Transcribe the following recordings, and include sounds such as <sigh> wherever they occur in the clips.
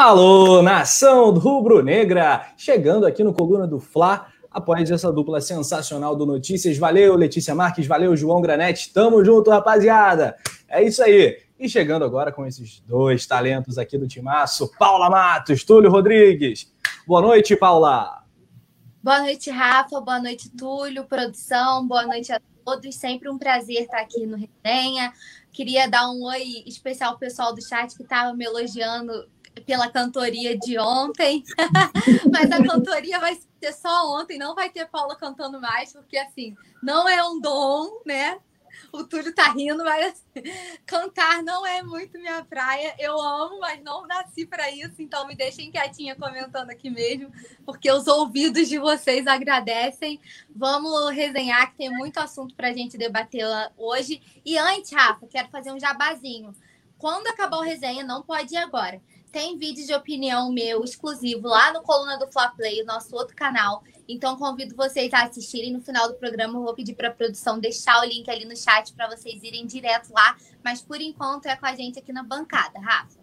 Alô, nação rubro-negra! Chegando aqui no Coluna do Fla, após essa dupla sensacional do Notícias. Valeu, Letícia Marques, valeu, João Granete. Tamo junto, rapaziada! É isso aí. E chegando agora com esses dois talentos aqui do timaço, Paula Matos, Túlio Rodrigues. Boa noite, Paula! Boa noite, Rafa. Boa noite, Túlio, produção. Boa noite a todos. Sempre um prazer estar aqui no Resenha. Queria dar um oi especial ao pessoal do chat que estava me elogiando pela cantoria de ontem, <laughs> mas a cantoria vai ser só ontem, não vai ter Paula cantando mais, porque assim, não é um dom, né? O Túlio tá rindo, mas assim, cantar não é muito minha praia. Eu amo, mas não nasci para isso, então me deixem quietinha comentando aqui mesmo, porque os ouvidos de vocês agradecem. Vamos resenhar, que tem muito assunto para gente debater hoje. E antes, Rafa, quero fazer um jabazinho. Quando acabar o resenha, não pode ir agora tem vídeo de opinião meu exclusivo lá no Coluna do Fla Play, nosso outro canal. Então convido vocês a assistirem. No final do programa eu vou pedir para a produção deixar o link ali no chat para vocês irem direto lá. Mas por enquanto é com a gente aqui na bancada, Rafa.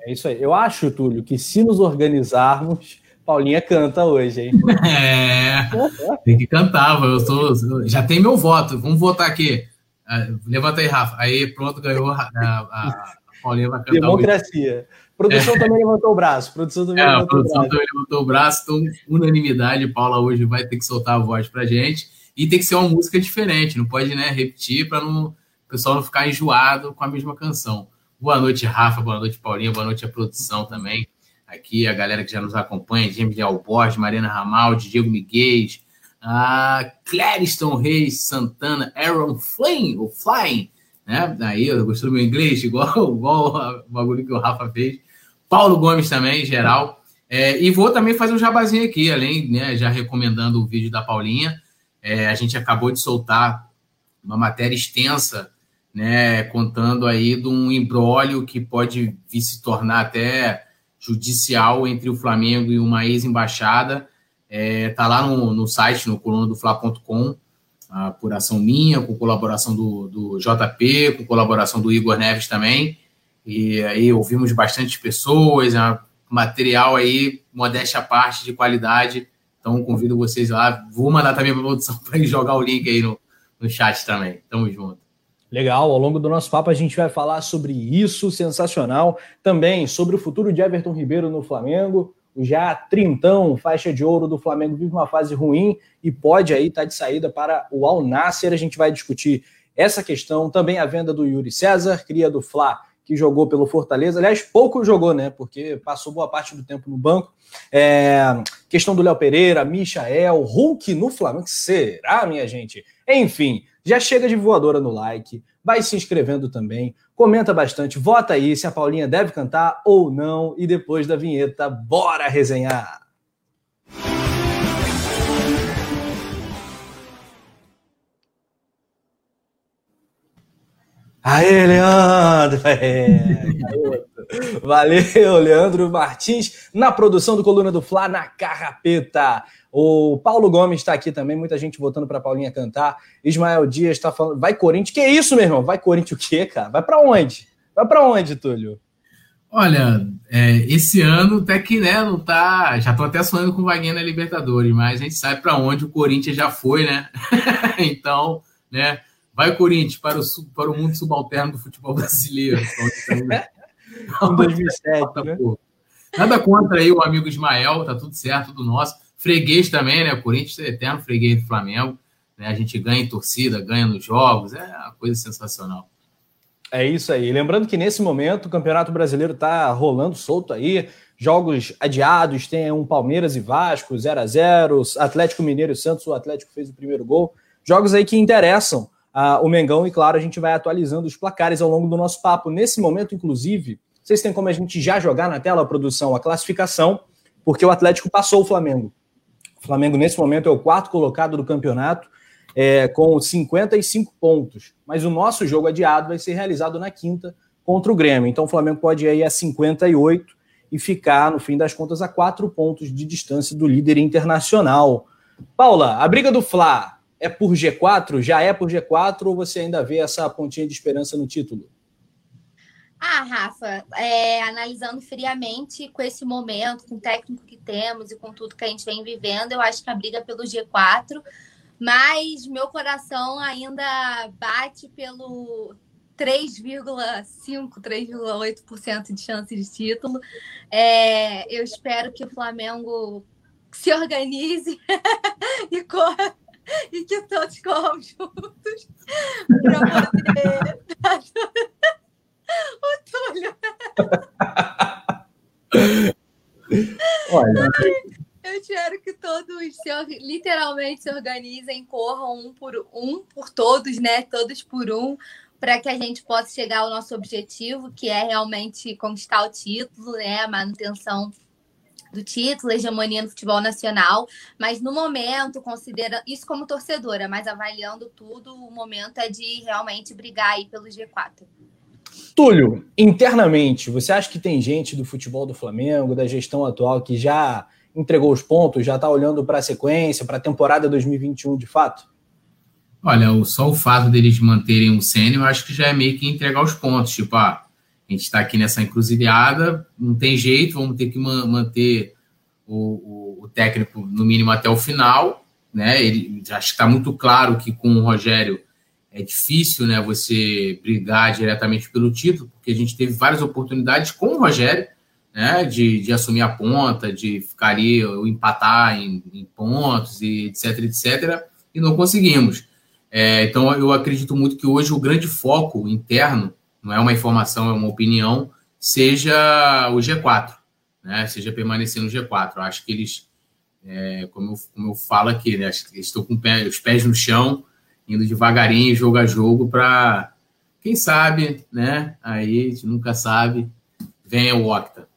É isso aí. Eu acho, Túlio, que se nos organizarmos, Paulinha canta hoje, hein? <laughs> É, tem que cantar. Eu sou, já tem meu voto. Vamos votar aqui. Ah, levanta aí, Rafa. Aí, pronto, ganhou a, a, a Paulinha vai cantar. Democracia. Hoje. Produção é. também levantou o braço. Produção também, é, levantou, produção o também levantou o braço. Então, unanimidade. Paula hoje vai ter que soltar a voz pra gente. E tem que ser uma música diferente. Não pode né, repetir para o pessoal não ficar enjoado com a mesma canção. Boa noite, Rafa. Boa noite, Paulinha. Boa noite à produção também. Aqui, a galera que já nos acompanha. James de Alborges, Mariana Ramaldi, Diego Miguel, a Clériston Reis, Santana, Aaron Flynn, o Flying, né? Aí, eu gostou do meu inglês, <laughs> igual, igual o bagulho que o Rafa fez. Paulo Gomes também, em geral. É, e vou também fazer um jabazinho aqui, além, né, já recomendando o vídeo da Paulinha. É, a gente acabou de soltar uma matéria extensa, né, contando aí de um embrólio que pode vir se tornar até judicial entre o Flamengo e uma ex-embaixada. É, tá lá no, no site, no coluna do Fla.com, a apuração minha, com colaboração do, do JP, com colaboração do Igor Neves também. E aí ouvimos bastante pessoas, é material aí, modéstia à parte, de qualidade. Então convido vocês lá. Vou mandar também para a produção <laughs> para jogar o link aí no, no chat também. Tamo junto. Legal, ao longo do nosso papo a gente vai falar sobre isso, sensacional. Também sobre o futuro de Everton Ribeiro no Flamengo. Já trintão, faixa de ouro do Flamengo vive uma fase ruim e pode aí estar tá de saída para o Al Nasser. A gente vai discutir essa questão. Também a venda do Yuri César, cria do Fla que jogou pelo Fortaleza. Aliás, pouco jogou, né? Porque passou boa parte do tempo no banco. É, questão do Léo Pereira, Michael, Hulk no Flamengo. Será, minha gente? Enfim, já chega de voadora no like. Vai se inscrevendo também. Comenta bastante. Vota aí se a Paulinha deve cantar ou não. E depois da vinheta, bora resenhar! Aê, Leandro! <laughs> É, Valeu, Leandro Martins, na produção do Coluna do Fla, na Carrapeta. O Paulo Gomes está aqui também, muita gente votando para Paulinha cantar. Ismael Dias está falando, vai Corinthians. Que isso, meu irmão? Vai Corinthians o quê, cara? Vai para onde? Vai para onde, Túlio? Olha, é, esse ano até que né, não tá. Já tô até sonhando com vaguinha na Libertadores, mas a gente sabe para onde o Corinthians já foi, né? <laughs> então, né? Vai Corinthians para o, para o mundo subalterno do futebol <laughs> brasileiro. Em 2007, né? Nada contra aí o amigo Ismael, tá tudo certo, tudo nosso. Freguês também, né? O Corinthians é eterno freguês do Flamengo. Né? A gente ganha em torcida, ganha nos jogos, é uma coisa sensacional. É isso aí. Lembrando que nesse momento o Campeonato Brasileiro está rolando solto aí. Jogos adiados, tem um Palmeiras e Vasco, 0 a 0 Atlético Mineiro e Santos, o Atlético fez o primeiro gol. Jogos aí que interessam o Mengão, e claro, a gente vai atualizando os placares ao longo do nosso papo. Nesse momento, inclusive, vocês têm como a gente já jogar na tela a produção, a classificação, porque o Atlético passou o Flamengo. O Flamengo, nesse momento, é o quarto colocado do campeonato, é, com 55 pontos. Mas o nosso jogo adiado vai ser realizado na quinta contra o Grêmio. Então o Flamengo pode ir a 58 e ficar, no fim das contas, a quatro pontos de distância do líder internacional. Paula, a briga do Fla é por G4? Já é por G4 ou você ainda vê essa pontinha de esperança no título? Ah, Rafa, é, analisando friamente com esse momento, com o técnico que temos e com tudo que a gente vem vivendo, eu acho que a briga pelo G4, mas meu coração ainda bate pelo 3,5%, 3,8% de chance de título. É, eu espero que o Flamengo se organize <laughs> e corra e que todos corram juntos para poder o <laughs> Túlio. Olha. Eu espero que todos se, literalmente se organizem, corram um por um, por todos, né? Todos por um, para que a gente possa chegar ao nosso objetivo, que é realmente conquistar o título, né? A manutenção do título, hegemonia no futebol nacional, mas no momento, considera isso como torcedora, mas avaliando tudo, o momento é de realmente brigar aí pelo G4. Túlio, internamente, você acha que tem gente do futebol do Flamengo, da gestão atual, que já entregou os pontos, já está olhando para a sequência, para a temporada 2021 de fato? Olha, só o fato deles manterem o Sênior, eu acho que já é meio que entregar os pontos. Tipo, ah, a gente está aqui nessa encruzilhada, não tem jeito, vamos ter que manter o, o, o técnico no mínimo até o final. Né? Ele, acho que está muito claro que com o Rogério é difícil né, você brigar diretamente pelo título, porque a gente teve várias oportunidades com o Rogério né, de, de assumir a ponta, de ficar ali, ou empatar em, em pontos, e etc, etc, e não conseguimos. É, então, eu acredito muito que hoje o grande foco interno, não é uma informação, é uma opinião, seja o G4, né, seja permanecer no G4. Eu acho que eles, é, como, eu, como eu falo aqui, né, estou com os pés no chão, indo devagarinho, jogo a jogo, para, quem sabe, né? Aí a gente nunca sabe, venha o Octa.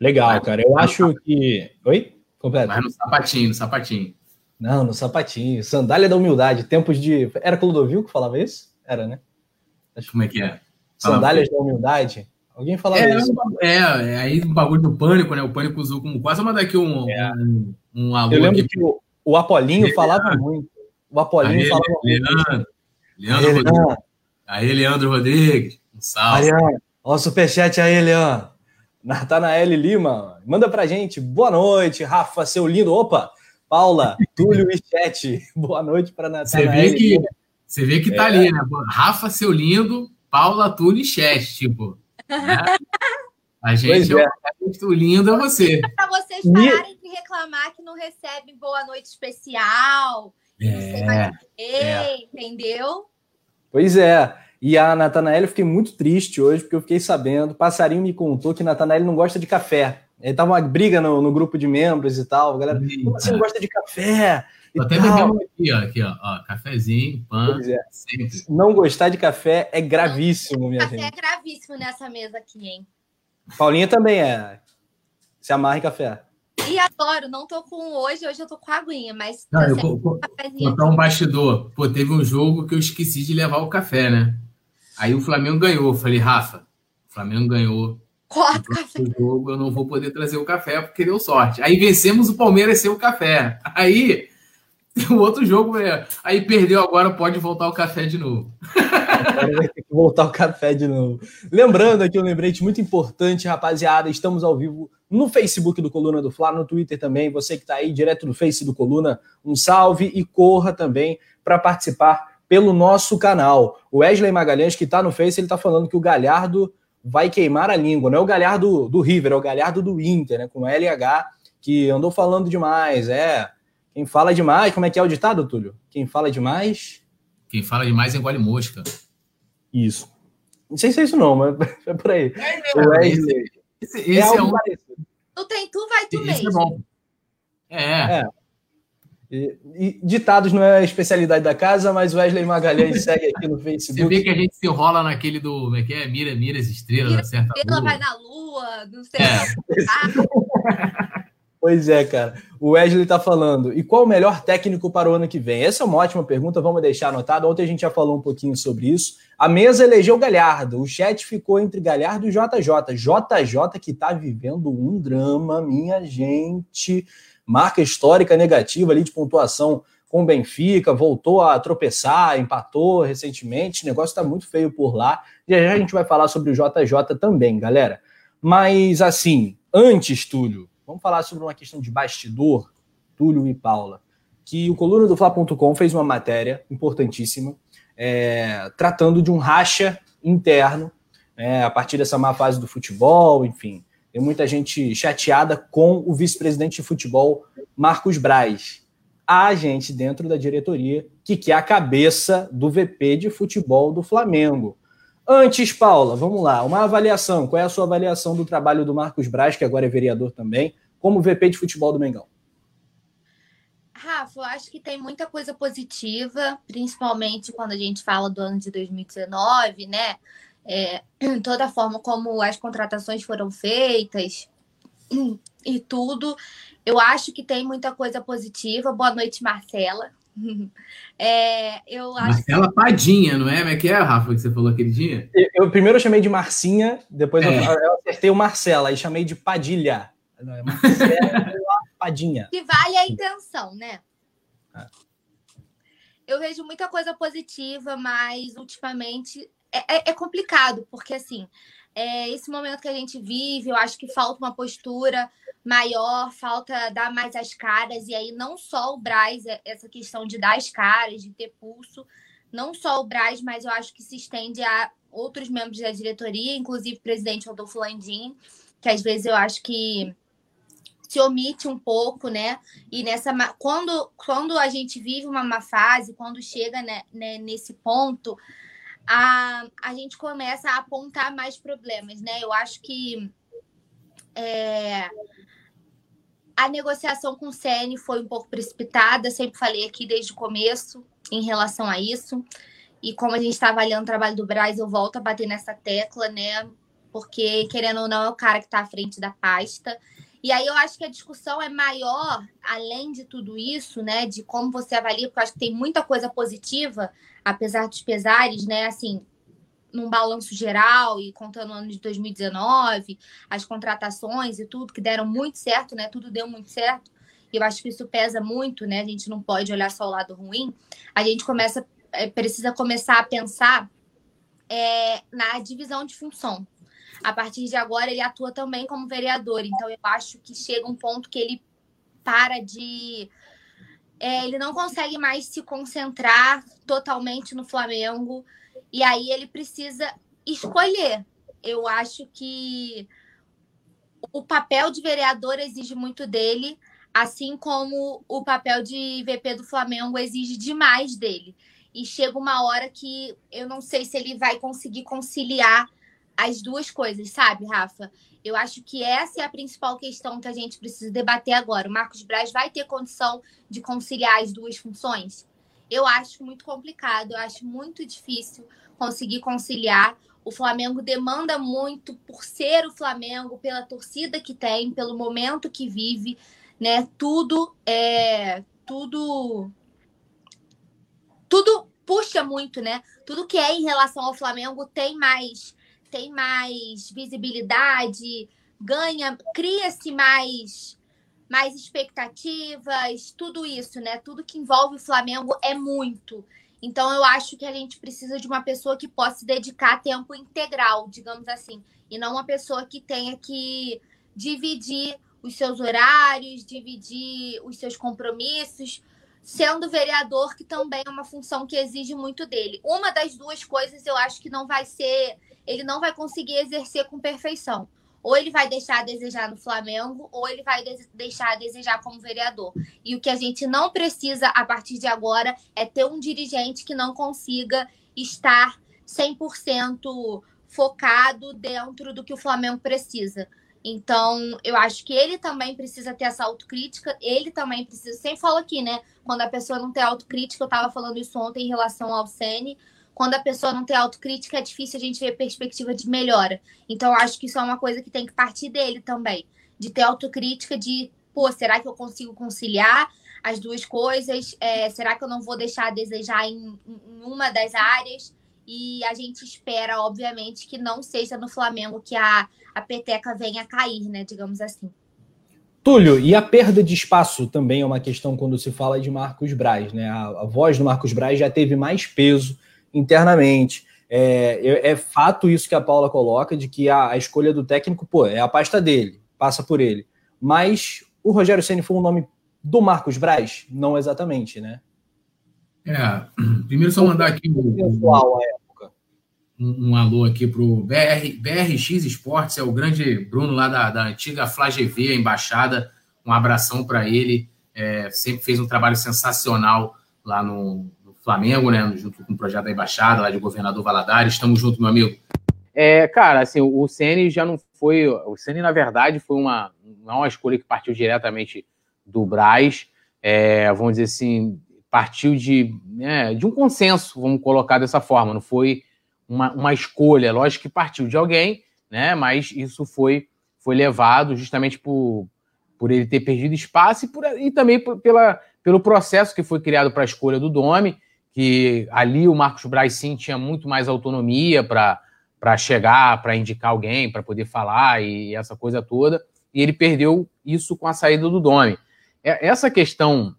Legal, Mas, cara. Eu acho que. Oi? Completo. Mas no sapatinho, no sapatinho. Não, no sapatinho. Sandália da humildade. Tempos de. Era Clodovil que falava isso? Era, né? Acho... Como é que é? Sandálias da humildade. Alguém falava é, isso. É, é, aí o bagulho do pânico, né? O pânico usou como quase. Vou mandar aqui um, é. um, um alô. Eu lembro aqui. que o, o Apolinho falava muito. O Apolinho Aê, falava Leandro, Leandro, Leandro Rodrigues. Aí, Leandro Rodrigues. Um salve. Aí, ó, o superchat aí, Leandro. Natanael Lima, manda pra gente. Boa noite, Rafa, seu lindo. Opa, Paula, Túlio e Chat. <laughs> Boa noite para Natanael. Você vê que, você vê que tá é. ali, né? Rafa, seu lindo, Paula, Túlio e tipo. Né? A gente, é. o lindo é você. Para vocês pararem de reclamar que não recebem boa noite especial, é, é. entendeu? Pois é. E a Natanael, eu fiquei muito triste hoje, porque eu fiquei sabendo, passarinho me contou que Natanael não gosta de café. Ele tava uma briga no, no grupo de membros e tal. Galera, como você não gosta de café? Tô até bebendo aqui, ó, aqui, ó, ó, cafezinho, pão, é. sempre. Não gostar de café é gravíssimo, minha café gente. Café é gravíssimo nessa mesa aqui, hein? Paulinha também é. Se amarra em café. E adoro, não tô com hoje, hoje eu tô com a aguinha, mas. Não, eu vou, vou contar um bastidor. Pô, teve um jogo que eu esqueci de levar o café, né? Aí o Flamengo ganhou. Eu falei, Rafa, o Flamengo ganhou. Corta o café. jogo eu não vou poder trazer o café porque deu sorte. Aí vencemos o Palmeiras sem o café. Aí <laughs> o outro jogo, é, aí perdeu agora, pode voltar o café de novo. Vai ter que voltar o café de novo. Lembrando aqui um lembrete muito importante, rapaziada, estamos ao vivo no Facebook do Coluna do Fla, no Twitter também. Você que está aí direto no Face do Coluna, um salve e corra também para participar pelo nosso canal. O Wesley Magalhães, que está no Face, ele está falando que o Galhardo vai queimar a língua. Não é o Galhardo do River, é o Galhardo do Inter, né? Com LH, que andou falando demais. É. Quem fala demais, como é que é o ditado, Túlio? Quem fala demais. Quem fala demais engole mosca. Isso. Não sei se é isso, não, mas <laughs> é por aí. É, o Wesley. Esse, esse, esse é, é um. Tu tem tu, vai tu esse mesmo. É bom. É. é. E, e, ditados não é a especialidade da casa, mas o Wesley Magalhães segue aqui no <laughs> Facebook. Você vê que a gente se enrola naquele do. Como é que é? Mira, mira as estrelas, mira, certa estrela vai na lua, não sei. É. <laughs> pois é, cara. O Wesley está falando. E qual o melhor técnico para o ano que vem? Essa é uma ótima pergunta, vamos deixar anotado. Ontem a gente já falou um pouquinho sobre isso. A mesa elegeu Galhardo. O chat ficou entre Galhardo e JJ. JJ que está vivendo um drama, minha gente marca histórica negativa ali de pontuação com o Benfica, voltou a tropeçar, empatou recentemente, o negócio está muito feio por lá. E já a gente vai falar sobre o JJ também, galera. Mas assim, antes, Túlio, vamos falar sobre uma questão de bastidor, Túlio e Paula, que o coluna do Fla.com fez uma matéria importantíssima, é, tratando de um racha interno, é, a partir dessa má fase do futebol, enfim. Tem muita gente chateada com o vice-presidente de futebol, Marcos Braz há gente dentro da diretoria que quer a cabeça do VP de futebol do Flamengo. Antes, Paula, vamos lá, uma avaliação. Qual é a sua avaliação do trabalho do Marcos Braz, que agora é vereador também, como VP de futebol do Mengão? Rafa, eu acho que tem muita coisa positiva, principalmente quando a gente fala do ano de 2019, né? É, <clears throat> toda a forma como as contratações foram feitas e tudo. Eu acho que tem muita coisa positiva. Boa noite, Marcela. <laughs> É, eu acho Marcela que... Padinha, não é? Como é que é, Rafa, que você falou aquele dia? Eu, eu primeiro eu chamei de Marcinha, depois é. eu, eu, acertei o Marcela e chamei de Padilha. É Marcela <laughs> Padinha. Que vale a intenção, né? É. Eu vejo muita coisa positiva, mas ultimamente é, é, é complicado, porque assim, é, esse momento que a gente vive, eu acho que falta uma postura maior, falta dar mais as caras, e aí não só o Braz, é, essa questão de dar as caras, de ter pulso, não só o Braz, mas eu acho que se estende a outros membros da diretoria, inclusive o presidente Rodolfo Landim, que às vezes eu acho que se omite um pouco, né? E nessa quando, quando a gente vive uma má fase, quando chega né, né, nesse ponto, a, a gente começa a apontar mais problemas, né? Eu acho que é, a negociação com o CN foi um pouco precipitada, sempre falei aqui desde o começo em relação a isso. E como a gente está avaliando o trabalho do Braz, eu volto a bater nessa tecla, né? Porque, querendo ou não, é o cara que está à frente da pasta. E aí eu acho que a discussão é maior, além de tudo isso, né? De como você avalia, porque eu acho que tem muita coisa positiva apesar dos pesares, né? Assim, num balanço geral e contando o ano de 2019, as contratações e tudo que deram muito certo, né? Tudo deu muito certo. Eu acho que isso pesa muito, né? A gente não pode olhar só o lado ruim. A gente começa, é, precisa começar a pensar é, na divisão de função. A partir de agora, ele atua também como vereador. Então, eu acho que chega um ponto que ele para de é, ele não consegue mais se concentrar totalmente no Flamengo e aí ele precisa escolher. Eu acho que o papel de vereador exige muito dele, assim como o papel de VP do Flamengo exige demais dele. E chega uma hora que eu não sei se ele vai conseguir conciliar as duas coisas, sabe, Rafa? Eu acho que essa é a principal questão que a gente precisa debater agora. O Marcos Braz vai ter condição de conciliar as duas funções? Eu acho muito complicado, eu acho muito difícil conseguir conciliar. O Flamengo demanda muito por ser o Flamengo, pela torcida que tem, pelo momento que vive, né? Tudo é tudo tudo puxa muito, né? Tudo que é em relação ao Flamengo tem mais tem mais visibilidade, ganha, cria-se mais mais expectativas, tudo isso, né? Tudo que envolve o Flamengo é muito. Então eu acho que a gente precisa de uma pessoa que possa se dedicar tempo integral, digamos assim, e não uma pessoa que tenha que dividir os seus horários, dividir os seus compromissos, sendo vereador, que também é uma função que exige muito dele. Uma das duas coisas eu acho que não vai ser ele não vai conseguir exercer com perfeição. Ou ele vai deixar a desejar no Flamengo, ou ele vai deixar a desejar como vereador. E o que a gente não precisa a partir de agora é ter um dirigente que não consiga estar 100% focado dentro do que o Flamengo precisa. Então, eu acho que ele também precisa ter essa autocrítica, ele também precisa, sempre falo aqui, né? Quando a pessoa não tem autocrítica, eu estava falando isso ontem em relação ao Sene, quando a pessoa não tem autocrítica, é difícil a gente ver perspectiva de melhora. Então, acho que isso é uma coisa que tem que partir dele também. De ter autocrítica, de, pô, será que eu consigo conciliar as duas coisas? É, será que eu não vou deixar a desejar em, em uma das áreas? E a gente espera, obviamente, que não seja no Flamengo que a, a peteca venha a cair, né? Digamos assim. Túlio, e a perda de espaço também é uma questão quando se fala de Marcos Braz, né? A, a voz do Marcos Braz já teve mais peso internamente. É, é, fato isso que a Paula coloca, de que a, a, escolha do técnico, pô, é a pasta dele, passa por ele. Mas o Rogério Ceni foi um nome do Marcos Braz? Não exatamente, né? É, primeiro só mandar aqui um, um, um alô aqui para o BR, BRX Esportes, é o grande Bruno lá da, da antiga FlaGV, a embaixada. Um abração para ele. É, sempre fez um trabalho sensacional lá no, Flamengo, né? Junto com o projeto da embaixada, lá de governador Valadares. Estamos juntos, meu amigo. É, cara, assim, o Ceni já não foi. O Ceni, na verdade, foi uma, não é uma escolha que partiu diretamente do Braz. É, vamos dizer assim, partiu de, né, de um consenso, vamos colocar dessa forma. Não foi uma, uma escolha, lógico que partiu de alguém, né? Mas isso foi, foi levado justamente por, por ele ter perdido espaço e, por, e também por, pela, pelo processo que foi criado para a escolha do Domi, que ali o Marcos Braz sim tinha muito mais autonomia para chegar, para indicar alguém, para poder falar e, e essa coisa toda, e ele perdeu isso com a saída do Domi. É, essa questão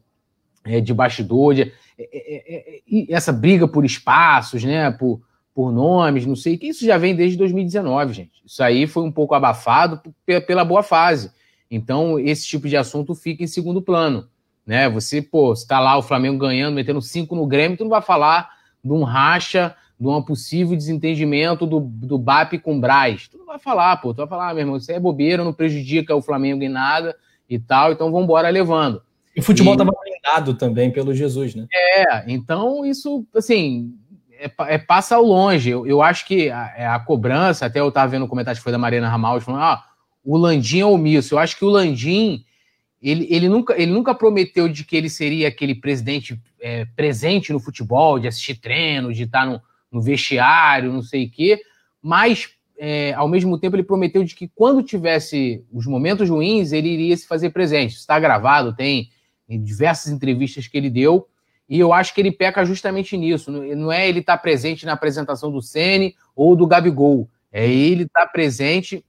é, de bastidor, de, é, é, é essa briga por espaços, né, por, por nomes, não sei, que isso já vem desde 2019, gente. Isso aí foi um pouco abafado pela boa fase. Então, esse tipo de assunto fica em segundo plano. Né? Você, pô, está lá o Flamengo ganhando, metendo cinco no Grêmio, tu não vai falar de um racha, de um possível desentendimento do, do BAP com o Braz. Tu não vai falar, pô. Tu vai falar, ah, meu irmão, isso é bobeira, não prejudica o Flamengo em nada e tal, então vamos embora levando. E o futebol estava blindado também pelo Jesus, né? É, então isso, assim, é, é, passa ao longe. Eu, eu acho que a, é, a, cobrança, até eu estava vendo o comentário que foi da Mariana Ramalho, falando, ah, o Landim é omisso. Eu acho que o Landim, ele, ele, nunca, ele nunca prometeu de que ele seria aquele presidente é, presente no futebol, de assistir treino, de estar no, no vestiário, não sei o quê, mas é, ao mesmo tempo ele prometeu de que quando tivesse os momentos ruins, ele iria se fazer presente. Está gravado, tem diversas entrevistas que ele deu. E eu acho que ele peca justamente nisso. Não é ele estar tá presente na apresentação do Sene ou do Gabigol. É ele estar tá presente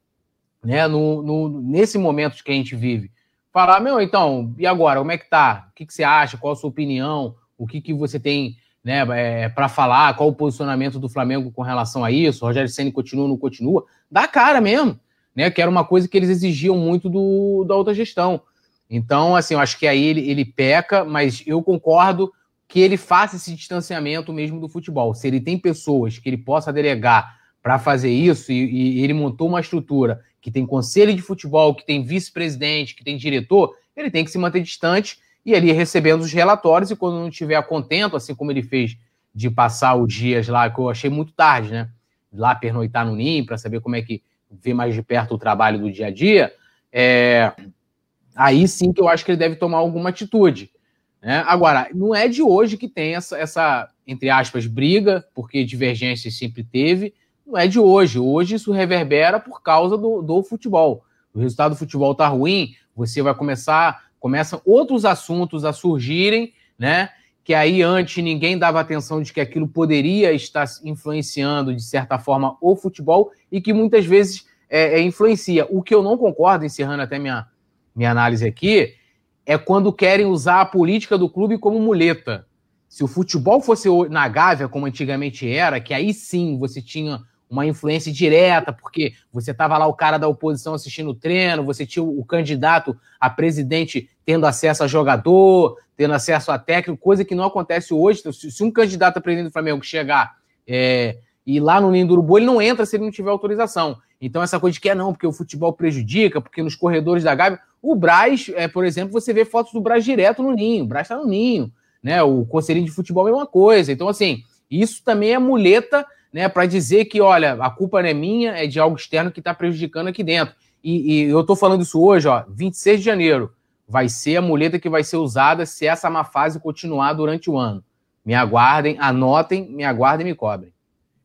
né, no, no, nesse momento que a gente vive. Falar, meu, então, e agora? Como é que tá? O que, que você acha? Qual a sua opinião? O que, que você tem né, é, para falar? Qual o posicionamento do Flamengo com relação a isso? O Rogério Senna continua ou não continua? Dá cara mesmo. Né, que era uma coisa que eles exigiam muito do, da outra gestão. Então, assim, eu acho que aí ele, ele peca, mas eu concordo que ele faça esse distanciamento mesmo do futebol. Se ele tem pessoas que ele possa delegar para fazer isso, e, e, ele montou uma estrutura que tem conselho de futebol, que tem vice-presidente, que tem diretor, ele tem que se manter distante e ali recebendo os relatórios, e quando não estiver contento, assim como ele fez de passar os dias lá, que eu achei muito tarde, né? Lá pernoitar no NIM para saber como é que vê mais de perto o trabalho do dia a dia, é... aí sim que eu acho que ele deve tomar alguma atitude. Né? Agora, não é de hoje que tem essa, essa, entre aspas, briga, porque divergência sempre teve, não é de hoje. Hoje isso reverbera por causa do, do futebol. O resultado do futebol está ruim, você vai começar, começam outros assuntos a surgirem, né? Que aí antes ninguém dava atenção de que aquilo poderia estar influenciando, de certa forma, o futebol e que muitas vezes é, é, influencia. O que eu não concordo, encerrando até minha, minha análise aqui, é quando querem usar a política do clube como muleta. Se o futebol fosse na Gávea, como antigamente era, que aí sim você tinha uma influência direta, porque você estava lá o cara da oposição assistindo o treino, você tinha o candidato a presidente tendo acesso a jogador, tendo acesso a técnico, coisa que não acontece hoje. Então, se um candidato a presidente do Flamengo chegar é, e lá no Ninho do Urubu, ele não entra se ele não tiver autorização. Então, essa coisa de que é não, porque o futebol prejudica, porque nos corredores da Gávea. O Braz, é, por exemplo, você vê fotos do Braz direto no ninho. O Braz está no ninho. Né? O conselhinho de futebol é uma coisa. Então, assim, isso também é muleta né, para dizer que, olha, a culpa não é minha, é de algo externo que está prejudicando aqui dentro. E, e eu estou falando isso hoje, ó, 26 de janeiro. Vai ser a muleta que vai ser usada se essa má fase continuar durante o ano. Me aguardem, anotem, me aguardem e me cobrem.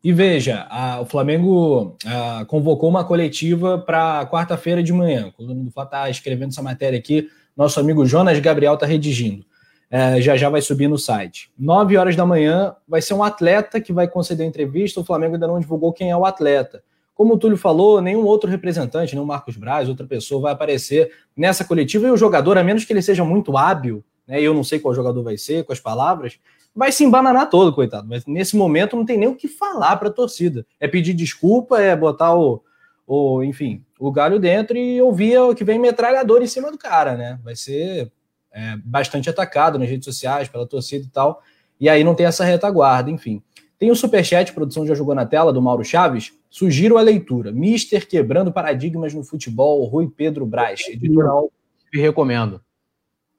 E veja, a, o Flamengo a, convocou uma coletiva para quarta-feira de manhã. O coluna do Flá está escrevendo essa matéria aqui. Nosso amigo Jonas Gabriel está redigindo. É, já já vai subir no site. Nove horas da manhã vai ser um atleta que vai conceder entrevista. O Flamengo ainda não divulgou quem é o atleta. como o Túlio falou, nenhum outro representante, nenhum Marcos Braz, outra pessoa vai aparecer nessa coletiva e o jogador, a menos que ele seja muito hábil, né? Eu não sei qual jogador vai ser, com as palavras, vai se embananar todo, coitado. Mas nesse momento não tem nem o que falar para a torcida. É pedir desculpa, é botar o, o, enfim, o galho dentro e ouvir o que vem metralhador em cima do cara, né? Vai ser é, bastante atacado nas redes sociais pela torcida e tal. E aí não tem essa retaguarda, enfim. Tem o superchat, produção já jogou na tela, do Mauro Chaves. Sugiro a leitura. Mister quebrando paradigmas no futebol, Rui Pedro Braz, editorial. Me recomendo.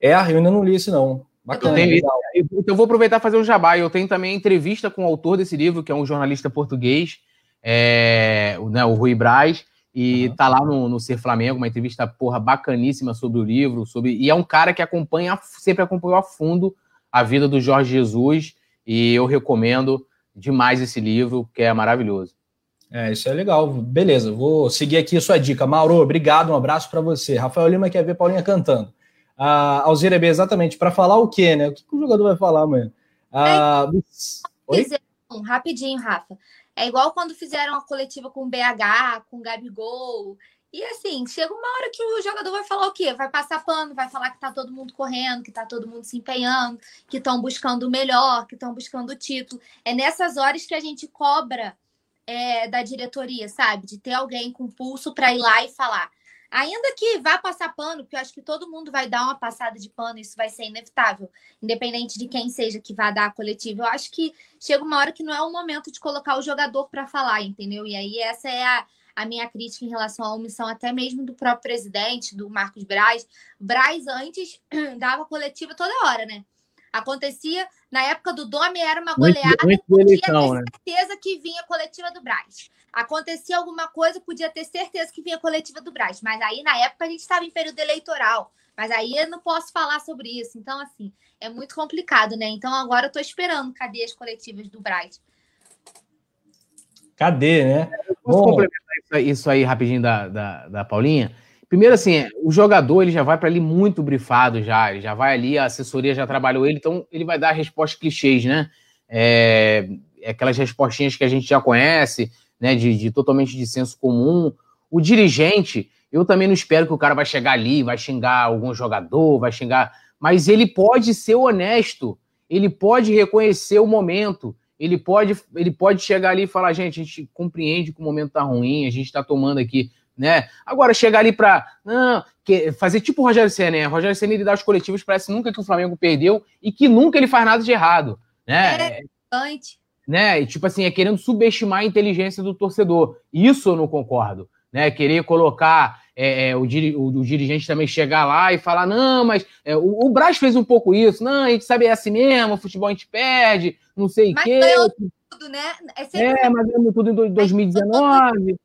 É, eu ainda não li esse não. Bacana. Eu, tenho, eu vou aproveitar e fazer um jabá. Eu tenho também entrevista com o autor desse livro, que é um jornalista português, é, né, o Rui Braz, e uhum. tá lá no, no Ser Flamengo, uma entrevista porra bacaníssima sobre o livro, sobre e é um cara que acompanha, sempre acompanhou a fundo a vida do Jorge Jesus, e eu recomendo demais esse livro, que é maravilhoso. É, isso é legal. Beleza, vou seguir aqui a sua dica. Mauro, obrigado, um abraço para você. Rafael Lima quer ver Paulinha cantando. A Alzira B, exatamente, para falar o quê, né? O que, que o jogador vai falar amanhã? Ah, é, rapidinho, Rafa. É igual quando fizeram a coletiva com o BH, com o Gabigol. E assim, chega uma hora que o jogador vai falar o quê? Vai passar pano, vai falar que tá todo mundo correndo, que tá todo mundo se empenhando, que estão buscando o melhor, que estão buscando o título. É nessas horas que a gente cobra é, da diretoria, sabe? De ter alguém com pulso para ir lá e falar. Ainda que vá passar pano, porque eu acho que todo mundo vai dar uma passada de pano, isso vai ser inevitável, independente de quem seja que vá dar a coletiva. Eu acho que chega uma hora que não é o momento de colocar o jogador para falar, entendeu? E aí essa é a, a minha crítica em relação à omissão até mesmo do próprio presidente, do Marcos Braz. Braz antes <clears throat> dava coletiva toda hora, né? Acontecia, na época do Domi era uma goleada, muito, muito eleição, tinha né? certeza que vinha coletiva do Braz acontecia alguma coisa, podia ter certeza que vinha coletiva do Braz. Mas aí, na época, a gente estava em período eleitoral. Mas aí eu não posso falar sobre isso. Então, assim, é muito complicado, né? Então, agora eu estou esperando cadê as coletivas do Braz. Cadê, né? Posso Bom... complementar isso aí rapidinho da, da, da Paulinha? Primeiro, assim, o jogador ele já vai para ali muito brifado já, ele já vai ali, a assessoria já trabalhou ele, então ele vai dar respostas clichês, né? É, aquelas respostinhas que a gente já conhece, né, de, de totalmente de senso comum. O dirigente, eu também não espero que o cara vai chegar ali, vai xingar algum jogador, vai xingar, mas ele pode ser honesto, ele pode reconhecer o momento, ele pode, ele pode chegar ali e falar, gente, a gente compreende que o momento tá ruim, a gente está tomando aqui, né? Agora chegar ali para não, que, fazer tipo o Rogério Senna, né? O Rogério Senna ele dá os coletivos, parece nunca que o Flamengo perdeu e que nunca ele faz nada de errado, né? É, é né? E, tipo assim, é querendo subestimar a inteligência do torcedor. Isso eu não concordo. Né? Querer colocar é, é, o, o, o, dirigente também chegar lá e falar: não, mas é, o, o Braz fez um pouco isso, não, a gente sabe é assim mesmo, futebol a gente perde, não sei o quê. Tudo, né? É, é mas ganhou tudo em 2019.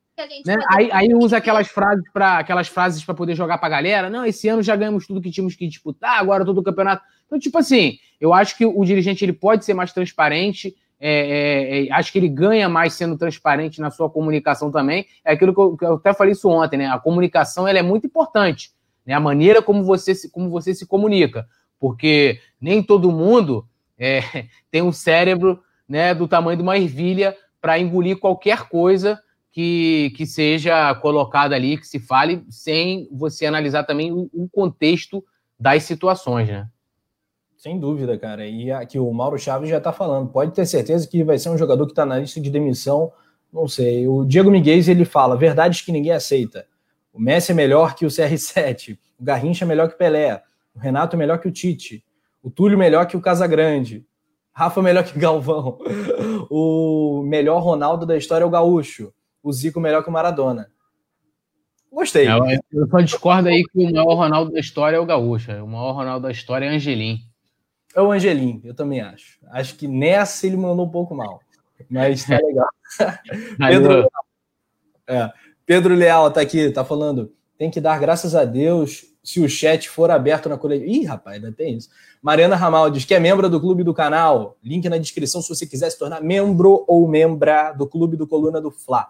Né? Aí, aí usa aquelas frases para aquelas frases para poder jogar para a galera. Não, esse ano já ganhamos tudo que tínhamos que disputar, agora todo o campeonato. Então, tipo assim, eu acho que o dirigente ele pode ser mais transparente, é, é, é, acho que ele ganha mais sendo transparente na sua comunicação também. É aquilo que eu, que eu até falei isso ontem, né? A comunicação ela é muito importante, né? A maneira como você se, como você se comunica, porque nem todo mundo é, <laughs> tem um cérebro né, do tamanho de uma ervilha para engolir qualquer coisa que, que seja colocada ali, que se fale, sem você analisar também o, o contexto das situações, né? Sem dúvida, cara. E aqui o Mauro Chaves já está falando. Pode ter certeza que vai ser um jogador que está na lista de demissão. Não sei. O Diego Miguel ele fala: verdades que ninguém aceita. O Messi é melhor que o CR7. O Garrincha é melhor que o Pelé. O Renato é melhor que o Tite. O Túlio melhor que o Casagrande. Rafa melhor que o Galvão. <laughs> O melhor Ronaldo da história é o Gaúcho. O Zico melhor que o Maradona. Gostei. eu só discordo aí que o maior Ronaldo da história é o Gaúcho. O maior Ronaldo da história é Angelim. É o Angelim, eu também acho. Acho que nessa ele mandou um pouco mal. Mas tá legal. <laughs> Pedro, é, Pedro Leal tá aqui, tá falando. Tem que dar graças a Deus se o chat for aberto na coletiva. Ih, rapaz, ainda tem isso. Mariana Ramal diz que é membro do clube do canal. Link na descrição se você quiser se tornar membro ou membra do clube do Coluna do Fla.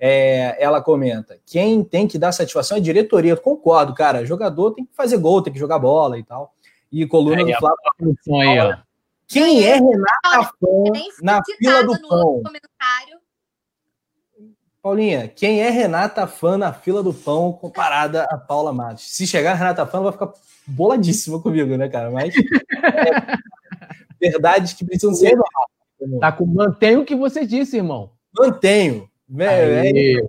É, ela comenta: quem tem que dar satisfação é a diretoria. Eu concordo, cara. Jogador tem que fazer gol, tem que jogar bola e tal e coluna é, do Flávio. Quem é Renata Fã na fila do pão? Paulinha, quem é Renata Fã na fila do pão comparada a Paula Matos? Se chegar a Renata Fã, vai ficar boladíssima comigo, né, cara? Mas é, <laughs> verdades que precisam ser. Tá com mantenho o que você disse, irmão. Mantenho. É, é, é,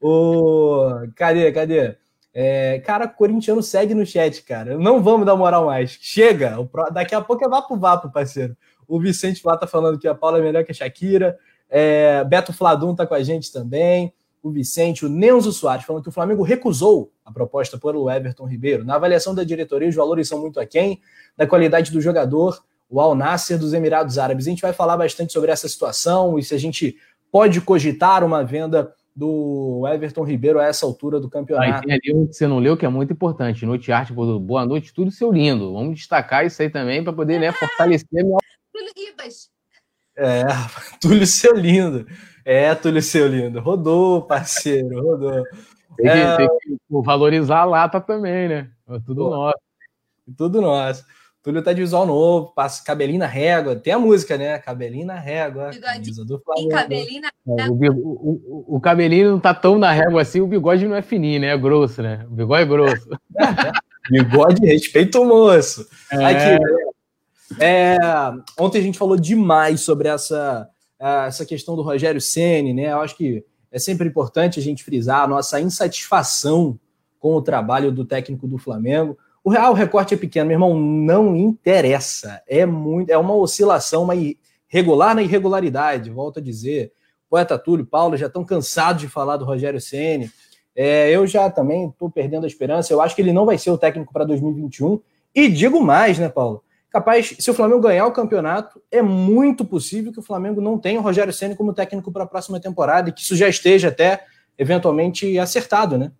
o... <laughs> Cadê, cadê? É, cara, corintiano segue no chat, cara. Não vamos dar moral mais. Chega. Pro... Daqui a pouco é vapo vapo, parceiro. O Vicente lá tá falando que a Paula é melhor que a Shakira. É, Beto Fladum tá com a gente também. O Vicente, o Neuzo Soares, falando que o Flamengo recusou a proposta por Everton Ribeiro. Na avaliação da diretoria, os valores são muito aquém da qualidade do jogador, o Al Nasser dos Emirados Árabes. A gente vai falar bastante sobre essa situação e se a gente pode cogitar uma venda do Everton Ribeiro a essa altura do campeonato. Ah, tem ali um que você não leu que é muito importante. Noite Arte, boa noite, tudo seu lindo. Vamos destacar isso aí também para poder né, fortalecer a minha. Ribas. É, <laughs> Túlio Seu Lindo. É, Túlio Seu Lindo. Rodou, parceiro, rodou. Tem que, é... tem que valorizar a lata também, né? É tudo Pô, nosso. Tudo nosso. Túlio tá de visual novo, passa cabelinho na régua. Tem a música, né? Cabelinho na régua. Do cabelinho na é, o, o, o, cabelinho não tá tão na régua assim, o bigode não é fininho, né? É grosso, né? O bigode é grosso. <laughs> bigode, respeita o moço. É. Aqui, é, ontem a gente falou demais sobre essa, essa questão do Rogério Ceni, né? Eu acho que é sempre importante a gente frisar a nossa insatisfação com o trabalho do técnico do Flamengo. O real recorte é pequeno, meu irmão, não interessa. É muito, é uma oscilação, uma irregular na irregularidade, volto a dizer. Poeta Túlio, Paulo já estão cansados de falar do Rogério Ceni. É, eu já também estou perdendo a esperança. Eu acho que ele não vai ser o técnico para 2021. E digo mais, né, Paulo? Capaz, se o Flamengo ganhar o campeonato, é muito possível que o Flamengo não tenha o Rogério Ceni como técnico para a próxima temporada e que isso já esteja até eventualmente acertado, né?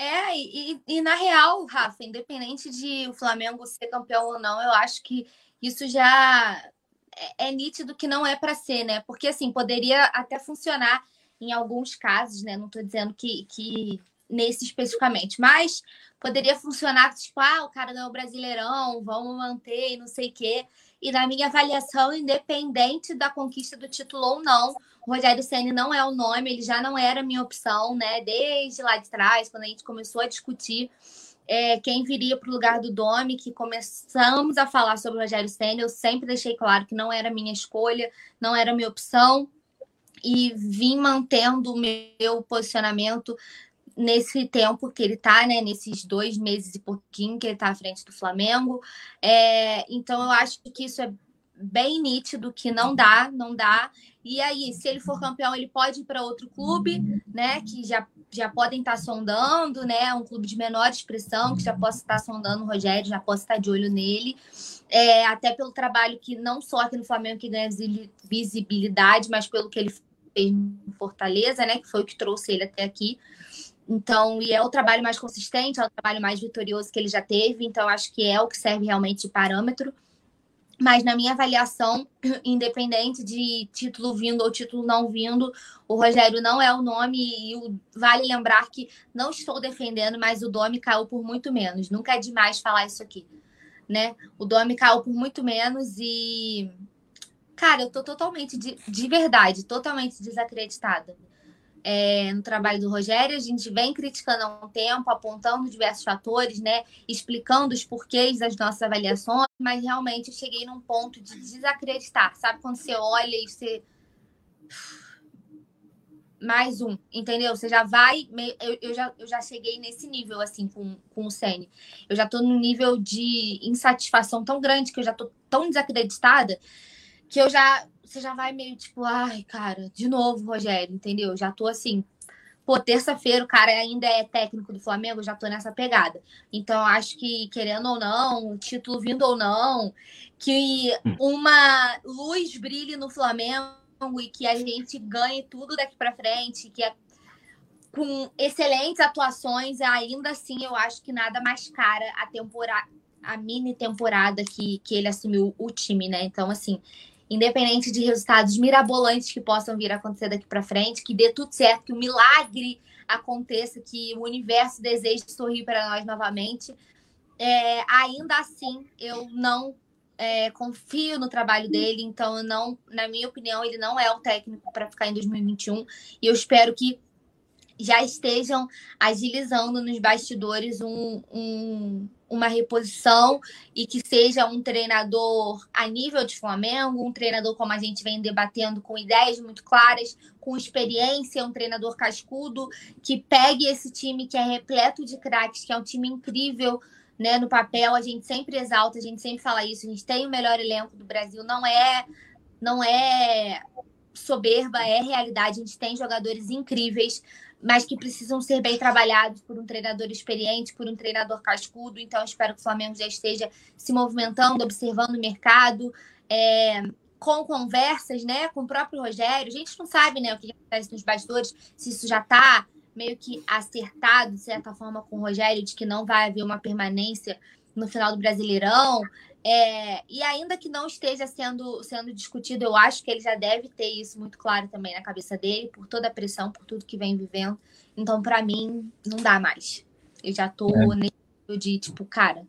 É, e, e, na real, Rafa, independente de o Flamengo ser campeão ou não, eu acho que isso já é, é nítido que não é para ser, né? Porque assim, poderia até funcionar em alguns casos, né? Não estou dizendo que, que nesse especificamente, mas poderia funcionar tipo, ah, o cara ganhou o Brasileirão, vamos manter e não sei o quê. E na minha avaliação, independente da conquista do título ou não, Rogério Senna não é o nome, ele já não era minha opção, né? Desde lá de trás, quando a gente começou a discutir é, quem viria para o lugar do Domi, que começamos a falar sobre o Rogério Senna, eu sempre deixei claro que não era minha escolha, não era minha opção, e vim mantendo o meu posicionamento nesse tempo que ele tá, né? Nesses dois meses e pouquinho que ele tá à frente do Flamengo. É, então eu acho que isso é bem nítido que não dá, não dá. E aí, se ele for campeão, ele pode ir para outro clube, né? Que já, já podem estar tá sondando, né? Um clube de menor expressão, que já possa estar tá sondando o Rogério, já possa estar tá de olho nele. É, até pelo trabalho que não só aqui no Flamengo que ganha visibilidade, mas pelo que ele fez em Fortaleza, né? Que foi o que trouxe ele até aqui. Então, e é o trabalho mais consistente, é o trabalho mais vitorioso que ele já teve, então acho que é o que serve realmente de parâmetro. Mas na minha avaliação, <clears throat> independente de título vindo ou título não vindo, o Rogério não é o nome e o, vale lembrar que não estou defendendo, mas o Domi caiu por muito menos. Nunca é demais falar isso aqui, né? O Domi caiu por muito menos e cara, eu tô totalmente de, de verdade, totalmente desacreditada é, no trabalho do Rogério. A gente vem criticando há um tempo, apontando diversos fatores, né? Explicando os porquês das nossas avaliações, mas realmente eu cheguei num ponto de desacreditar. Sabe quando você olha e você. Mais um, entendeu? Você já vai. Eu, eu, já, eu já cheguei nesse nível, assim, com, com o Sene. Eu já tô num nível de insatisfação tão grande que eu já tô tão desacreditada que eu já você já vai meio tipo, ai, cara, de novo, Rogério, entendeu? Já tô assim. Pô, terça-feira o cara ainda é técnico do Flamengo, já tô nessa pegada. Então, acho que, querendo ou não, o título vindo ou não, que hum. uma luz brilhe no Flamengo e que a gente ganhe tudo daqui para frente, que é com excelentes atuações, ainda assim eu acho que nada mais cara a temporada, a mini temporada que, que ele assumiu o time, né? Então, assim, independente de resultados mirabolantes que possam vir a acontecer daqui para frente, que dê tudo certo, que o milagre aconteça, que o universo deseje sorrir para nós novamente. É, ainda assim, eu não é, confio no trabalho dele, então não, na minha opinião, ele não é o técnico para ficar em 2021 e eu espero que já estejam agilizando nos bastidores um, um, uma reposição e que seja um treinador a nível de Flamengo, um treinador como a gente vem debatendo, com ideias muito claras, com experiência, um treinador cascudo, que pegue esse time que é repleto de craques, que é um time incrível. Né, no papel, a gente sempre exalta, a gente sempre fala isso. A gente tem o melhor elenco do Brasil, não é, não é soberba, é realidade. A gente tem jogadores incríveis, mas que precisam ser bem trabalhados por um treinador experiente, por um treinador cascudo. Então, espero que o Flamengo já esteja se movimentando, observando o mercado, é, com conversas né, com o próprio Rogério. A gente não sabe né, o que acontece nos bastidores, se isso já está meio que acertado, de certa forma, com o Rogério, de que não vai haver uma permanência no final do Brasileirão. É, e ainda que não esteja sendo, sendo discutido, eu acho que ele já deve ter isso muito claro também na cabeça dele, por toda a pressão, por tudo que vem vivendo. Então, para mim, não dá mais. Eu já tô é. nível de, tipo, cara,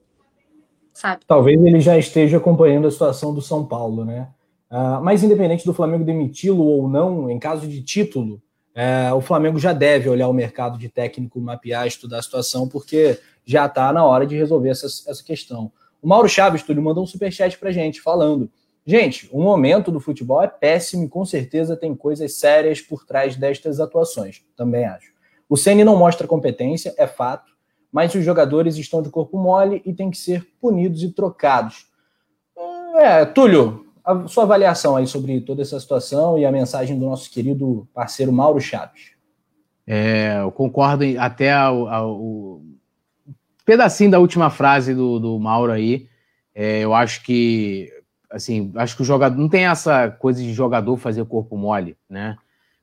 sabe? Talvez ele já esteja acompanhando a situação do São Paulo, né? Uh, mas independente do Flamengo demiti-lo ou não, em caso de título, é, o Flamengo já deve olhar o mercado de técnico, mapear, estudar a situação, porque já está na hora de resolver essa, essa questão. O Mauro Chaves, Túlio, mandou um superchat pra gente, falando: Gente, o momento do futebol é péssimo e com certeza tem coisas sérias por trás destas atuações. Também acho. O Ceni não mostra competência, é fato, mas os jogadores estão de corpo mole e têm que ser punidos e trocados. É, Túlio, a sua avaliação aí sobre toda essa situação e a mensagem do nosso querido parceiro Mauro Chaves. É, eu concordo até ao, ao, pedacinho da última frase do, do Mauro aí. É, eu acho que, assim, acho que o jogador não tem essa coisa de jogador fazer corpo mole, né?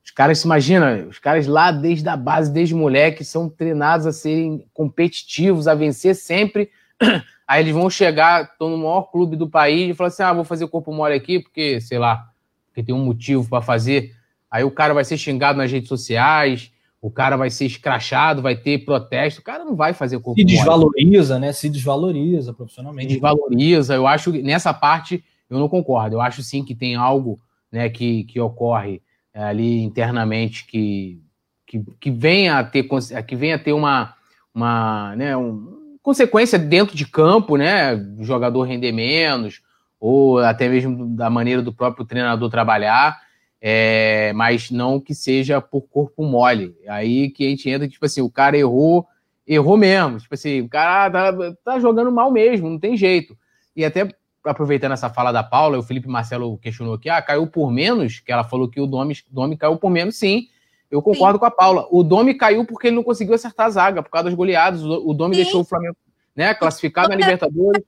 Os caras, imagina, os caras lá desde a base, desde moleque, são treinados a serem competitivos, a vencer sempre. <clears throat> Aí eles vão chegar, estão no maior clube do país e falar assim: ah, vou fazer corpo mole aqui porque, sei lá, porque tem um motivo para fazer. Aí o cara vai ser xingado nas redes sociais, o cara vai ser escrachado, vai ter protesto, o cara não vai fazer corpo Se desvaloriza, mole. né? Se desvaloriza profissionalmente. Se desvaloriza. Eu acho que nessa parte eu não concordo. Eu acho sim que tem algo né, que, que ocorre é, ali internamente que, que, que venha a ter, que venha a ter uma, uma né, um, consequência dentro de campo, né? O jogador render menos, ou até mesmo da maneira do próprio treinador trabalhar é, mas não que seja por corpo mole. Aí que a gente entra, tipo assim, o cara errou, errou mesmo. Tipo assim, o cara tá, tá jogando mal mesmo, não tem jeito. E até aproveitando essa fala da Paula, o Felipe Marcelo questionou aqui, ah, caiu por menos, que ela falou que o Domi, Domi caiu por menos, sim. Eu concordo sim. com a Paula. O Domi caiu porque ele não conseguiu acertar a zaga, por causa das goleadas. O Domi sim. deixou o Flamengo né, classificado na Libertadores.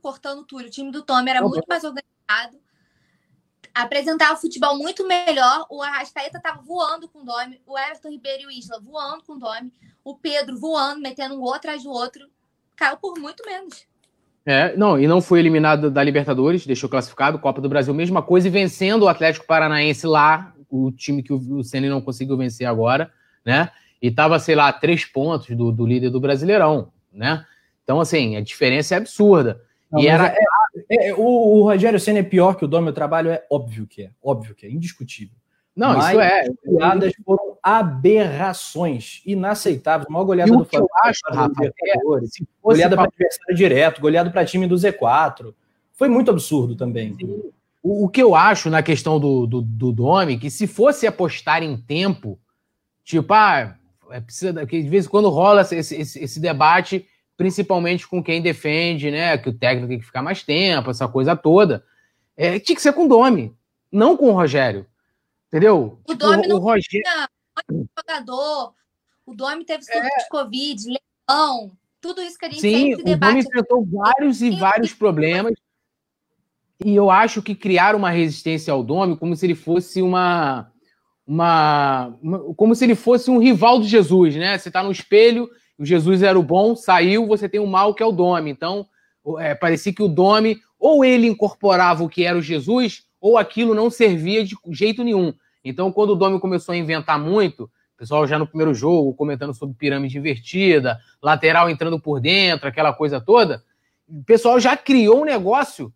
Cortando tudo. O time do Tommy era muito mais organizado apresentar o futebol muito melhor. O Arrascaeta estava voando com o Domi, o Everton Ribeiro e o Isla voando com o Domi, o Pedro voando, metendo um gol atrás do outro. Caiu por muito menos. É, não, e não foi eliminado da Libertadores, deixou classificado, Copa do Brasil, mesma coisa, e vencendo o Atlético Paranaense lá, o time que o Ceni não conseguiu vencer agora, né? E tava, sei lá, três pontos do, do líder do Brasileirão, né? Então, assim, a diferença é absurda. Não, e era, é, é, o, o, Rogério Senna é pior que o Dom, meu trabalho é óbvio que é, óbvio que é, indiscutível. Não, Mas isso é. As goleadas foram aberrações, inaceitáveis. A maior goleada do Flamengo. Eu acho, Rafa, é, goleada para adversário direto, goleada para time do Z4. Foi muito absurdo também. O, o, que eu acho na questão do, do, do Domi, que se fosse apostar em tempo, tipo, ah, é, precisa, que de vez em quando rola esse, esse, esse debate principalmente com quem defende, né? Que o técnico tem que ficar mais tempo, essa coisa toda. É, tinha que ser com o Domi, não com o Rogério. Entendeu? O tipo, Domi o, não o Rogério... tinha jogador. O Domi teve surto é... de Covid, leão, tudo isso que a gente Sim, sempre debate. O Domi enfrentou vários e vários problemas. E eu acho que criaram uma resistência ao Domi como se ele fosse uma, uma, uma como se ele fosse um rival de Jesus, né? Você está no espelho o Jesus era o bom, saiu, você tem o mal que é o Dome. Então, é, parecia que o Dome, ou ele incorporava o que era o Jesus, ou aquilo não servia de jeito nenhum. Então, quando o Dome começou a inventar muito, o pessoal já no primeiro jogo comentando sobre pirâmide invertida, lateral entrando por dentro, aquela coisa toda, o pessoal já criou um negócio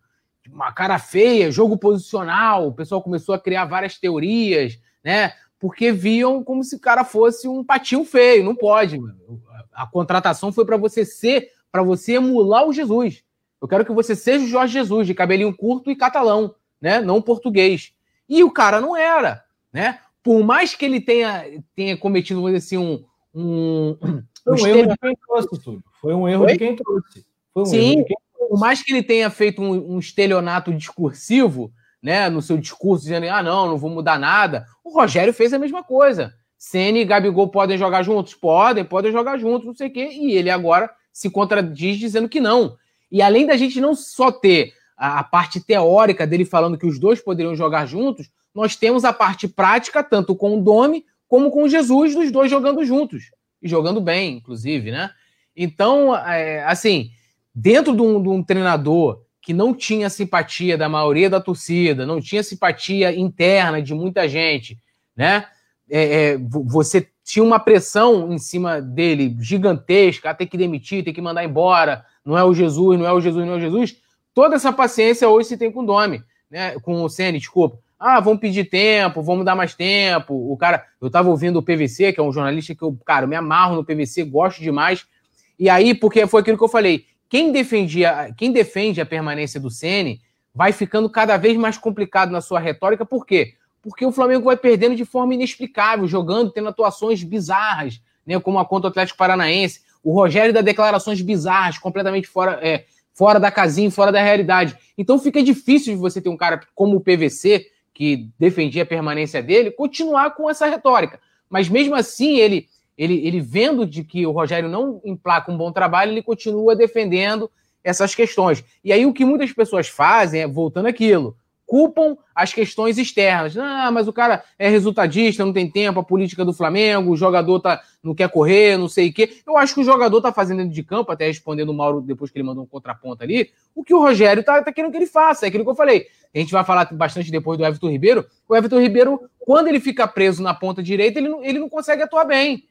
uma cara feia, jogo posicional, o pessoal começou a criar várias teorias, né? Porque viam como se o cara fosse um patinho feio, não pode, mano. A contratação foi para você ser, para você emular o Jesus. Eu quero que você seja o Jorge Jesus, de cabelinho curto e catalão, né? Não português. E o cara não era, né? Por mais que ele tenha, tenha cometido, vamos dizer assim, um. um, Foi um, um erro de quem trouxe, tudo. Foi um erro Oi? de quem trouxe. Foi um Sim, quem por mais que ele tenha feito um, um estelionato discursivo, né, no seu discurso, dizendo, ah, não, não vou mudar nada, o Rogério fez a mesma coisa. Ceni e Gabigol podem jogar juntos? Podem, podem jogar juntos, não sei o quê, e ele agora se contradiz dizendo que não. E além da gente não só ter a, a parte teórica dele falando que os dois poderiam jogar juntos, nós temos a parte prática, tanto com o Domi como com o Jesus, dos dois jogando juntos. E jogando bem, inclusive, né? Então, é, assim, dentro de um, de um treinador que não tinha simpatia da maioria da torcida, não tinha simpatia interna de muita gente, né? É, é, você tinha uma pressão em cima dele gigantesca, ah, tem que demitir, tem que mandar embora, não é o Jesus, não é o Jesus, não é o Jesus. Toda essa paciência hoje se tem com o Domi, né? Com o Ceni, desculpa. Ah, vamos pedir tempo, vamos dar mais tempo. O cara, eu tava ouvindo o PVC, que é um jornalista que eu, cara, eu me amarro no PVC, gosto demais. E aí, porque foi aquilo que eu falei, quem, defendia, quem defende a permanência do Ceni vai ficando cada vez mais complicado na sua retórica. Por quê? Porque o Flamengo vai perdendo de forma inexplicável, jogando, tendo atuações bizarras, né, como a contra o Atlético Paranaense. O Rogério dá declarações bizarras, completamente fora, é, fora da casinha, fora da realidade. Então fica difícil de você ter um cara como o PVC, que defendia a permanência dele, continuar com essa retórica. Mas mesmo assim, ele ele, ele vendo de que o Rogério não emplaca um bom trabalho, ele continua defendendo essas questões. E aí o que muitas pessoas fazem é, voltando aquilo, culpam as questões externas. Ah, mas o cara é resultadista, não tem tempo, a política do Flamengo, o jogador tá, não quer correr, não sei o quê. Eu acho que o jogador tá fazendo dentro de campo, até respondendo o Mauro depois que ele mandou um contraponto ali, o que o Rogério tá, tá querendo que ele faça. É aquilo que eu falei. A gente vai falar bastante depois do Everton Ribeiro. O Everton Ribeiro, quando ele fica preso na ponta direita, ele não, ele não consegue atuar bem.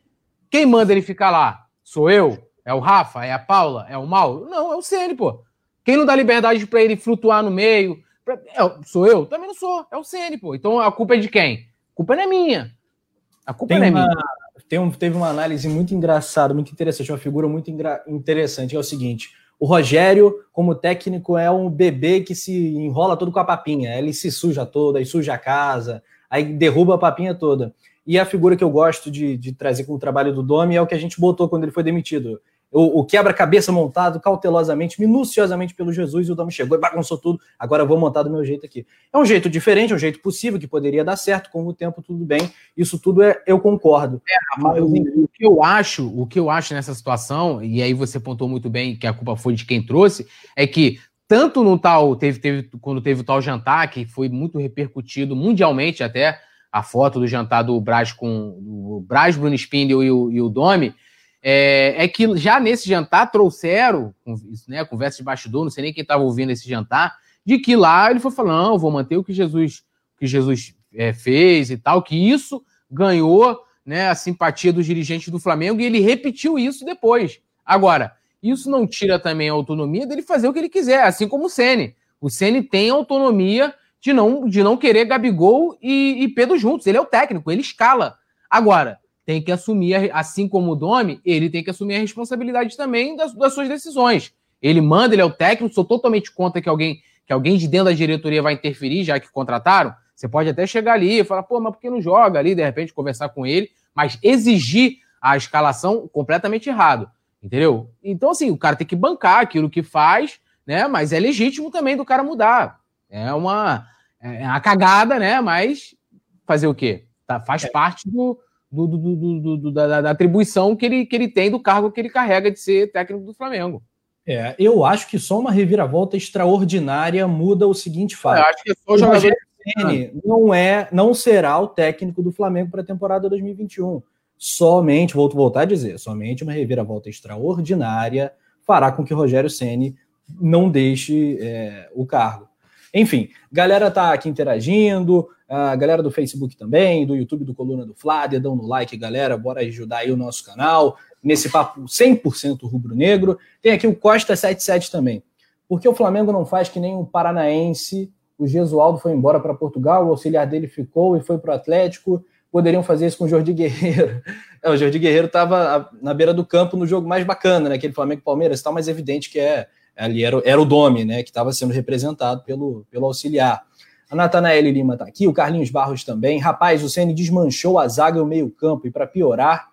Quem manda ele ficar lá? Sou eu? É o Rafa? É a Paula? É o Mauro? Não, é o Ceni, pô. Quem não dá liberdade para ele flutuar no meio? É, sou eu? Também não sou. É o Ceni, pô. Então a culpa é de quem? A culpa não é minha. A culpa tem não é uma, minha. Tem um, teve uma análise muito engraçada, muito interessante, uma figura muito interessante, é o seguinte: o Rogério, como técnico, é um bebê que se enrola todo com a papinha. Ele se suja toda, aí suja a casa, aí derruba a papinha toda. E a figura que eu gosto de, de trazer com o trabalho do Domi é o que a gente botou quando ele foi demitido. O, o quebra-cabeça montado cautelosamente, minuciosamente pelo Jesus, e o Domi chegou e bagunçou tudo. Agora eu vou montar do meu jeito aqui. É um jeito diferente, é um jeito possível, que poderia dar certo, com o tempo tudo bem. Isso tudo é, eu concordo. É, Mas, o que eu acho, o que eu acho nessa situação, e aí você pontou muito bem que a culpa foi de quem trouxe, é que tanto no tal, teve, teve quando teve o tal jantar, que foi muito repercutido mundialmente até, a foto do jantar do Braz com o Braz, Bruno Spindel e o, e o Domi, é, é, que já nesse jantar trouxeram, né, conversa de bastidor, não sei nem quem estava ouvindo esse jantar, de que lá ele foi falando, não, vou manter o que Jesus, que Jesus é, fez e tal, que isso ganhou né, a simpatia dos dirigentes do Flamengo e ele repetiu isso depois. Agora, isso não tira também a autonomia dele fazer o que ele quiser, assim como o Sene. O Sene tem autonomia de não, de não querer Gabigol e, e Pedro juntos. Ele é o técnico, ele escala. Agora, tem que assumir, assim como o Domi, ele tem que assumir a responsabilidade também das, das, suas decisões. Ele manda, ele é o técnico, sou totalmente contra que alguém, que alguém de dentro da diretoria vai interferir, já que contrataram. Você pode até chegar ali e falar, pô, mas por que não joga ali, de repente, conversar com ele, mas exigir a escalação completamente errado. Entendeu? Então, assim, o cara tem que bancar aquilo que faz, né? Mas é legítimo também do cara mudar. É uma, é, é uma cagada, né? Mas fazer o quê? Tá, faz é. parte do, do, do, do da, da, atribuição que ele, que ele tem do cargo que ele carrega de ser técnico do Flamengo. É, eu acho que só uma reviravolta extraordinária muda o seguinte fato. Eu acho que é só o jogador não é, não será o técnico do Flamengo para a temporada 2021. Somente, vou voltar a dizer, somente uma reviravolta extraordinária fará com que Rogério Ceni não deixe é, o cargo. Enfim, galera tá aqui interagindo, a galera do Facebook também, do YouTube do Coluna do Flá, dedão no like, galera, bora ajudar aí o nosso canal, nesse papo 100% rubro-negro. Tem aqui o Costa77 também. Por que o Flamengo não faz que nem o Paranaense? O Gesualdo foi embora para Portugal, o auxiliar dele ficou e foi para o Atlético. Poderiam fazer isso com o Jordi Guerreiro. <laughs> É, o Jordi Guerreiro estava na beira do campo no jogo mais bacana, né? Aquele Flamengo-Palmeiras e tal, mas é evidente que é, ali era, era o Domi, né? Que estava sendo representado pelo, pelo auxiliar. A Natanael Lima está aqui, o Carlinhos Barros também. Rapaz, o Ceni desmanchou a zaga e o meio-campo, e para piorar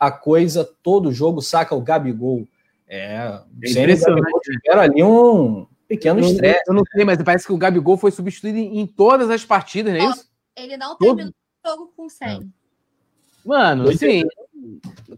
a coisa, todo jogo saca o Gabigol. É, é impressionante. Era ali um pequeno estresse. Eu não sei, mas parece que o Gabigol foi substituído em todas as partidas, não é isso? Ele não terminou o jogo com 100. Mano, assim,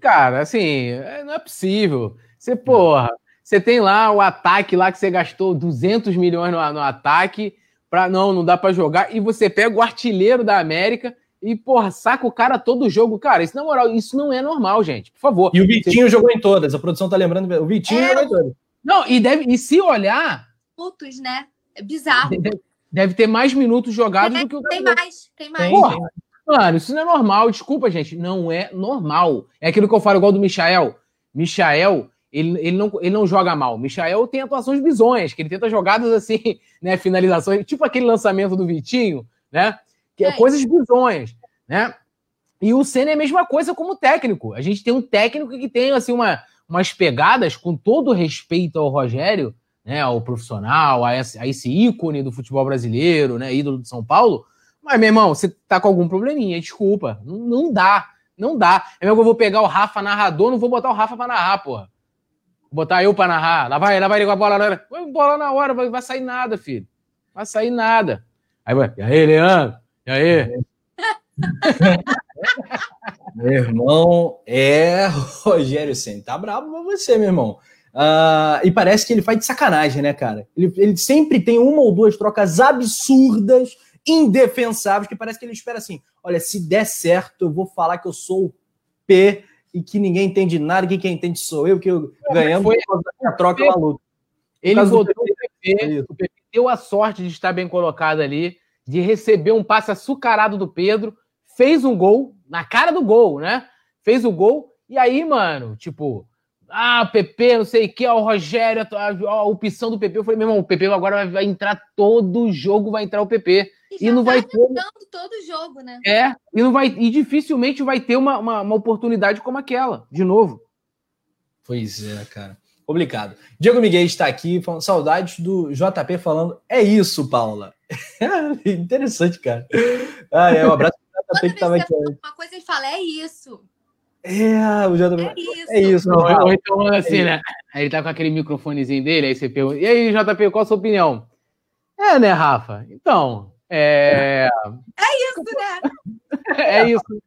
cara, assim, não é possível. Você, porra, você tem lá o ataque lá que você gastou 200 milhões no, no ataque Pra, não, não dá para jogar. E você pega o artilheiro da América e, porra, saca o cara todo jogo. Cara, isso na moral, isso não é normal, gente. Por favor. E o Vitinho você... jogou em todas. A produção tá lembrando. O Vitinho é... jogou em todas. Não, e, deve, e se olhar. Minutos, né? É bizarro. <laughs> Deve, deve ter mais minutos jogados do que o Tem mais, tem mais. Porra, mano, isso não é normal. Desculpa, gente. Não é normal. É aquilo que eu falo igual do Michael. Michael, ele, ele, não, ele não joga mal. Michael tem atuações bizonhas, que ele tenta jogadas assim, <laughs> né? Finalizações, tipo aquele lançamento do Vitinho, né? Que é, é coisas bizonhas, né? E o Senna é a mesma coisa como técnico. A gente tem um técnico que tem assim uma, umas pegadas, com todo respeito ao Rogério, né? Ao profissional, a esse, a esse ícone do futebol brasileiro, né? Ídolo de São Paulo. Mas, meu irmão, você tá com algum probleminha, desculpa. Não, não dá. Não dá. É mesmo que eu vou pegar o Rafa narrador, não vou botar o Rafa pra narrar, porra botar eu para narrar. Lá vai, lá vai ele com a bola na hora. Vai bola na hora, vai, vai sair nada, filho. Vai sair nada. Aí vai, e aí, Leandro? E aí? <laughs> meu irmão é Rogério Senna. Tá bravo pra você, meu irmão. Uh, e parece que ele faz de sacanagem, né, cara? Ele, ele sempre tem uma ou duas trocas absurdas, indefensáveis, que parece que ele espera assim: olha, se der certo, eu vou falar que eu sou o P e que ninguém entende nada, que quem entende sou eu, que eu ganhamos foi a troca maluca. Ele votou o PP, o PP deu a sorte de estar bem colocado ali, de receber um passe açucarado do Pedro, fez um gol, na cara do gol, né? Fez o gol, e aí, mano, tipo, ah, o PP, não sei o que, ó, o Rogério, a, a, opção do PP. Eu falei, meu irmão, o PP agora vai, vai entrar todo jogo, vai entrar o PP. E, e não tá vai ter. todo jogo, né? É, e não vai. E dificilmente vai ter uma, uma, uma oportunidade como aquela, de novo. Pois é, cara. Complicado. Diego Miguel está aqui, falando saudades do JP falando. É isso, Paula. <laughs> Interessante, cara. Ah, é, um abraço pro JP que estava aqui. Uma coisa ele fala, é isso. É, o JP. É isso. É isso. Não, ou então, assim, é né? Aí ele tá com aquele microfonezinho dele, aí você pergunta. E aí, JP, qual a sua opinião? É, né, Rafa? Então, é. É isso, né? <laughs> é isso.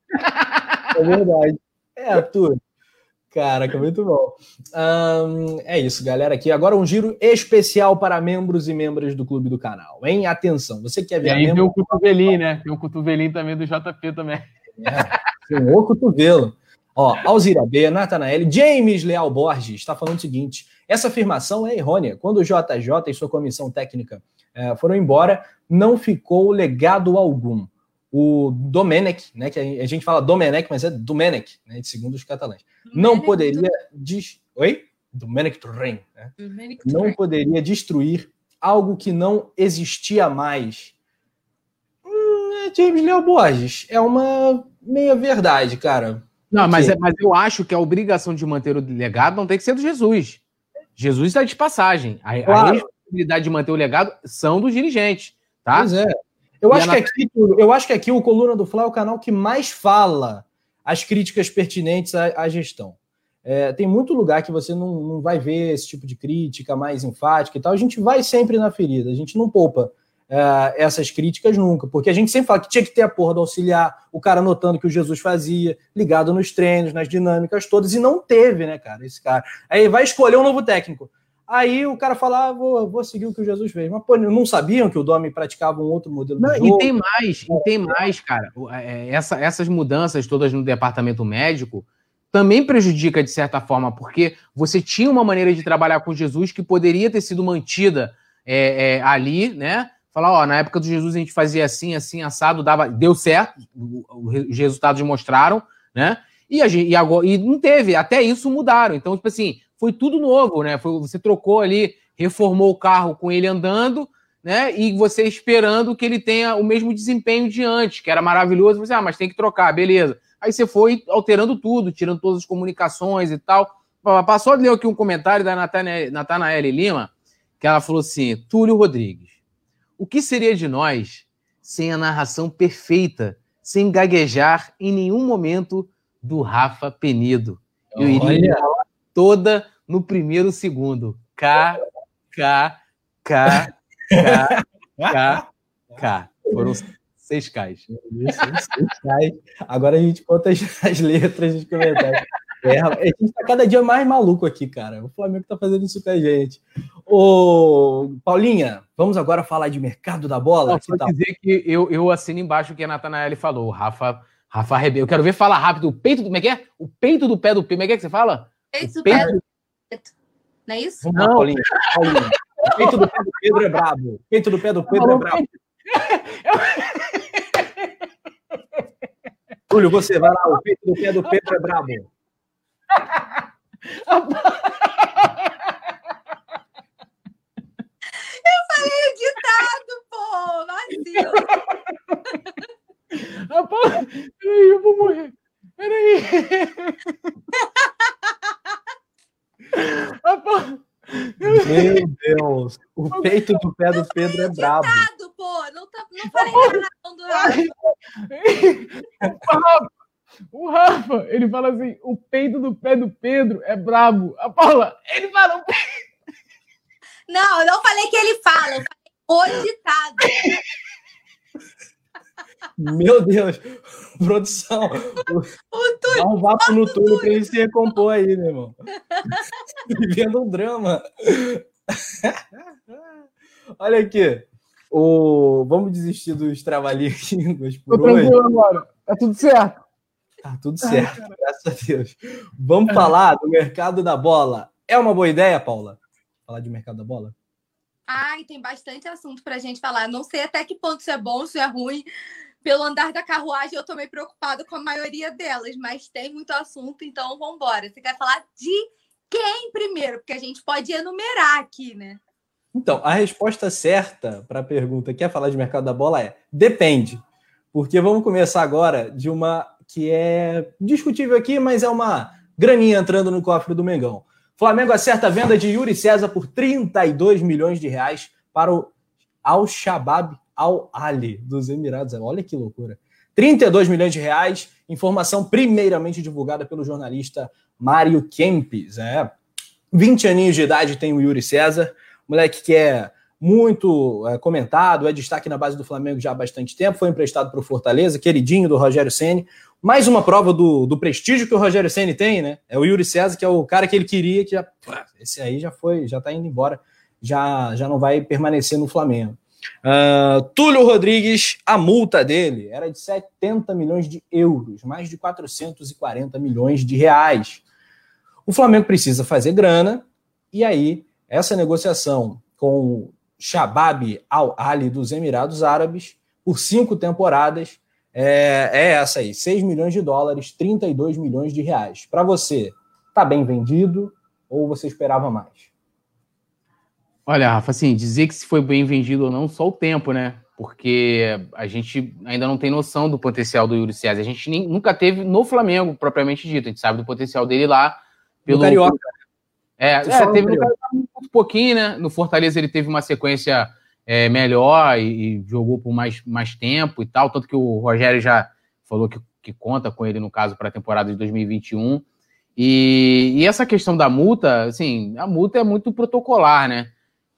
É verdade. É, Arthur. Caraca, muito bom. Um, é isso, galera. Aqui agora um giro especial para membros e membros do clube do canal. Hein? Atenção, você quer ver. E aí membro... tem o cotovelinho, né? Tem o cotovelinho também do JP também. É, tem o cotovelo. Ó, Alzira B, Natanael, James Leal Borges está falando o seguinte: essa afirmação é errônea. Quando o JJ e sua comissão técnica é, foram embora, não ficou legado algum. O Domenech, né, que a gente fala Domenech, mas é Domenech, né, segundo os catalães, não poderia. Des... Oi? Domenech Torren. Né? Não poderia destruir algo que não existia mais. Hum, é James Leal Borges é uma meia verdade, cara não, mas, é, mas eu acho que a obrigação de manter o legado não tem que ser do Jesus. Jesus está de passagem. A, claro. a responsabilidade de manter o legado são dos dirigentes. Tá? Pois é. Eu acho, que aqui, eu acho que aqui o Coluna do Fla é o canal que mais fala as críticas pertinentes à, à gestão. É, tem muito lugar que você não, não vai ver esse tipo de crítica mais enfática e tal. A gente vai sempre na ferida, a gente não poupa uh, essas críticas nunca, porque a gente sempre fala que tinha que ter a porra do auxiliar, o cara anotando que o Jesus fazia, ligado nos treinos, nas dinâmicas todas, e não teve, né, cara, esse cara. Aí vai escolher um novo técnico. Aí o cara fala, ah, vou, vou seguir o que o Jesus fez. Mas, pô, não sabiam que o Domi praticava um outro modelo não, E tem mais, e tem mais, cara. É, essa, essas mudanças todas no departamento médico também prejudica de certa forma, porque você tinha uma maneira de trabalhar com Jesus que poderia ter sido mantida é, é, ali, né? falar, ó, na época do Jesus a gente fazia assim, assim, assado, dava, deu certo, os resultados mostraram, né? E, a, e, agora, e não teve, até isso mudaram. Então, tipo assim, foi tudo novo, né? Foi, você trocou ali reformou o carro com ele andando, né? E você esperando que ele tenha o mesmo desempenho de antes, que era maravilhoso. Você, ah, mas tem que trocar, beleza. Aí você foi alterando tudo, tirando todas as comunicações e tal. Passou de ler aqui um comentário da Natanael Lima, que ela falou assim: Túlio Rodrigues, o que seria de nós sem a narração perfeita, sem gaguejar em nenhum momento do Rafa Penido? Eu iria toda no primeiro segundo. K, K, K, K, K, K. Foram seis Ks. Agora a gente conta as, as letras dos comentários. É, a gente tá cada dia mais maluco aqui, cara. O Flamengo tá fazendo isso com a gente. Ô, Paulinha, vamos agora falar de mercado da bola? Não, dizer que eu, eu assino embaixo o que a Natanael falou. Rafa, Rafa Rebelo. Eu quero ver falar rápido. O peito do. Como é que é? O peito do pé do pé. Como é que, é que você fala? Peito do pé do Não é isso? Não, Paulinha. Paulinha. O <laughs> peito do pé do Pedro é brabo. O peito do pé do Pedro é brabo. <laughs> Túlio, você vai lá. O peito do pé do Pedro é brabo. <laughs> Eu falei o ditado, pô! Vacilo! Eu vou morrer. Peraí. <laughs> Rapaz. Meu Deus, o peito do pé do Pedro é brabo. Pô, não, tá, não <laughs> falei nada do <laughs> Rafa. O Rafa, ele fala assim: o peito do pé do Pedro é brabo. A Paula, ele fala. Não, eu não falei que ele fala, eu falei o ditado. Meu Deus, produção. O Túlio, Dá um vapo no Túlio para ele se recompor aí, meu irmão. <laughs> Vivendo um drama. <laughs> Olha aqui. O... Vamos desistir dos trabalhinhos por Tô hoje. agora. Tá tudo certo. Tá tudo certo, Ai, graças a Deus. Vamos falar do mercado da bola. É uma boa ideia, Paula? Falar de mercado da bola? Ai, tem bastante assunto para a gente falar. Não sei até que ponto isso é bom, isso é ruim. Pelo andar da carruagem, eu tô meio preocupada com a maioria delas, mas tem muito assunto, então vamos embora. Você quer falar de quem primeiro? Porque a gente pode enumerar aqui, né? Então, a resposta certa para a pergunta quer falar de mercado da bola é depende. Porque vamos começar agora de uma que é discutível aqui, mas é uma graninha entrando no cofre do Mengão. Flamengo acerta a venda de Yuri César por 32 milhões de reais para o Al-Shabaab Al-Ali dos Emirados. Olha que loucura. 32 milhões de reais, informação primeiramente divulgada pelo jornalista Mário Kempis. É. 20 aninhos de idade tem o Yuri César, moleque que é muito é, comentado, é destaque na base do Flamengo já há bastante tempo, foi emprestado para o Fortaleza, queridinho do Rogério Ceni. Mais uma prova do, do prestígio que o Rogério Ceni tem, né? É o Yuri César, que é o cara que ele queria, que já. Esse aí já foi, já tá indo embora, já, já não vai permanecer no Flamengo. Uh, Túlio Rodrigues, a multa dele era de 70 milhões de euros, mais de 440 milhões de reais. O Flamengo precisa fazer grana, e aí essa negociação com o Shabab Al-Ali dos Emirados Árabes por cinco temporadas é, é essa aí: 6 milhões de dólares, 32 milhões de reais. Para você, tá bem vendido ou você esperava mais? Olha, Rafa, assim, dizer que se foi bem vendido ou não, só o tempo, né? Porque a gente ainda não tem noção do potencial do Yuri César. A gente nem, nunca teve no Flamengo, propriamente dito. A gente sabe do potencial dele lá. Pelo, no Carioca. É, é teve no Carioca um pouquinho, né? No Fortaleza ele teve uma sequência é, melhor e, e, jogou por mais, mais tempo e tal. Tanto que o Rogério já falou que, que conta com ele, no caso, para a temporada de 2021. E, e essa questão da multa, assim, a multa é muito protocolar, né?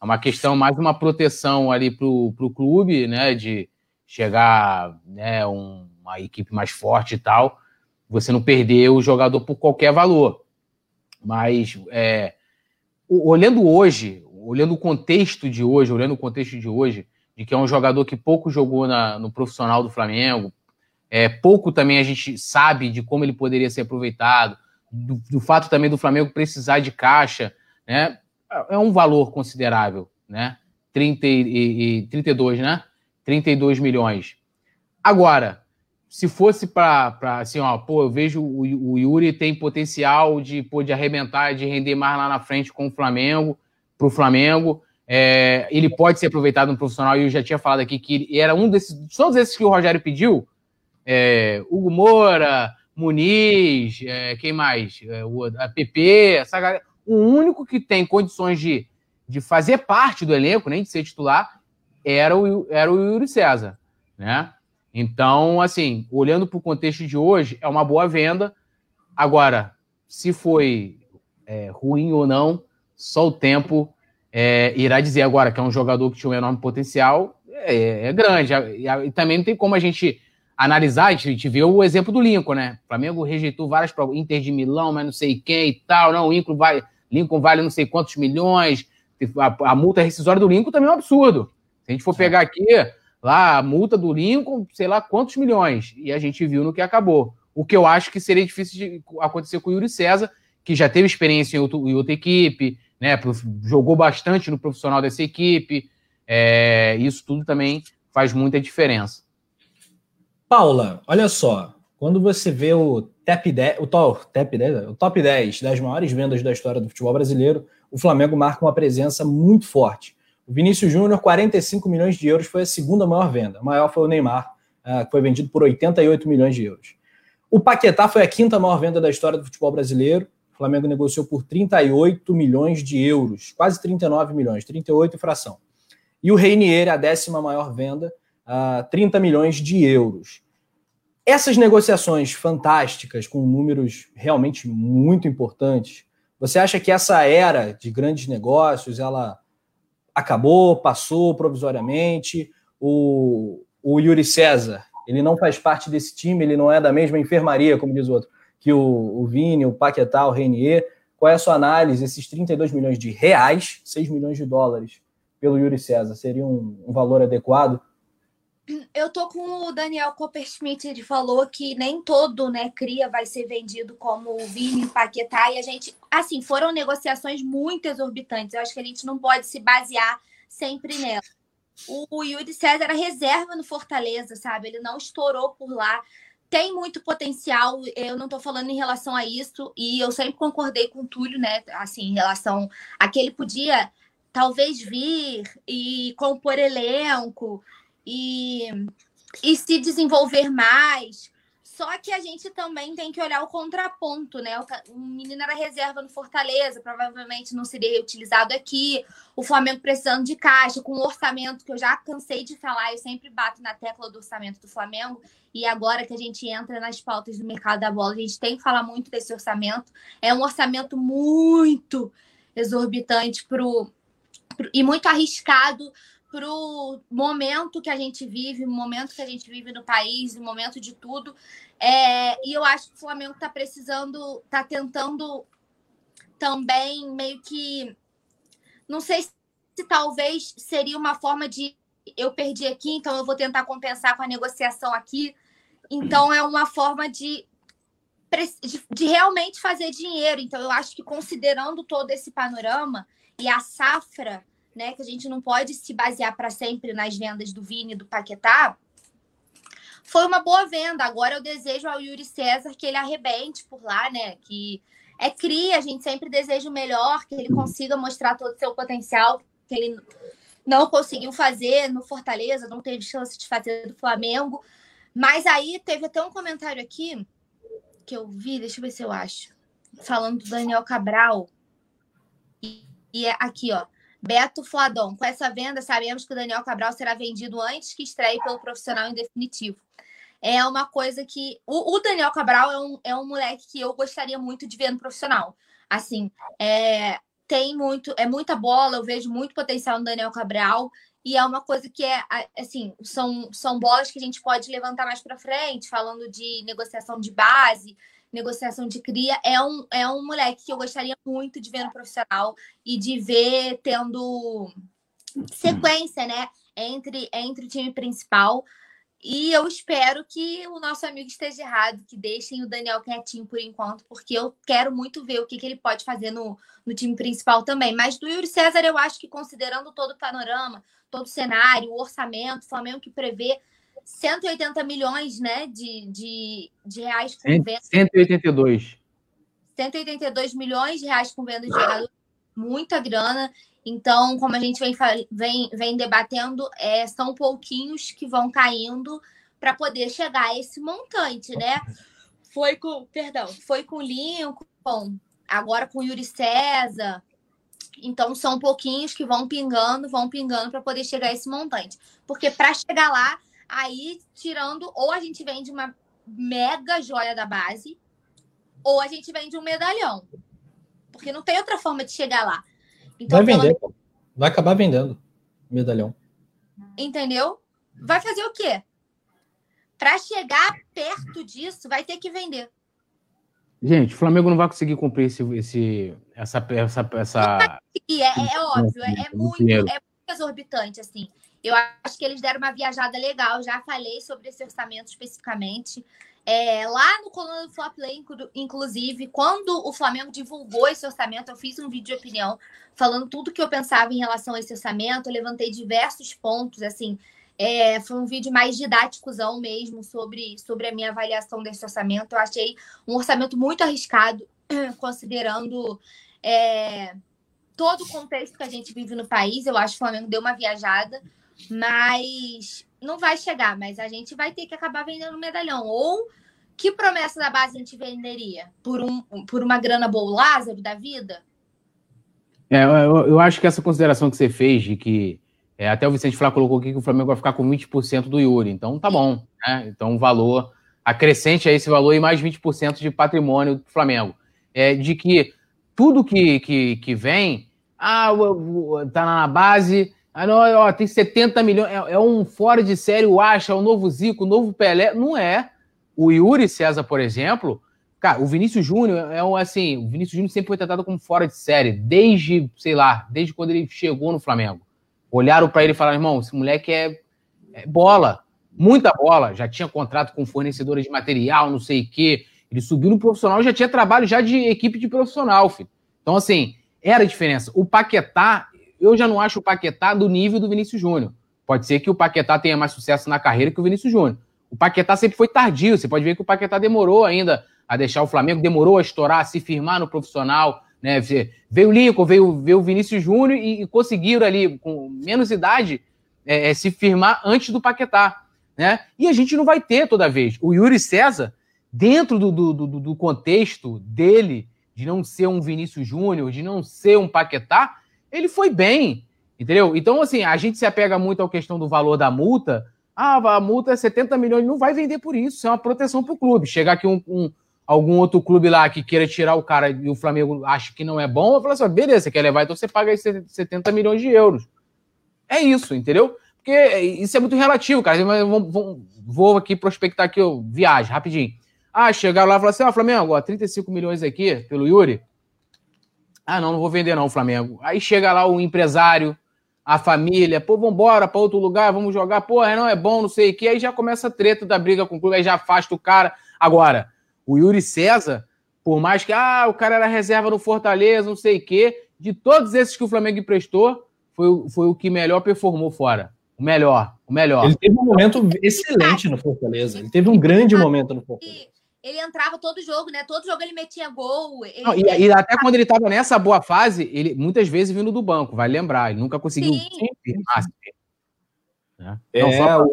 É uma questão mais uma proteção ali para o clube, né? De chegar né, um, uma equipe mais forte e tal. Você não perder o jogador por qualquer valor. Mas é, olhando hoje, olhando o contexto de hoje, olhando o contexto de hoje, de que é um jogador que pouco jogou na, no profissional do Flamengo, é, pouco também a gente sabe de como ele poderia ser aproveitado, do, do fato também do Flamengo precisar de caixa, né? É um valor considerável, né? 30 e, e 32, né? 32 milhões. Agora, se fosse para assim, ó, pô, eu vejo o, o Yuri tem potencial de, pô, de arrebentar, de render mais lá na frente com o Flamengo, para o Flamengo. É, ele pode ser aproveitado no profissional, e eu já tinha falado aqui que era um desses, todos esses que o Rogério pediu, é, Hugo Moura, Muniz, é, quem mais? É, o, a PP, essa galera, o único que tem condições de, de fazer parte do elenco, nem de ser titular, era o, era o Yuri César, né? Então, assim, olhando para o contexto de hoje, é uma boa venda. Agora, se foi é, ruim ou não, só o tempo é, irá dizer agora que é um jogador que tinha um enorme potencial, é, é grande. E, também não tem como a gente analisar, a gente, vê o exemplo do Lincoln, né? O Flamengo rejeitou várias Inter de Milão, mas não sei quem e tal, não, o Lincoln vai, Lincoln vale não sei quantos milhões, a, a multa rescisória do Lincoln também é um absurdo. Se a gente for pegar aqui, lá, a multa do Lincoln, sei lá quantos milhões, e a gente viu no que acabou. O que eu acho que seria difícil de acontecer com o Yuri César, que já teve experiência em, outro, em outra equipe, né? Jogou bastante no profissional dessa equipe. É, isso tudo também faz muita diferença. Paula, olha só. Quando você vê o top 10, o top, top 10, o top 10 das maiores vendas da história do futebol brasileiro, o Flamengo marca uma presença muito forte. O Vinícius Júnior, 45 milhões de euros, foi a segunda maior venda. A maior foi o Neymar, ah, que foi vendido por 88 milhões de euros. O Paquetá foi a quinta maior venda da história do futebol brasileiro. Flamengo negociou por 38 milhões de euros, quase 39 milhões, 38 e fração. E o Reinier, a décima maior venda, a 30 milhões de euros. Essas negociações fantásticas, com números realmente muito importantes, você acha que essa era de grandes negócios, ela acabou, passou provisoriamente? O, o Yuri César, ele não faz parte desse time, ele não é da mesma enfermaria, como diz o outro que o, o Vini, o Paquetá, o Renier. Qual é a sua análise? Esses 32 milhões de reais, 6 milhões de dólares pelo Yuri César, seria um, um valor adequado? Eu tô com o Daniel Copperschmidt, ele falou que nem todo, né, cria vai ser vendido como o Vini, Paquetá, e a gente, assim, foram negociações muito exorbitantes. Eu acho que a gente não pode se basear sempre nela. O Yuri César era reserva no Fortaleza, sabe? Ele não estourou por lá tem muito potencial, eu não estou falando em relação a isso, e eu sempre concordei com o Túlio, né? Assim, em relação a que ele podia talvez vir e compor elenco e, e se desenvolver mais. Só que a gente também tem que olhar o contraponto, né? O menino era reserva no Fortaleza, provavelmente não seria reutilizado aqui. O Flamengo precisando de caixa, com um orçamento que eu já cansei de falar, eu sempre bato na tecla do orçamento do Flamengo. E agora que a gente entra nas pautas do mercado da bola, a gente tem que falar muito desse orçamento. É um orçamento muito exorbitante pro, pro e muito arriscado para o momento que a gente vive, o momento que a gente vive no país, o momento de tudo. É, e eu acho que o Flamengo está precisando, está tentando também meio que. Não sei se, se talvez seria uma forma de eu perdi aqui, então eu vou tentar compensar com a negociação aqui. Então é uma forma de, de, de realmente fazer dinheiro. Então eu acho que considerando todo esse panorama e a safra né? Que a gente não pode se basear para sempre nas vendas do Vini e do Paquetá. Foi uma boa venda. Agora eu desejo ao Yuri César que ele arrebente por lá, né? Que é cria, a gente sempre deseja o melhor, que ele consiga mostrar todo o seu potencial, que ele não conseguiu fazer no Fortaleza, não teve chance de fazer do Flamengo. Mas aí teve até um comentário aqui que eu vi, deixa eu ver se eu acho, falando do Daniel Cabral. E, e é aqui, ó. Beto Fladon, com essa venda, sabemos que o Daniel Cabral será vendido antes que estreie pelo profissional em definitivo. É uma coisa que. O, o, Daniel Cabral é um, é um moleque que eu gostaria muito de ver no profissional. Assim, é, tem muito, é muita bola, eu vejo muito potencial no Daniel Cabral. E é uma coisa que é, assim, são, são bolas que a gente pode levantar mais para frente, falando de negociação de base, negociação de cria, é um, é um moleque que eu gostaria muito de ver no profissional e de ver tendo sequência, né? Entre, entre o time principal. E eu espero que o nosso amigo esteja errado, que deixem o Daniel quietinho por enquanto, porque eu quero muito ver o que, que ele pode fazer no, no time principal também. Mas do Yuri César, eu acho que considerando todo o panorama, todo o cenário, o orçamento, o Flamengo que prevê 180 milhões né, de, de, de reais com venda. 182. 182 milhões de reais com venda de jogador, muita grana. Então, como a gente vem, vem, vem debatendo, é, são pouquinhos que vão caindo para poder chegar a esse montante, né? Foi com, perdão, foi com Lincoln, agora com Yuri César. Então, são pouquinhos que vão pingando, vão pingando para poder chegar a esse montante. Porque para chegar lá, aí tirando, ou a gente vende uma mega joia da base, ou a gente vende um medalhão. Porque não tem outra forma de chegar lá. Então, vai vender, pelo... vai acabar vendendo medalhão. Entendeu? Vai fazer o quê? Para chegar perto disso, vai ter que vender. Gente, o Flamengo não vai conseguir cumprir esse, esse essa, essa, essa... É, é óbvio, é, é muito, é muito exorbitante, assim. Eu acho que eles deram uma viajada legal. Já falei sobre esse orçamento especificamente. É, lá no Coluna do Flop inclusive, quando o Flamengo divulgou esse orçamento, eu fiz um vídeo de opinião falando tudo que eu pensava em relação a esse orçamento. Eu levantei diversos pontos, assim. É, foi um vídeo mais didáticozão mesmo sobre, sobre a minha avaliação desse orçamento. Eu achei um orçamento muito arriscado, <clears throat> considerando é, todo o contexto que a gente vive no país. Eu acho que o Flamengo deu uma viajada, mas não vai chegar, mas a gente vai ter que acabar vendendo medalhão. Ou que promessa da base a gente venderia? Por, um, por uma grana boa Lázaro da vida? É, eu, eu, acho que essa consideração que você fez de que é, até o Vicente Flá colocou aqui que o Flamengo vai ficar com 20% do Yuri. Então tá bom. Né? Então o valor acrescente a esse valor e mais 20% de patrimônio do Flamengo. É, de que tudo que, que, que vem, ah, tá na base, ah, não, ó, tem 70 milhões. É, é, um fora de série, o Acha, o novo Zico, o novo Pelé. Não é. O Yuri César, por exemplo, cara, o Vinícius Júnior é um assim. O Vinícius Júnior sempre foi tratado como fora de série, desde, sei lá, desde quando ele chegou no Flamengo. Olharam para ele e falaram: irmão, esse moleque é, é, bola, muita bola. Já tinha contrato com fornecedores de material, não sei o quê. Ele subiu no profissional, já tinha trabalho já de equipe de profissional, filho. Então, assim, era a diferença. O Paquetá, eu já não acho o Paquetá do nível do Vinícius Júnior. Pode ser que o Paquetá tenha mais sucesso na carreira que o Vinícius Júnior. O Paquetá sempre foi tardio. Você pode ver que o Paquetá demorou ainda a deixar o Flamengo, demorou a estourar, a se firmar no profissional. Né? Veio o Lincoln, veio, veio o Vinícius Júnior e, e, conseguiram ali, com menos idade, é, é, se firmar antes do Paquetá. Né? E a gente não vai ter toda vez. O Yuri César, dentro do, do, do, do contexto dele, de não ser um Vinícius Júnior, de não ser um Paquetá, ele foi bem, entendeu? Então, assim, a gente se apega muito à questão do valor da multa. Ah, a multa é 70 milhões, não vai vender por isso, isso é uma proteção para o clube. Chegar aqui um, um, algum outro clube lá que queira tirar o cara e o Flamengo acha que não é bom, eu falo assim, beleza, você quer levar, então você paga aí 70 milhões de euros. É isso, entendeu? Porque isso é muito relativo, cara. Vou, aqui prospectar aqui, eu viagem, rapidinho. Ah, chegaram lá e falaram assim, ó, oh, Flamengo, ó, 35 milhões aqui pelo Yuri, ah, não, não vou vender não, o Flamengo. Aí chega lá o empresário, a família, pô, vambora para outro lugar, vamos jogar, pô, não é bom, não sei o que. Aí já começa a treta da briga com o clube, aí já afasta o cara. Agora, o Yuri César, por mais que, ah, o cara era reserva no Fortaleza, não sei o quê, de todos esses que o Flamengo emprestou, foi, foi o que melhor performou fora. O melhor, o melhor. Ele teve um momento excelente no Fortaleza. Ele teve um grande momento no Fortaleza ele entrava todo jogo, né? Todo jogo ele metia gol. Ele... Não, e, e, até quando ele estava nessa boa fase, ele muitas vezes vindo do banco, vai lembrar. Ele nunca conseguiu firmar. Né? É, pra... o,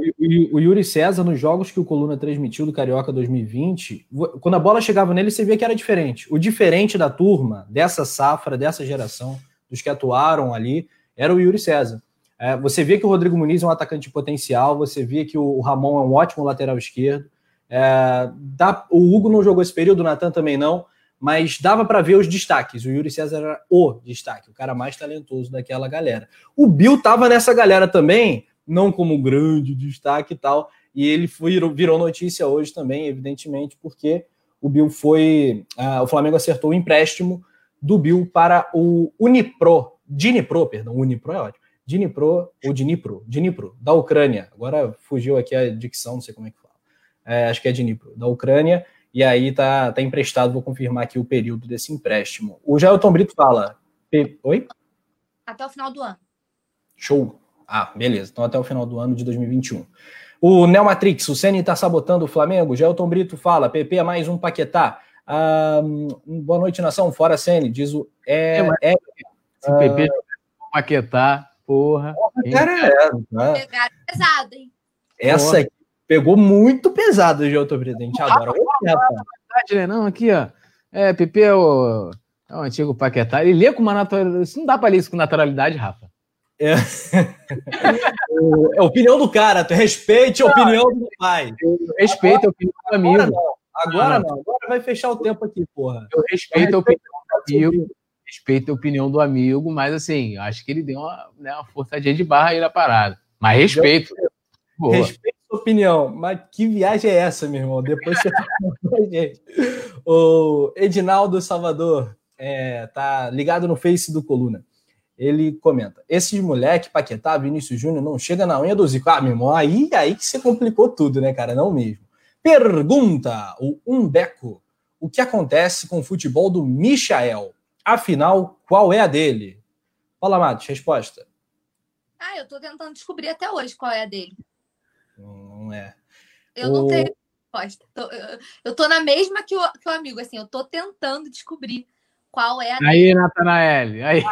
o, Yuri César, nos jogos que o Coluna transmitiu do Carioca 2020, quando a bola chegava nele, você via que era diferente. O diferente da turma, dessa safra, dessa geração, dos que atuaram ali, era o Yuri César. É, você via que o Rodrigo Muniz é um atacante potencial, você via que o Ramon é um ótimo lateral esquerdo. É, dá, o Hugo não jogou esse período, o Natan também não, mas dava para ver os destaques. O Yuri César era o destaque, o cara mais talentoso daquela galera. O Bill tava nessa galera também, não como grande destaque e tal, e ele foi, virou notícia hoje também, evidentemente, porque o Bill foi. O Flamengo acertou o empréstimo do Bill para o Unipro, Dnipro, perdão, Unipro é ótimo. Dnipro ou Dnipro, Dnipro, da Ucrânia. Agora fugiu aqui a dicção, não sei como é que é, acho que é de Dnipro, da Ucrânia, e aí tá, tá emprestado, vou confirmar aqui o período desse empréstimo. O Jailton Brito fala. Oi? Até o final do ano. Show. Ah, beleza. Então até o final do ano de 2021. O Neomatrix, o Ceni está sabotando o Flamengo. Gelton Brito fala: PP é mais um Paquetá. Ah, boa noite, nação. Fora Ceni, diz o. É, é, é, se o PP Paquetá, porra. porra cara, é? Pegaram pesado, hein? Essa aqui pegou muito pesado, já tô presidente agora. Né? Não, aqui, ó. É, Pepe é o, é o antigo Paquetá. Ele lê com uma naturalidade. Isso não dá pra ler isso com naturalidade, Rafa. É. <laughs> é a opinião do cara, tu respeite a opinião do pai. Respeita a opinião do amigo. Agora não, agora não, agora vai fechar o tempo aqui, porra. Eu respeito a opinião do amigo, respeito a opinião do amigo, mas assim, acho que ele deu uma, né, uma forçadinha de barra aí na parada. Mas respeito. Respeito a sua opinião, mas que viagem é essa, meu irmão? Depois você <laughs> fala gente. O Edinaldo Salvador é, tá ligado no Face do Coluna ele comenta: esses moleque, Paquetá, Vinícius Júnior, não chega na unha do Zico. Ah, meu irmão, aí, aí que você complicou tudo, né, cara? Não mesmo. Pergunta o Umbeco: o que acontece com o futebol do Michael? Afinal, qual é a dele? Fala, Matos, resposta. Ah, eu tô tentando descobrir até hoje qual é a dele. Não é. Eu o... não tenho resposta. Eu, eu tô na mesma que o, que o amigo, assim, eu tô tentando descobrir qual é a Aí. Natanael, aí.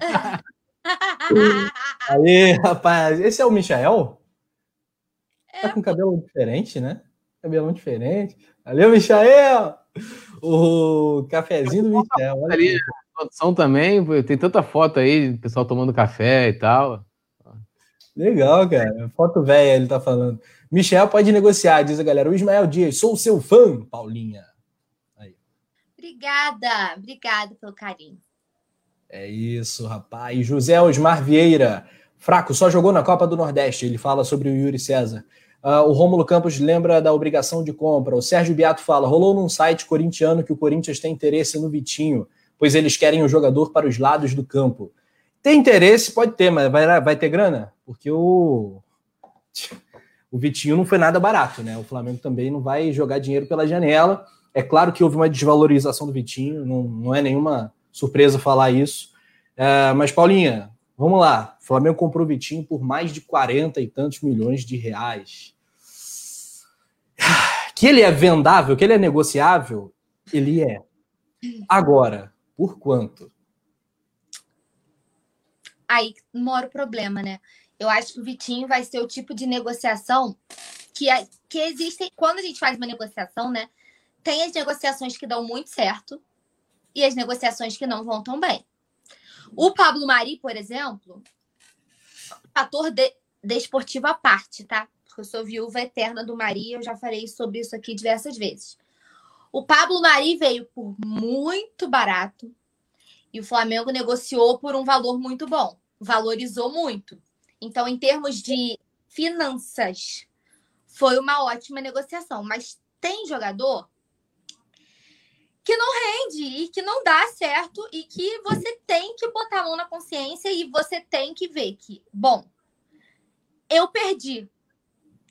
Ah. <laughs> Aí, rapaz, esse é o Michael? É. Tá com cabelo diferente, né? Cabelão diferente. Valeu, Michael! O cafezinho do Michael. Olha ali, produção também, tem tanta foto aí, pessoal tomando café e tal. Legal, cara. Foto velha, ele tá falando. Michel pode negociar, diz a galera. O Ismael Dias, sou seu fã, Paulinha. Aí. Obrigada, obrigada pelo carinho. É isso, rapaz. José Osmar Vieira, fraco, só jogou na Copa do Nordeste. Ele fala sobre o Yuri César. Uh, o Rômulo Campos lembra da obrigação de compra. O Sérgio Beato fala: rolou num site corintiano que o Corinthians tem interesse no Vitinho, pois eles querem o jogador para os lados do campo. Tem interesse, pode ter, mas vai, vai ter grana? Porque o, o Vitinho não foi nada barato, né? O Flamengo também não vai jogar dinheiro pela janela. É claro que houve uma desvalorização do Vitinho, não, não é nenhuma surpresa falar isso. É, mas, Paulinha, vamos lá. O Flamengo comprou o Vitinho por mais de 40 e tantos milhões de reais. Que ele é vendável, que ele é negociável, ele é. Agora, por quanto? Aí mora o problema, né? Eu acho que o Vitinho vai ser o tipo de negociação que, que existem. Quando a gente faz uma negociação, né? Tem as negociações que dão muito certo e as negociações que não vão tão bem. O Pablo Mari, por exemplo, fator de, desportivo à parte, tá? Porque eu sou viúva eterna do Mari, eu já falei sobre isso aqui diversas vezes. O Pablo Mari veio por muito barato e o Flamengo negociou por um valor muito bom, valorizou muito. Então, em termos de finanças, foi uma ótima negociação. Mas tem jogador que não rende e que não dá certo e que você tem que botar a mão na consciência e você tem que ver que, bom, eu perdi.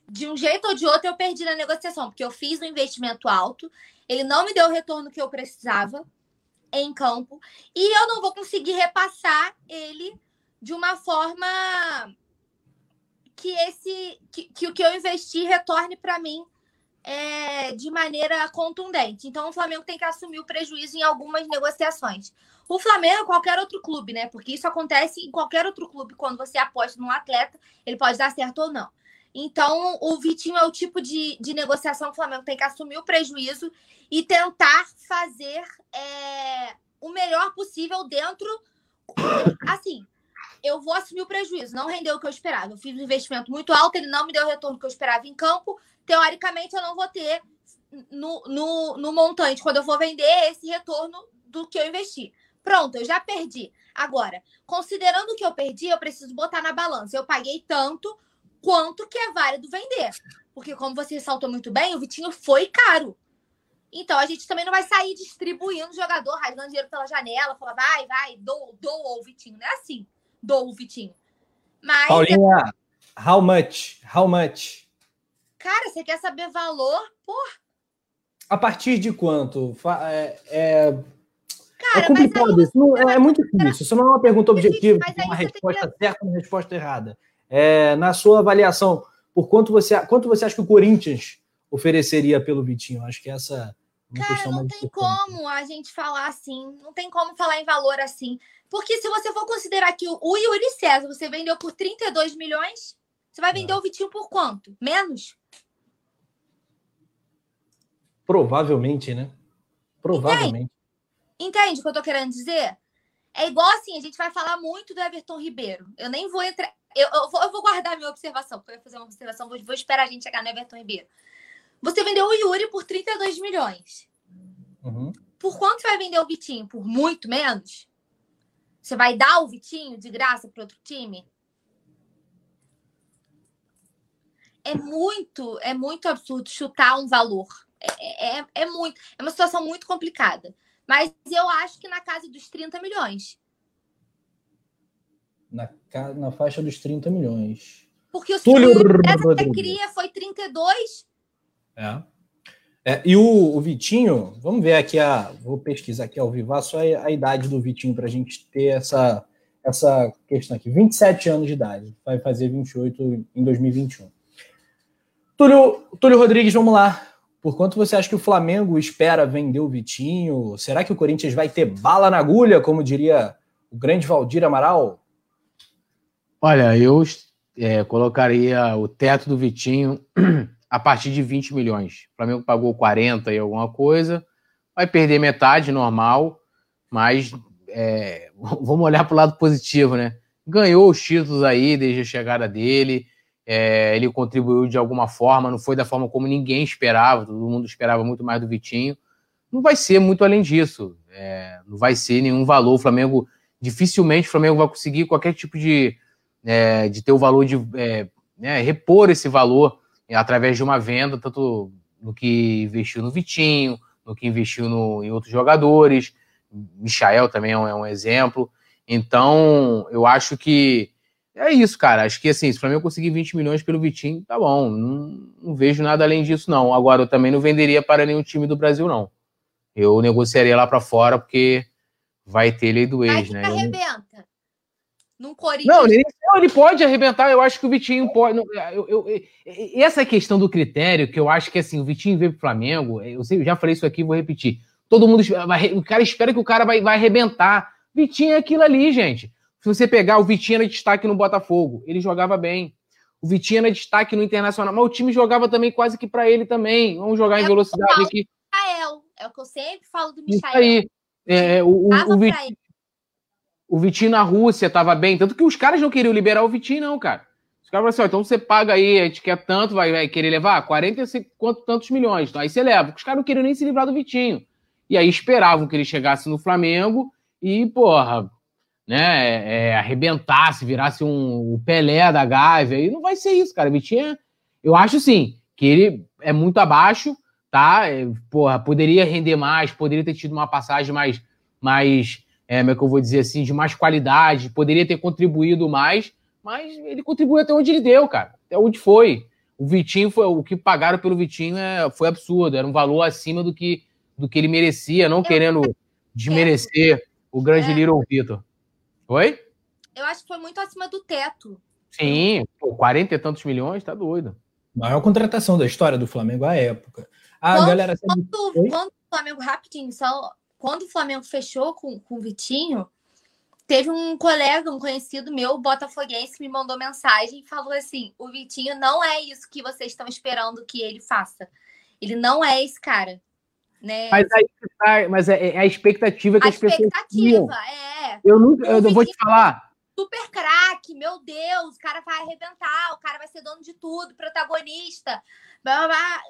De um jeito ou de outro, eu perdi na negociação, porque eu fiz um investimento alto, ele não me deu o retorno que eu precisava em campo, e eu não vou conseguir repassar ele de uma forma que esse que, que o que eu investi retorne para mim é, de maneira contundente. Então, o Flamengo tem que assumir o prejuízo em algumas negociações. O Flamengo, qualquer outro clube, né? Porque isso acontece em qualquer outro clube. Quando você aposta num atleta, ele pode dar certo ou não. Então, o Vitinho é o tipo de, de negociação que o Flamengo tem que assumir o prejuízo e tentar fazer é, o melhor possível dentro. Assim, eu vou assumir o prejuízo. Não rendeu o que eu esperava. Eu fiz um investimento muito alto, ele não me deu o retorno que eu esperava em campo teoricamente eu não vou ter no, no, no montante, quando eu for vender, esse retorno do que eu investi. Pronto, eu já perdi. Agora, considerando que eu perdi, eu preciso botar na balança. Eu paguei tanto quanto que é válido vender. Porque, como você ressaltou muito bem, o Vitinho foi caro. Então, a gente também não vai sair distribuindo jogador, rasgando dinheiro pela janela, falar, vai, vai, dou, dou o Vitinho. Não é assim, dou o Vitinho. Mas. Paulinha, how much? How much? Cara, você quer saber valor? Pô. A partir de quanto? É, é... Cara, é complicado isso. Não, é, é, muito difícil. Isso não é uma pergunta objetiva, uma resposta que... certa e uma resposta errada. É, na sua avaliação, por quanto você, quanto você acha que o Corinthians ofereceria pelo Vitinho? Acho que essa é uma Cara, não tem como a gente falar assim, não tem como falar em valor assim. Porque se você for considerar que o Yuri César você vendeu por 32 milhões, você vai vender é. o Vitinho por quanto? Menos? Provavelmente, né? Provavelmente. Entende? Entende o que eu tô querendo dizer? É igual assim, a gente vai falar muito do Everton Ribeiro. Eu nem vou entrar. Eu, eu, vou, eu vou guardar a minha observação, porque eu ia fazer uma observação, vou, vou esperar a gente chegar no Everton Ribeiro. Você vendeu o Yuri por 32 milhões. Uhum. Por quanto você vai vender o Vitinho? Por muito menos? Você vai dar o Vitinho de graça para outro time? É muito, é muito absurdo chutar um valor. É, é, é, muito, é uma situação muito complicada. Mas eu acho que na casa dos 30 milhões. Na, na faixa dos 30 milhões. Porque o Túlio que queria foi 32. É. é e o, o, Vitinho, vamos ver aqui, a, vou pesquisar aqui ao vivo só a, a idade do Vitinho para a gente ter essa, essa questão aqui. 27 anos de idade, vai fazer 28 em 2021. Túlio, Túlio Rodrigues, vamos lá. Por quanto você acha que o Flamengo espera vender o Vitinho? Será que o Corinthians vai ter bala na agulha, como diria o grande Valdir Amaral? Olha, eu é, colocaria o teto do Vitinho <clears throat> a partir de 20 milhões. O Flamengo pagou 40 e alguma coisa, vai perder metade, normal, mas é, <laughs> vamos olhar para o lado positivo, né? Ganhou os títulos aí desde a chegada dele, é, ele contribuiu de alguma forma, não foi da forma como ninguém esperava, todo mundo esperava muito mais do Vitinho. Não vai ser muito além disso, é, não vai ser nenhum valor. O Flamengo, dificilmente o Flamengo vai conseguir qualquer tipo de, é, de ter o valor de é, né, repor esse valor através de uma venda, tanto no que investiu no Vitinho, no que investiu no, em outros jogadores. Michael também é um, é um exemplo. Então, eu acho que é isso, cara. Acho que assim, se o Flamengo conseguir 20 milhões pelo Vitinho, tá bom. Não, não, vejo nada além disso, não. Agora, eu também não venderia para nenhum time do Brasil, não. Eu negociaria lá para fora, porque vai ter lei do ex, né? arrebenta. Num Corinthians. Não ele, não, ele pode arrebentar. Eu acho que o Vitinho pode. Eu, eu, eu, essa questão do critério, que eu acho que assim, o Vitinho veio pro Flamengo, eu, sei, eu já falei isso aqui, vou repetir. Todo mundo. O cara espera que o cara vai, vai arrebentar. Vitinho é aquilo ali, gente. Se você pegar o Vitinho era destaque no Botafogo, ele jogava bem. O Vitinho era destaque no Internacional, mas o time jogava também quase que para ele também. Vamos jogar é em velocidade aqui. Michael, é o que eu sempre falo do Michael. Isso aí. É, o, o, o, Vitinho, o, Vitinho, na Rússia estava bem, tanto que os caras não queriam liberar o Vitinho, não, cara. Os caras falaram assim: ó, então você paga aí, a gente quer tanto, vai, vai querer levar 40 quanto tantos milhões. Então aí você leva. Os caras não queriam nem se livrar do Vitinho. E aí esperavam que ele chegasse no Flamengo e, porra, né, é, arrebentasse, virasse um, o Pelé da Gávea, e não vai ser isso, cara. Vitinho, eu acho sim, que ele é muito abaixo, tá? É, porra, poderia render mais, poderia ter tido uma passagem mais, mais é, como é que eu vou dizer assim, de mais qualidade, poderia ter contribuído mais, mas ele contribuiu até onde ele deu, cara, até onde foi. O Vitinho foi o que pagaram pelo Vitinho é, foi absurdo, era um valor acima do que do que ele merecia, não querendo desmerecer o grande é. Little Vitor. Oi? Eu acho que foi muito acima do teto. Sim, pô, 40 e tantos milhões, tá doido. Maior contratação da história do Flamengo à época. A quando, galera. Quando, quando, o Flamengo, rapidinho, só. Quando o Flamengo fechou com, com o Vitinho, teve um colega, um conhecido meu, botafoguense, me mandou mensagem e falou assim: o Vitinho não é isso que vocês estão esperando que ele faça. Ele não é esse cara. Né? Mas, aí, tá, mas é, é, a expectativa que a as pessoas. Expectativa, é. Eu, nunca, eu, eu vou te falar. Super craque, meu Deus, o cara vai arrebentar, o cara vai ser dono de tudo, protagonista. Blá, blá, blá.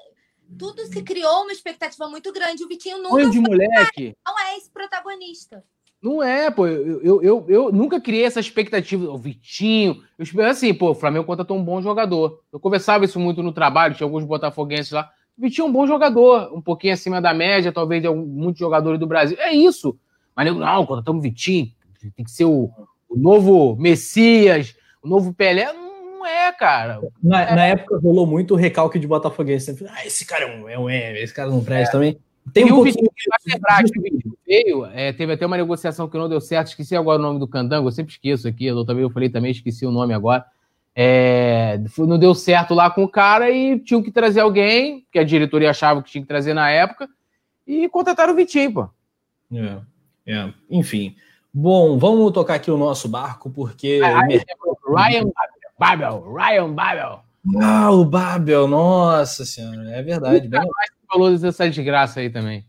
Tudo se criou uma expectativa muito grande. O Vitinho nunca. Sonho de moleque. Não é esse protagonista. Não é, pô. Eu, eu, eu, eu, nunca criei essa expectativa. O Vitinho. Eu assim, pô, o Flamengo contratou um bom jogador. Eu conversava isso muito no trabalho, tinha alguns botafoguenses lá. Vitinho é um bom jogador, um pouquinho acima da média, talvez de muitos jogadores do Brasil. É isso. Mas não, quando estamos Vitinho, tem que ser o, o, novo Messias, o novo Pelé. Não é, cara. Na, é. na época rolou muito o recalque de Botafoguense. Ah, esse cara é um, é um M, esse cara não presta é. também. Tem um e o Vitinho, lembrar que o Vitinho veio, é, teve até uma negociação que não deu certo, esqueci agora o nome do Candango, eu sempre esqueço aqui, eu também eu falei também, esqueci o nome agora. É, não deu certo lá com o cara e tinham que trazer alguém, que a diretoria achava que tinha que trazer na época, e contrataram o Vitinho, pô. É, é. Enfim, Bom, vamos tocar aqui o nosso barco, porque. Ah, Ryan Babel, Ryan Babel. Ah, o Babel, nossa senhora, é verdade. Bem... falou dessa desgraça aí também.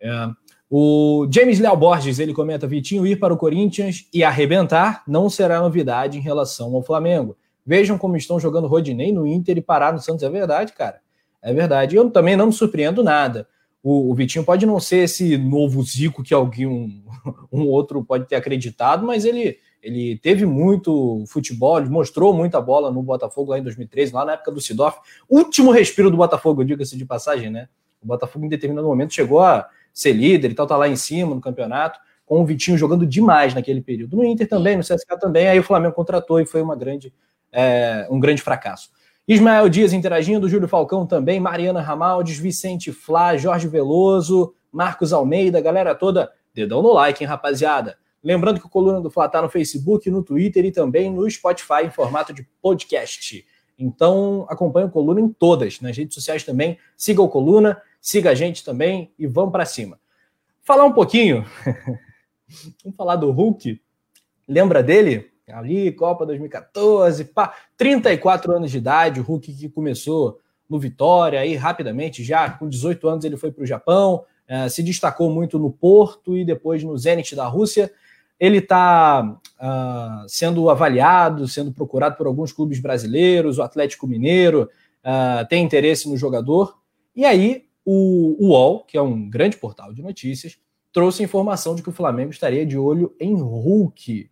É. O James Léo Borges, ele comenta, Vitinho ir para o Corinthians e arrebentar não será novidade em relação ao Flamengo. Vejam como estão jogando Rodinei no Inter e parar no Santos. É verdade, cara. É verdade. Eu também não me surpreendo nada. O, o Vitinho pode não ser esse novo Zico que alguém, um, <laughs> um outro pode ter acreditado, mas ele, ele teve muito futebol, ele mostrou muita bola no Botafogo lá em 2013, lá na época do Sidoff. Último respiro do Botafogo, diga-se de passagem, né? O Botafogo, em determinado momento, chegou a ser líder e tal, tá lá em cima no campeonato, com o Vitinho jogando demais naquele período. No Inter também, no CSK também, aí o Flamengo contratou e foi uma grande, é, um grande fracasso. Ismael Dias interagindo, Júlio Falcão também, Mariana Ramaldes, Vicente Flá, Jorge Veloso, Marcos Almeida, galera toda, dedão no like, hein, rapaziada. Lembrando que o Coluna do Fla tá no Facebook, no Twitter e também no Spotify em formato de podcast. Então, acompanhe o Coluna em todas, nas redes sociais também. Siga o Coluna, siga a gente também e vamos para cima. Falar um pouquinho, <laughs> vamos falar do Hulk. Lembra dele? Ali, Copa 2014, pá, 34 anos de idade, o Hulk que começou no Vitória, aí rapidamente, já com 18 anos ele foi para o Japão, é, se destacou muito no Porto e depois no Zenit da Rússia. Ele está uh, ah, sendo avaliado, sendo procurado por alguns clubes brasileiros, o Atlético Mineiro uh, tem interesse no jogador. E aí o UOL, que é um grande portal de notícias, trouxe informação de que o Flamengo estaria de olho em Hulk.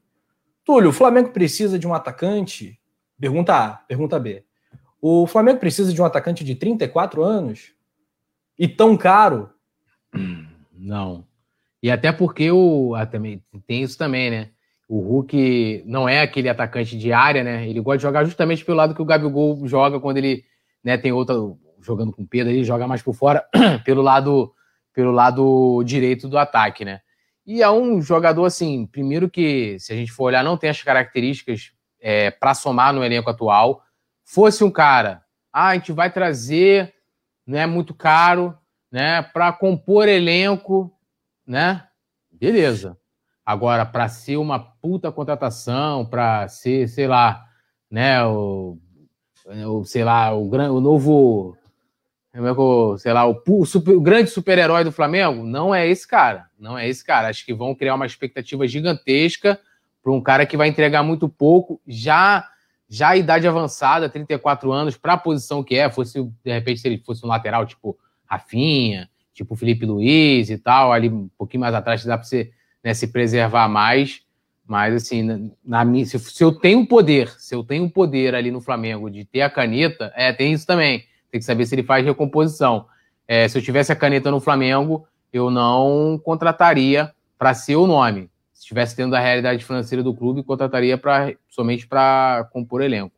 Túlio, o Flamengo precisa de um atacante? Pergunta A, pergunta B. O Flamengo precisa de um atacante de 34 anos? E tão caro? Não. E até porque o. Ah, também, tem isso também, né? O Hulk não é aquele atacante de área, né? Ele gosta de jogar justamente pelo lado que o Gabigol joga quando ele né, tem outra. jogando com Pedro, ele joga mais por fora, <clears throat> pelo lado pelo lado direito do ataque, né? E é um jogador, assim, primeiro que, se a gente for olhar, não tem as características é, para somar no elenco atual. Fosse um cara, ah, a gente vai trazer, né, muito caro, né, para compor elenco, né? Beleza. Agora, para ser uma puta contratação, para ser, sei lá, né, o, o sei lá, o, o novo sei lá, o, super, o grande super-herói do Flamengo, não é esse cara. Não é esse cara. Acho que vão criar uma expectativa gigantesca para um cara que vai entregar muito pouco, já já a idade avançada, 34 anos, para a posição que é, fosse, de repente, se ele fosse um lateral tipo Rafinha, tipo Felipe Luiz e tal, ali um pouquinho mais atrás dá para você né, se preservar mais. Mas, assim, na, na se, se eu tenho poder, se eu tenho poder ali no Flamengo de ter a caneta, é, tem isso também tem que saber se ele faz recomposição. É, se eu tivesse a caneta no Flamengo, eu não contrataria para ser o nome. Se estivesse tendo a realidade financeira do clube, contrataria pra, somente para compor elenco.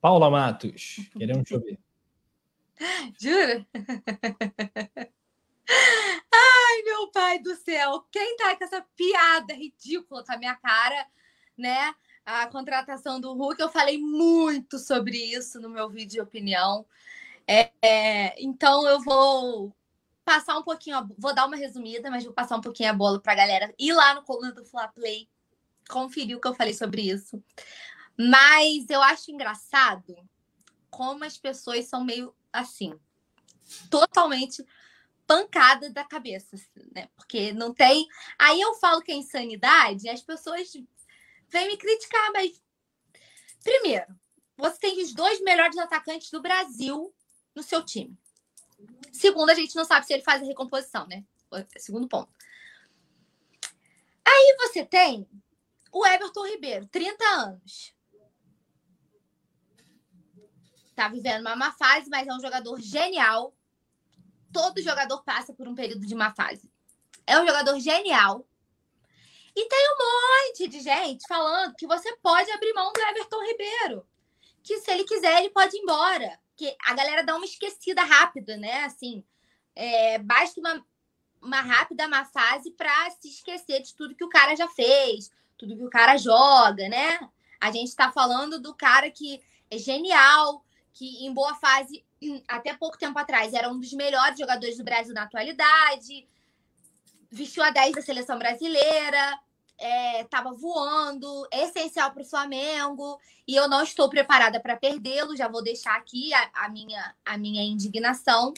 Paula Matos, queremos chover. <laughs> Jura? <laughs> Ai, meu pai do céu, quem tá com essa piada ridícula com a minha cara, né? A contratação do Hulk. Eu falei muito sobre isso no meu vídeo de opinião. É, é, então eu vou passar um pouquinho, vou dar uma resumida, mas vou passar um pouquinho a bola para a galera ir lá no coluna do Fla Play, conferir o que eu falei sobre isso. Mas eu acho engraçado como as pessoas são meio assim, totalmente pancada da cabeça, né? Porque não tem. Aí eu falo que é insanidade, as pessoas vem me criticar, mas. Primeiro, você tem os dois melhores atacantes do Brasil no seu time. Segundo, a gente não sabe se ele faz a recomposição, né? Segundo ponto. Aí você tem o Everton Ribeiro, 30 anos. Tá vivendo uma má fase, mas é um jogador genial. Todo jogador passa por um período de má fase. É um jogador genial. E tem um monte de gente falando que você pode abrir mão do Everton Ribeiro. Que se ele quiser, ele pode ir embora. Que a galera dá uma esquecida rápida, né? Assim, é, basta uma, uma rápida má fase para se esquecer de tudo que o cara já fez, tudo que o cara joga, né? A gente está falando do cara que é genial, que em boa fase, <clears throat> até pouco tempo atrás, era um dos melhores jogadores do Brasil na atualidade, vestiu a 10 da seleção brasileira, estava é, voando, é essencial para o Flamengo, e eu não estou preparada para perdê-lo. Já vou deixar aqui a, a, minha, a minha indignação.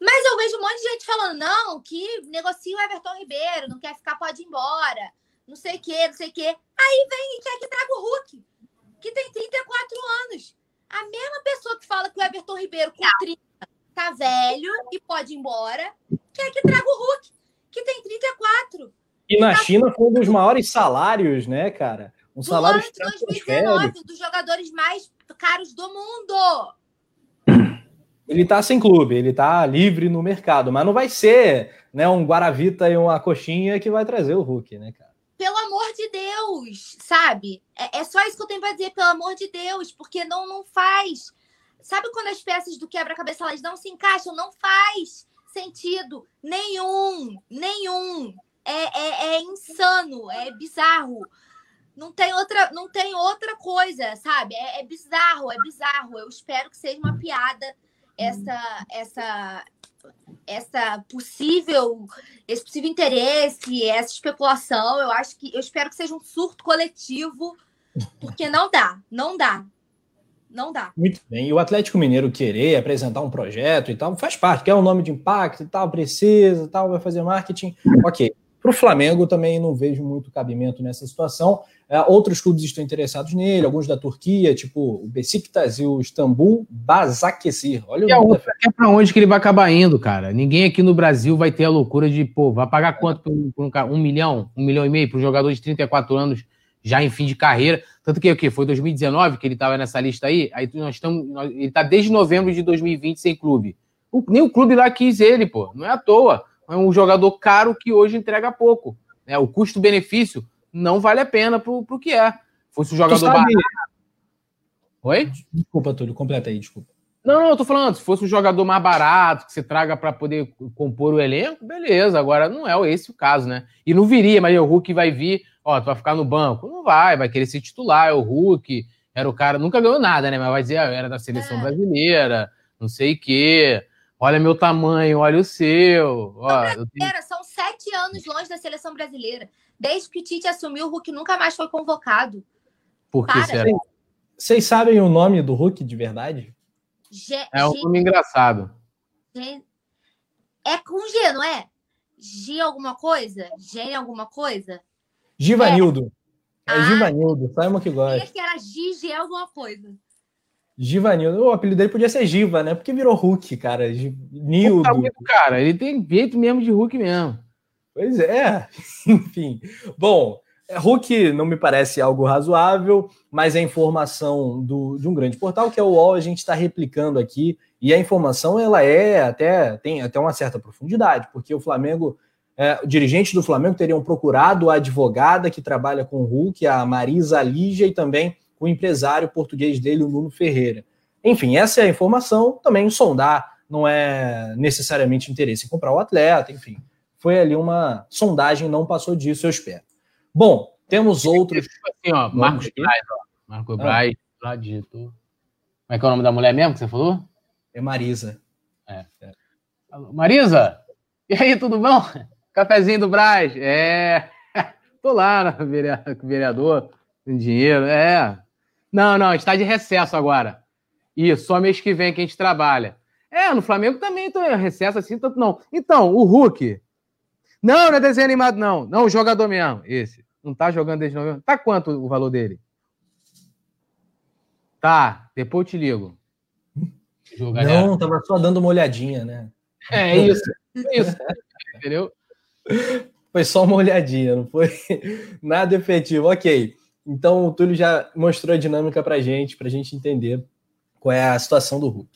Mas eu vejo um monte de gente falando, não, que negocia o Everton Ribeiro, não quer ficar, pode ir embora, não sei o quê, não sei o quê. Aí vem e quer que traga o Hulk, que tem 34 anos. A mesma pessoa que fala que o Everton Ribeiro com 30 tá velho e pode ir embora, quer que traga o Hulk, que tem 34. E na tá China foi um dos maiores salários, né, cara? Um do salário ano de 2019, um dos jogadores mais caros do mundo. Ele tá sem clube, ele tá livre no mercado, mas não vai ser né, um Guaravita e uma coxinha que vai trazer o Hulk, né, cara? Pelo amor de Deus, sabe? É, é só isso que eu tenho pra dizer, pelo amor de Deus, porque não, não faz. Sabe quando as peças do quebra-cabeça elas não se encaixam? Não faz sentido nenhum, nenhum. É, é, é insano, é bizarro. Não tem outra, não tem outra coisa, sabe? É, é bizarro, é bizarro. Eu espero que seja uma piada essa essa essa possível esse possível interesse, essa especulação. Eu acho que eu espero que seja um surto coletivo, porque não dá, não dá. Não dá. Muito bem. E o Atlético Mineiro querer apresentar um projeto e tal, faz parte, quer um nome de impacto e tal, precisa e tal, vai fazer marketing. Ok. Para o Flamengo também não vejo muito cabimento nessa situação. É, outros clubes estão interessados nele, alguns da Turquia, tipo o Besiktas e o Istambul Basaksehir. Olha e a outra é para onde que ele vai acabar indo, cara. Ninguém aqui no Brasil vai ter a loucura de, pô, vai pagar quanto por um, por um, um milhão, um milhão e meio para um jogador de 34 anos já em fim de carreira. Tanto que o que foi 2019 que ele estava nessa lista aí. Aí nós estamos, ele está desde novembro de 2020 sem clube. O, nem o clube lá quis ele, pô. Não é à toa. É um jogador caro que hoje entrega pouco. É, o custo-benefício não vale a pena pro, pro que é. Fosse um jogador barato. Oi? Desculpa, Túlio, completa aí, desculpa. Não, não, eu tô falando, se fosse um jogador mais barato, que você traga para poder compor o elenco, beleza. Agora não é esse o caso, né? E não viria, mas o Hulk vai vir, ó, tu vai ficar no banco. Não vai, vai querer ser titular. É o Hulk era o cara, nunca ganhou nada, né? Mas vai dizer, ah, era da seleção é. brasileira, não sei o quê. Olha meu tamanho, olha o seu. Ó, tenho... São sete anos longe da seleção brasileira. Desde que o Tite assumiu, o Hulk nunca mais foi convocado. Por que Para. será? Vocês sabem o nome do Hulk de verdade? G é um nome engraçado. G é com G, não é? G alguma coisa? G alguma coisa? Givanildo. É, é ah, Givanildo, Simon que gosta. que era G alguma coisa. Givanildo. O apelido dele podia ser Giva, né? Porque virou Hulk, cara. Nildo. Tá cara, ele tem jeito mesmo de Hulk mesmo. Pois é, <laughs> enfim. Bom, Hulk não me parece algo razoável, mas a informação do, de um grande portal, que é o UOL, a gente está replicando aqui, e a informação ela é até tem até uma certa profundidade, porque o Flamengo, é, dirigentes do Flamengo teriam procurado a advogada que trabalha com o Hulk, a Marisa Lígia, e também o empresário português dele, o Nuno Ferreira. Enfim, essa é a informação, também sondar não é necessariamente interesse em comprar o atleta, enfim foi ali uma sondagem, não passou disso, eu espero. Bom, temos outros. Assim, ó, Marcos Braz, ó. Marcos ah. Braz, lá digitou. Como é que é o nome da mulher mesmo que você falou? É Marisa. É. é. Marisa! E aí, tudo bom? Cafezinho do Braz. É. <laughs> Tô lá, vereador, com dinheiro. É. Não, não, a gente tá de recesso agora. Isso, só mês que vem que a gente trabalha. É, no Flamengo também tô em recesso assim, tanto não. Então, o Hulk, não, não é desenho animado, não. Não, o jogador mesmo. Esse. Não tá jogando desde novembro. Tá quanto o valor dele? Tá, depois eu te ligo. Jogar não, tava só dando uma olhadinha, né? É <laughs> isso. isso. Entendeu? Foi só uma olhadinha, não foi <laughs> nada efetivo. Ok. Então o Túlio já mostrou a dinâmica pra gente, pra gente entender qual é a situação do Hulk.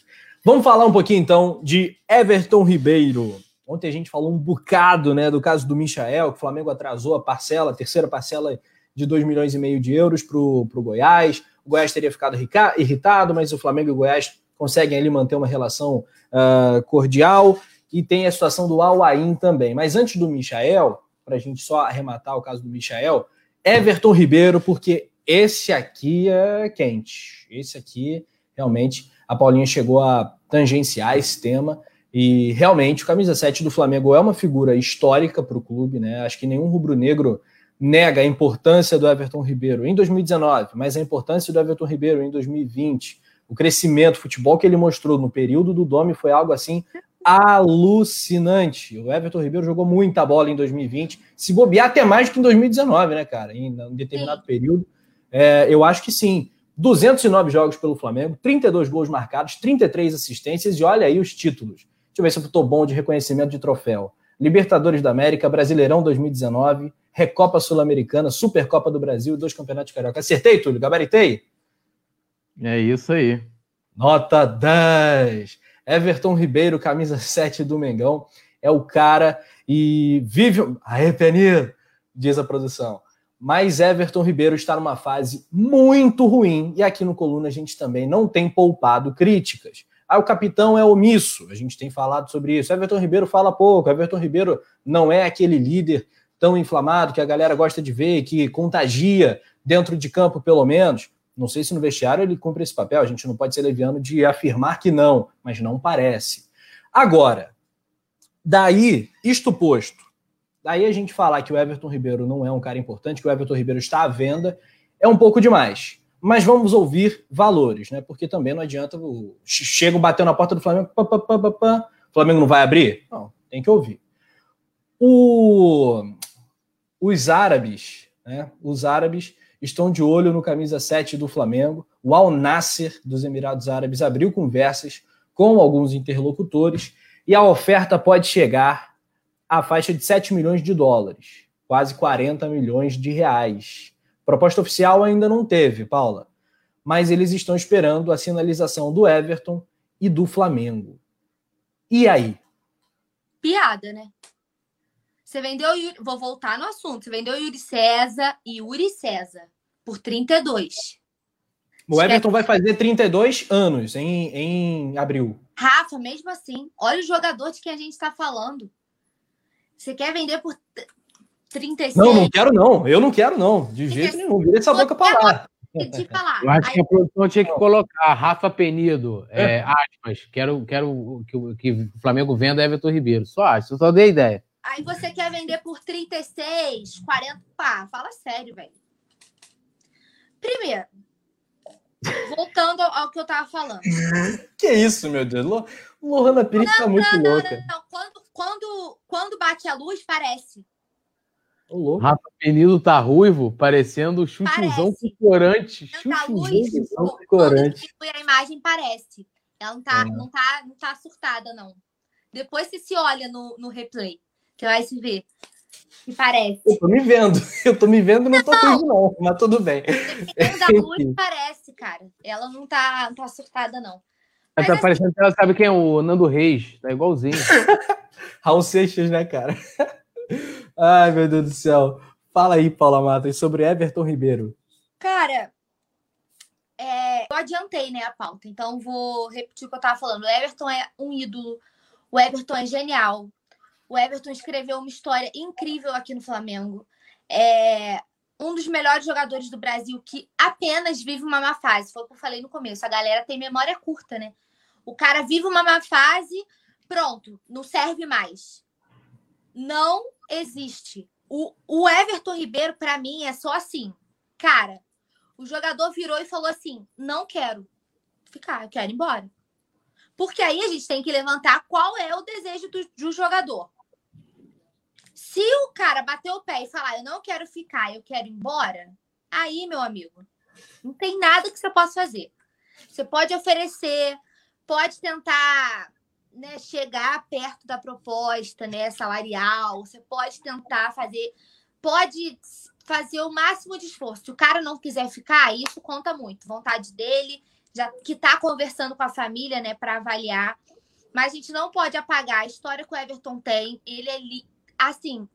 Vamos falar um pouquinho então de Everton Ribeiro. Ontem a gente falou um bocado né, do caso do Michael, que o Flamengo atrasou a parcela, a terceira parcela de 2 milhões e meio de euros para o Goiás. O Goiás teria ficado irritado, mas o Flamengo e o Goiás conseguem ali manter uma relação uh, cordial. E tem a situação do Al também. Mas antes do Michael, para a gente só arrematar o caso do Michael, Everton Ribeiro, porque esse aqui é quente. Esse aqui, realmente, a Paulinha chegou a tangenciar esse tema E realmente o camisa 7 do Flamengo é uma figura histórica para o clube, né? Acho que nenhum rubro-negro nega a importância do Everton Ribeiro em 2019, mas a importância do Everton Ribeiro em 2020, o crescimento, o futebol que ele mostrou no período do Dome foi algo assim alucinante. O Everton Ribeiro jogou muita bola em 2020, se bobear até mais que em 2019, né, cara? Em um determinado período. É, eu acho que sim. 209 jogos pelo Flamengo, 32 gols marcados, 33 assistências e olha aí os títulos. Deixa eu ver se eu estou bom de reconhecimento de troféu. Libertadores da América, Brasileirão 2019, Recopa Sul-Americana, Supercopa do Brasil e dois campeonatos carioca. Acertei, Túlio? Gabaritei? É isso aí. Nota 10. Everton Ribeiro, camisa 7 do Mengão, é o cara e vive. Aê, Penir, diz a produção. Mas Everton Ribeiro está numa fase muito ruim e aqui no Coluna a gente também não tem poupado críticas. Ah, o capitão é omisso, a gente tem falado sobre isso. Everton Ribeiro fala pouco, Everton Ribeiro não é aquele líder tão inflamado que a galera gosta de ver, que contagia dentro de campo, pelo menos. Não sei se no vestiário ele cumpre esse papel, a gente não pode ser leviano de afirmar que não, mas não parece. Agora, daí, isto posto, daí a gente falar que o Everton Ribeiro não é um cara importante, que o Everton Ribeiro está à venda, é um pouco demais. Mas vamos ouvir valores, né? Porque também não adianta. O... Chega batendo na porta do Flamengo, pá, pá, pá, pá, o Flamengo não vai abrir? Não, tem que ouvir. O... Os árabes, né? Os árabes estão de olho no camisa 7 do Flamengo. O Al Nasser dos Emirados Árabes abriu conversas com alguns interlocutores e a oferta pode chegar à faixa de 7 milhões de dólares, quase 40 milhões de reais. Proposta oficial ainda não teve, Paula, mas eles estão esperando a sinalização do Everton e do Flamengo. E aí? Piada, né? Você vendeu, vou voltar no assunto. Você vendeu Yuri César e Yuri César por 32. O Everton vai fazer 32 anos em, em abril. Rafa, mesmo assim, olha o jogador de que a gente está falando. Você quer vender por 36? Não, não quero não. Eu não quero não. De jeito nenhum. Vira essa boca para lá. Eu acho que a produção tinha que colocar Rafa Penido, é, é. aspas, quero, quero que, que o Flamengo venda Everton Ribeiro. Só acho, só dei ideia. Aí você quer vender por 36, 40, pá, fala sério, velho. Primeiro, voltando ao que eu tava falando. <laughs> que isso, meu Deus? Lohana Pires tá muito não, louca. Não, não, quando, quando, quando bate a luz, parece. Oh, Rafa Penido tá ruivo, parecendo chutezão com corante. Chutezão com corante. Quando a imagem parece. Ela não tá, é. não, tá, não tá surtada, não. Depois você se olha no, no replay. Você vai se ver. Que parece. Eu tô me vendo. <laughs> Eu tô me vendo e não tô não. não, mas tudo bem. Da <laughs> luz parece, cara. Ela não tá, não tá surtada, não. Mas, tá assim... parecendo que ela sabe quem é o Nando Reis. Tá igualzinho. <laughs> Raul Seixas, né, cara? Ai, meu Deus do céu. Fala aí, Paula Matos, sobre Everton Ribeiro. Cara, é, eu adiantei, né, a pauta. Então vou repetir o que eu tava falando. O Everton é um ídolo. O Everton é genial. O Everton escreveu uma história incrível aqui no Flamengo. É um dos melhores jogadores do Brasil que apenas vive uma má fase. Foi o que eu falei no começo. A galera tem memória curta, né? O cara vive uma má fase, pronto, não serve mais. Não existe. O, o Everton Ribeiro, para mim, é só assim. Cara, o jogador virou e falou assim: não quero ficar, eu quero ir embora. Porque aí a gente tem que levantar qual é o desejo do, do jogador. Se o cara bater o pé e falar, eu não quero ficar, eu quero ir embora, aí, meu amigo, não tem nada que você possa fazer. Você pode oferecer, pode tentar né, chegar perto da proposta né, salarial, você pode tentar fazer, pode fazer o máximo de esforço. Se o cara não quiser ficar, isso conta muito. Vontade dele, já que está conversando com a família, né, para avaliar. Mas a gente não pode apagar a história que o Everton tem. Ele é assim,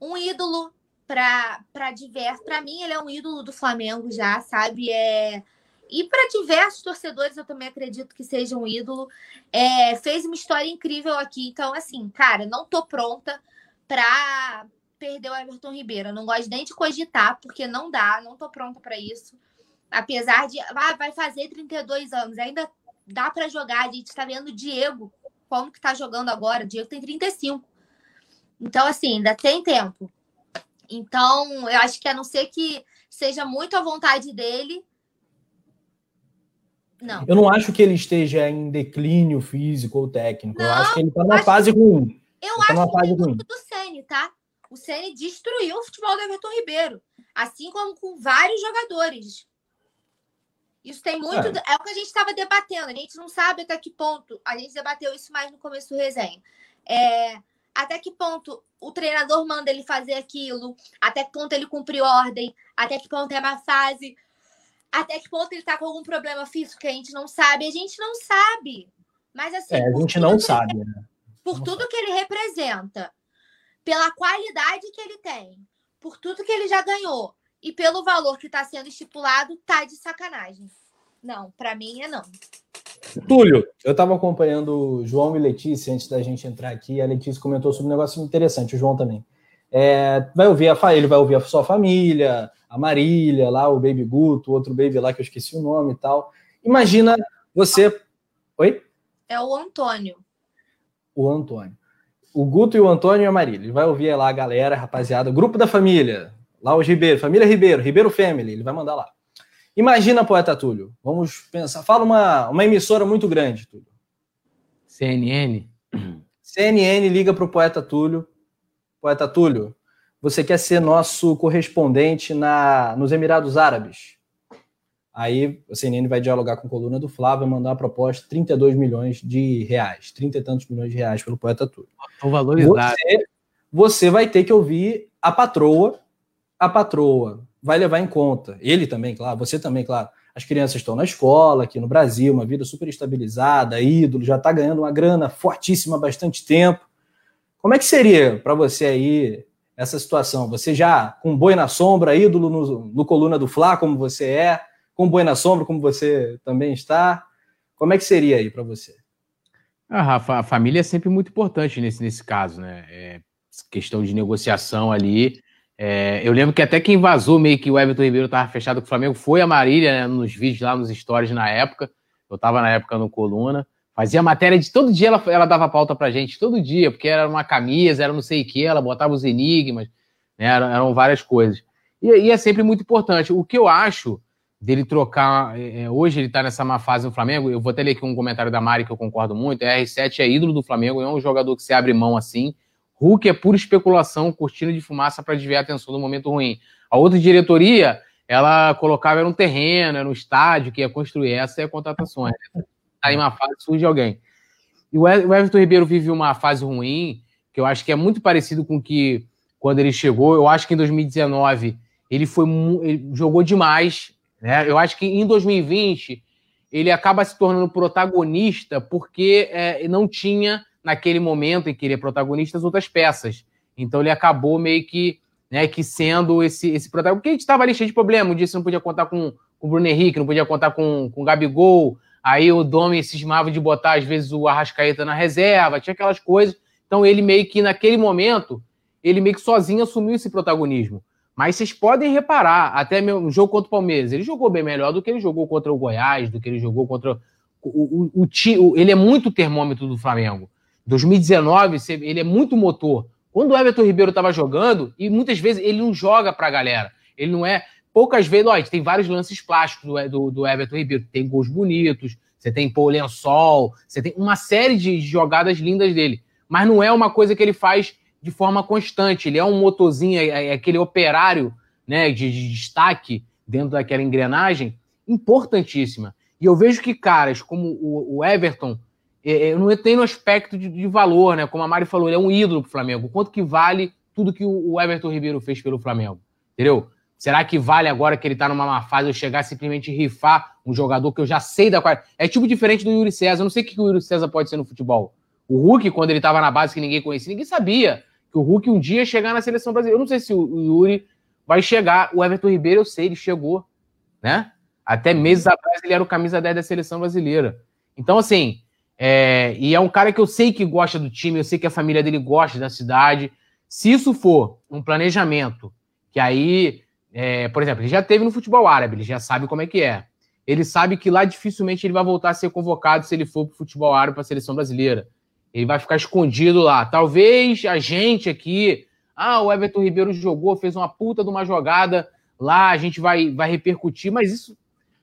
um ídolo para diversos. Para mim, ele é um ídolo do Flamengo já, sabe? É, e para diversos torcedores, eu também acredito que seja um ídolo. É, fez uma história incrível aqui. Então, assim, cara, não tô pronta para perder o Everton Ribeiro. Não gosto nem de cogitar, porque não dá, não tô pronta para isso. Apesar de. Ah, vai fazer 32 anos, ainda dá para jogar. A gente está vendo o Diego como que tá jogando agora. O Diego tem 35. Então, assim, ainda tem tempo. Então, eu acho que a não ser que seja muito à vontade dele. Não. Eu não acho que ele esteja em declínio físico ou técnico. Não, eu acho que ele está numa fase ruim. Eu ele tá acho tá que é muito do Ceni, tá? O Ceni destruiu o futebol do Everton Ribeiro, assim como com vários jogadores. Isso tem muito. É, é o que a gente estava debatendo. A gente não sabe até que ponto. A gente debateu isso mais no começo do resenha. É, até que ponto o treinador manda ele fazer aquilo, até que ponto ele cumpriu ordem, até que ponto é uma fase, até que ponto ele tá com algum problema físico que a gente não sabe. A gente não sabe. Mas assim. É, a gente não sabe, ele, né? Por tudo que ele representa, pela qualidade que ele tem, por tudo que ele já ganhou e pelo valor que está sendo estipulado, tá de sacanagem. Não, para mim é não. Túlio, eu estava acompanhando o João e Letícia antes da gente entrar aqui. A Letícia comentou sobre um negócio interessante, o João também. É, vai ouvir a ele vai ouvir a sua família, a Marília, lá o Baby Guto, outro baby lá que eu esqueci o nome e tal. Imagina você. Oi? É o Antônio. O Antônio. O Guto e o Antônio e a Marília. Ele vai ouvir lá a galera, rapaziada, grupo da família. Lá os Ribeiro, família Ribeiro, Ribeiro Family, ele vai mandar lá. Imagina, poeta Túlio, vamos pensar, fala uma, uma emissora muito grande, Túlio. CNN. CNN liga para o poeta Túlio. Poeta Túlio, você quer ser nosso correspondente na, nos Emirados Árabes? Aí a CNN vai dialogar com a coluna do Flávio e mandar uma proposta de 32 milhões de reais, 30 e tantos milhões de reais pelo poeta Túlio. Estão valorizados. Você, você vai ter que ouvir a patroa, a patroa vai levar em conta, ele também, claro, você também, claro. As crianças estão na escola, aqui no Brasil, uma vida super estabilizada, ídolo, já está ganhando uma grana fortíssima há bastante tempo. Como é que seria para você aí essa situação? Você já com boi na sombra, ídolo no, no coluna do Fla, como você é, com boi na sombra, como você também está. Como é que seria aí para você? Ah, Rafa, a família é sempre muito importante nesse, nesse caso, né? É questão de negociação ali. É, eu lembro que até quem vazou meio que o Everton Ribeiro estava fechado com o Flamengo foi a Marília, né, nos vídeos lá, nos stories na época. Eu estava na época no Coluna. Fazia matéria de todo dia, ela, ela dava pauta pra gente, todo dia, porque era uma camisa, era não sei o que, ela botava os enigmas, né, eram, eram várias coisas. E, e, é sempre muito importante. O que eu acho dele trocar. É, é hoje ele tá nessa má fase no Flamengo. Eu vou até ler aqui um comentário da Mari que eu concordo muito. É, R7 é ídolo do Flamengo, é um jogador que se abre mão assim. Hulk é pura especulação, cortina de fumaça para desviar a atenção do momento ruim. A outra diretoria, ela colocava era um terreno, era um estádio que ia construir. Essa é a contratações. Tá em uma fase, surge alguém. E o Everton Ribeiro vive uma fase ruim, que eu acho que é muito parecido com que quando ele chegou. Eu acho que em 2019 ele foi ele jogou demais. Né? Eu acho que em 2020 ele acaba se tornando protagonista porque é, não tinha naquele momento em que ele é protagonista, as outras peças. Então ele acabou meio que, né, que sendo esse, esse protagonista. Porque a gente estava ali cheio de problema. Um dia você não podia contar com, com o Bruno Henrique, não podia contar com, com o Gabigol. Aí o Domi cismava de botar, às vezes, o Arrascaeta na reserva, tinha aquelas coisas. Então ele meio que, naquele momento, ele meio que sozinho assumiu esse protagonismo. Mas vocês podem reparar, até no jogo contra o Palmeiras, ele jogou bem melhor do que ele jogou contra o Goiás, do que ele jogou contra o, o, o, o ele é muito termômetro do Flamengo. 2019, ele é muito motor. Quando o Everton Ribeiro estava jogando, e muitas vezes ele não joga para a galera. Ele não é. Poucas vezes, lógico, tem vários lances plásticos do, do, do Everton Ribeiro. Tem gols bonitos, você tem pô, lençol, você tem uma série de jogadas lindas dele. Mas não é uma coisa que ele faz de forma constante. Ele é um motorzinho, é, é aquele operário né, de, de destaque dentro daquela engrenagem importantíssima. E eu vejo que caras como o, Everton é, é, não tem no aspecto de, de, valor, né? Como a Mari falou, ele é um ídolo pro Flamengo. Quanto que vale tudo que o Everton Ribeiro fez pelo Flamengo? Entendeu? Será que vale agora que ele tá numa má fase eu chegar simplesmente rifar um jogador que eu já sei da qual. É tipo diferente do Yuri César. Eu não sei o que o Yuri César pode ser no futebol. O Hulk, quando ele tava na base que ninguém conhecia, ninguém sabia que o Hulk um dia ia chegar na seleção brasileira. Eu não sei se o Yuri vai chegar. O Everton Ribeiro, eu sei, ele chegou, né? Até meses atrás ele era o camisa 10 da seleção brasileira. Então, assim, é, e é um cara que eu sei que gosta do time, eu sei que a família dele gosta da cidade. Se isso for um planejamento, que aí, é, por exemplo, ele já teve no futebol árabe, ele já sabe como é que é. Ele sabe que lá dificilmente ele vai voltar a ser convocado se ele for para o futebol árabe para a seleção brasileira. Ele vai ficar escondido lá. Talvez a gente aqui, ah, o Everton Ribeiro jogou, fez uma puta de uma jogada lá, a gente vai, vai repercutir, mas isso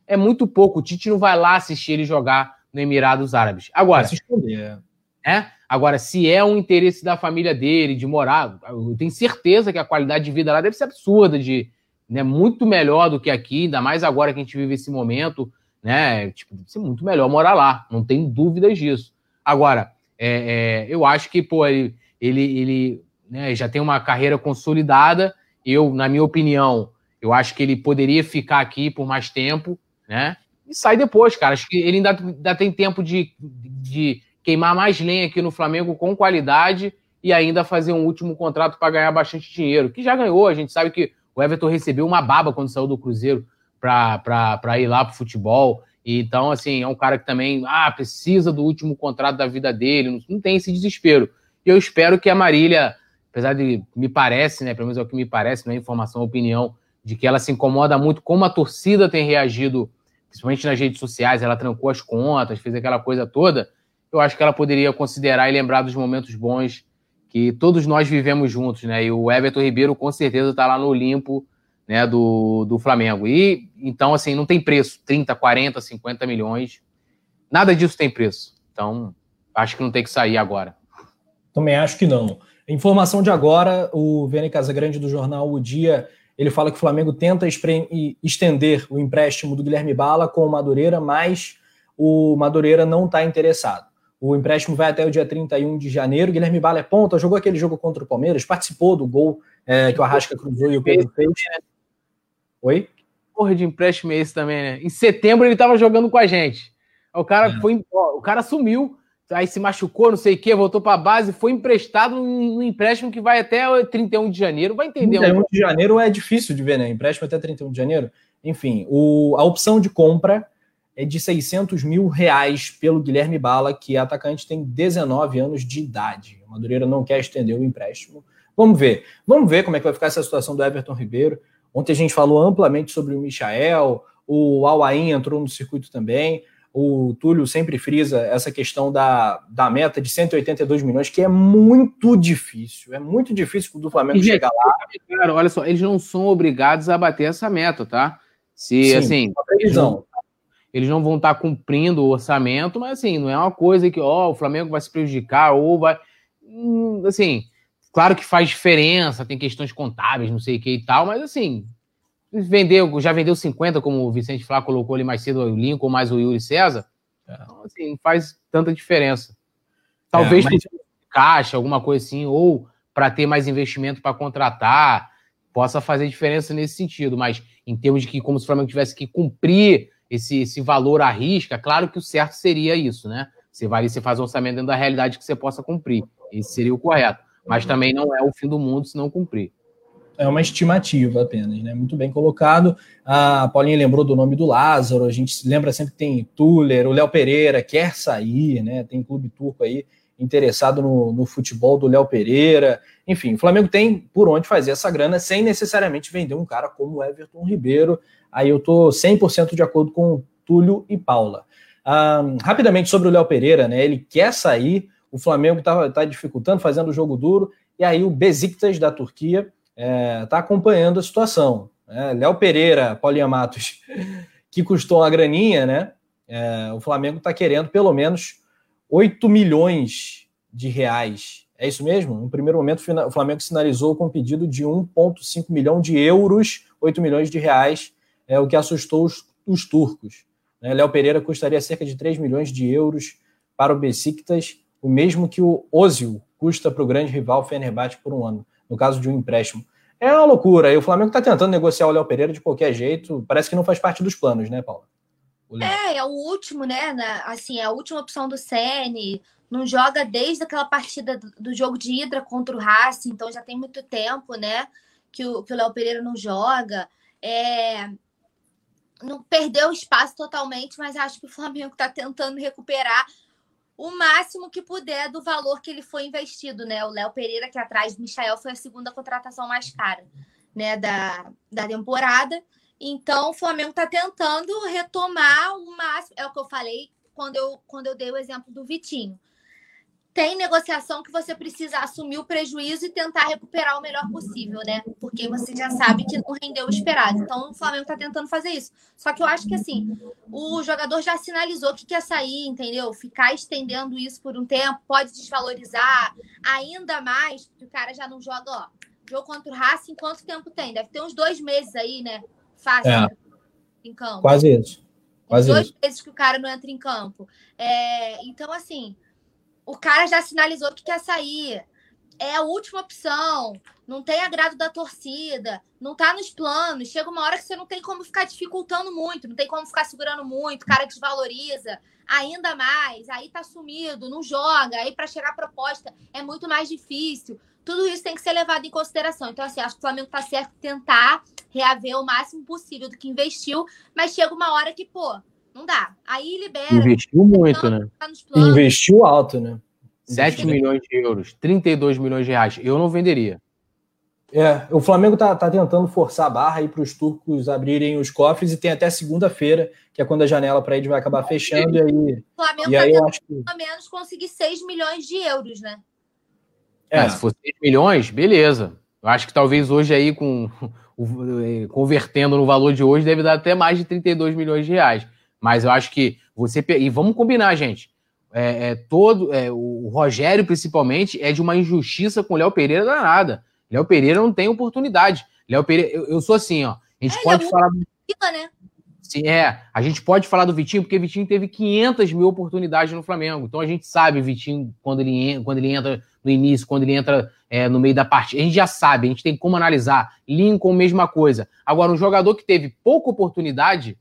é muito pouco. O Tite não vai lá assistir ele jogar no Emirados Árabes. Agora, se esconder. É? Agora, se é um interesse da família dele de morar, eu tenho certeza que a qualidade de vida lá deve ser absurda, de, né, muito melhor do que aqui, ainda mais agora que a gente vive esse momento, né? Tipo, deve ser muito melhor morar lá, não tem dúvidas disso. Agora, é, é, eu acho que, pô, ele, ele, ele né, já tem uma carreira consolidada. Eu, na minha opinião, eu acho que ele poderia ficar aqui por mais tempo, né? E sai depois, cara. Acho que ele ainda, ainda tem tempo de, de queimar mais lenha aqui no Flamengo com qualidade e ainda fazer um último contrato para ganhar bastante dinheiro. Que já ganhou, a gente sabe que o Everton recebeu uma baba quando saiu do Cruzeiro para ir lá para o futebol. Então, assim, é um cara que também ah, precisa do último contrato da vida dele, não, não tem esse desespero. E eu espero que a Marília, apesar de me parece, né, pelo menos é o que me parece, não é informação, opinião, de que ela se incomoda muito como a torcida tem reagido, principalmente nas redes sociais, ela trancou as contas, fez aquela coisa toda. Eu acho que ela poderia considerar e lembrar dos momentos bons que todos nós vivemos juntos, né? E o Everton Ribeiro com certeza está lá no Olimpo, né, do, do Flamengo. E então assim, não tem preço, 30, 40, 50 milhões. Nada disso tem preço. Então, acho que não tem que sair agora. Também acho que não. Informação de agora, o Vene Casagrande do jornal O Dia, ele fala que o Flamengo tenta estender o empréstimo do Guilherme Bala com o Madureira, mas o Madureira não está interessado. O empréstimo vai até o dia 31 de janeiro. Guilherme Bala é ponta, jogou aquele jogo contra o Palmeiras, participou do gol é, que o Arrasca cruzou e o Pedro fez. Oi? Porra de empréstimo é esse também, né? Em setembro ele estava jogando com a gente. O cara é. foi, o cara sumiu, aí se machucou, não sei o quê, voltou para a base, foi emprestado um empréstimo que vai até 31 de janeiro. Vai entender. 31 de janeiro é difícil de ver, né? Empréstimo até 31 de janeiro. Enfim, o, a opção de compra é de 600 mil reais pelo Guilherme Bala, que é atacante, tem 19 anos de idade. O Madureira não quer estender o empréstimo. Vamos ver. Vamos ver como é que vai ficar essa situação do Everton Ribeiro. Ontem a gente falou amplamente sobre o Michael, o Alain entrou no circuito também. O Túlio sempre frisa essa questão da, da meta de 182 milhões, que é muito difícil. É muito difícil do Flamengo e, chegar lá. Cara, olha só, eles não são obrigados a bater essa meta, tá? Se, Sim, assim, previsão eles não vão estar cumprindo o orçamento, mas assim, não é uma coisa que, ó, o Flamengo vai se prejudicar ou vai. Hum, assim, claro que faz diferença, tem questões contábeis, não sei o que e tal, mas assim, vendeu, já vendeu 50, como o Vicente Flá colocou ali mais cedo, o Lincoln mais o Yuri César. Então, assim, não faz tanta diferença. Talvez é, mas... caixa, alguma coisa assim, ou para ter mais investimento para contratar, possa fazer diferença nesse sentido, mas em termos de que, como se o Flamengo tivesse que cumprir esse, esse valor à risca, claro que o certo seria isso, né? Você vai ali, você faz um orçamento dentro da realidade que você possa cumprir. Esse seria o correto. Mas também não é o fim do mundo se não cumprir. É uma estimativa apenas, né? Muito bem colocado. A Paulinha lembrou do nome do Lázaro, a gente lembra sempre que tem Tuller, o Léo Pereira quer sair, né? Tem clube turco aí interessado no, no futebol do Léo Pereira. Enfim, o Flamengo tem por onde fazer essa grana sem necessariamente vender um cara como o Everton Ribeiro. Aí eu tô 100% de acordo com Túlio e Paula. Um, rapidamente sobre o Léo Pereira, né? Ele quer sair, o Flamengo está tá dificultando, fazendo o jogo duro, e aí o Besiktas da Turquia está é, tá acompanhando a situação. Né? Léo Pereira, Paulinha Matos, <laughs> que custou uma graninha, né? É, o Flamengo está querendo pelo menos 8 milhões de reais. É isso mesmo? No primeiro momento, o Flamengo sinalizou com um pedido de 1,5 milhão de euros, 8 milhões de reais é o que assustou os, os turcos. Né? Léo Pereira custaria cerca de 3 milhões de euros para o Besiktas, o mesmo que o Ozil custa para o grande rival Fenerbahçe por um ano, no caso de um empréstimo. É uma loucura. E o Flamengo está tentando negociar o Léo Pereira de qualquer jeito. Parece que não faz parte dos planos, né, Paula? É, é o último, né? Assim, é a última opção do Sene. Não joga desde aquela partida do jogo de Hidra contra o Racing, então já tem muito tempo, né? Que o, que o Léo Pereira não joga. É, não perdeu espaço totalmente, mas acho que o Flamengo está tentando recuperar o máximo que puder do valor que ele foi investido, né? O Léo Pereira, que atrás do Michael, foi a segunda contratação mais cara, né, da, da temporada. Então, o Flamengo está tentando retomar o máximo. É o que eu falei quando eu, quando eu dei o exemplo do Vitinho. Tem negociação que você precisa assumir o prejuízo e tentar recuperar o melhor possível, né? Porque você já sabe que não rendeu o esperado. Então o Flamengo está tentando fazer isso. Só que eu acho que assim, o jogador já sinalizou que quer sair, entendeu? Ficar estendendo isso por um tempo pode desvalorizar ainda mais, porque o cara já não joga, ó. Jogo contra o Racing, quanto tempo tem? Deve ter uns dois meses aí, né? Fácil é. em campo. Quase isso. Quase dois isso. meses que o cara não entra em campo. É, então, assim, o cara já sinalizou que quer sair. É a última opção. Não tem agrado da torcida. Não tá nos planos. Chega uma hora que você não tem como ficar dificultando muito. Não tem como ficar segurando muito. O cara desvaloriza ainda mais. Aí tá sumido, não joga. Aí para chegar a proposta é muito mais difícil. Tudo isso tem que ser levado em consideração. Então, assim, acho que o Flamengo tá certo tentar reaver o máximo possível do que investiu. Mas chega uma hora que, pô, não dá. Aí libera. Investiu muito, né? Tá Investiu alto, né? 7 milhões de euros, 32 milhões de reais. Eu não venderia. É, o Flamengo tá, tá tentando forçar a barra aí para os turcos abrirem os cofres e tem até segunda-feira, que é quando a janela para eles vai acabar fechando. E aí, o Flamengo e aí tá eu acho que... pelo menos conseguir 6 milhões de euros, né? É, é se for 6 milhões, beleza. Eu acho que talvez hoje aí, com <laughs> convertendo no valor de hoje, deve dar até mais de 32 milhões de reais. Mas eu acho que você. E vamos combinar, gente. É, é todo é, o Rogério, principalmente, é de uma injustiça com o Léo Pereira danada. Léo Pereira não tem oportunidade. Léo Pereira, eu, eu, sou assim, ó. A gente é, pode falar. Vida, né? Sim, é. A gente pode falar do Vitinho, porque Vitinho teve 500 mil oportunidades no Flamengo. Então a gente sabe, Vitinho, quando ele, quando ele entra no início, quando ele entra é, no meio da partida. A gente já sabe, a gente tem como analisar. Lincoln, mesma coisa. Agora, um jogador que teve pouca oportunidade,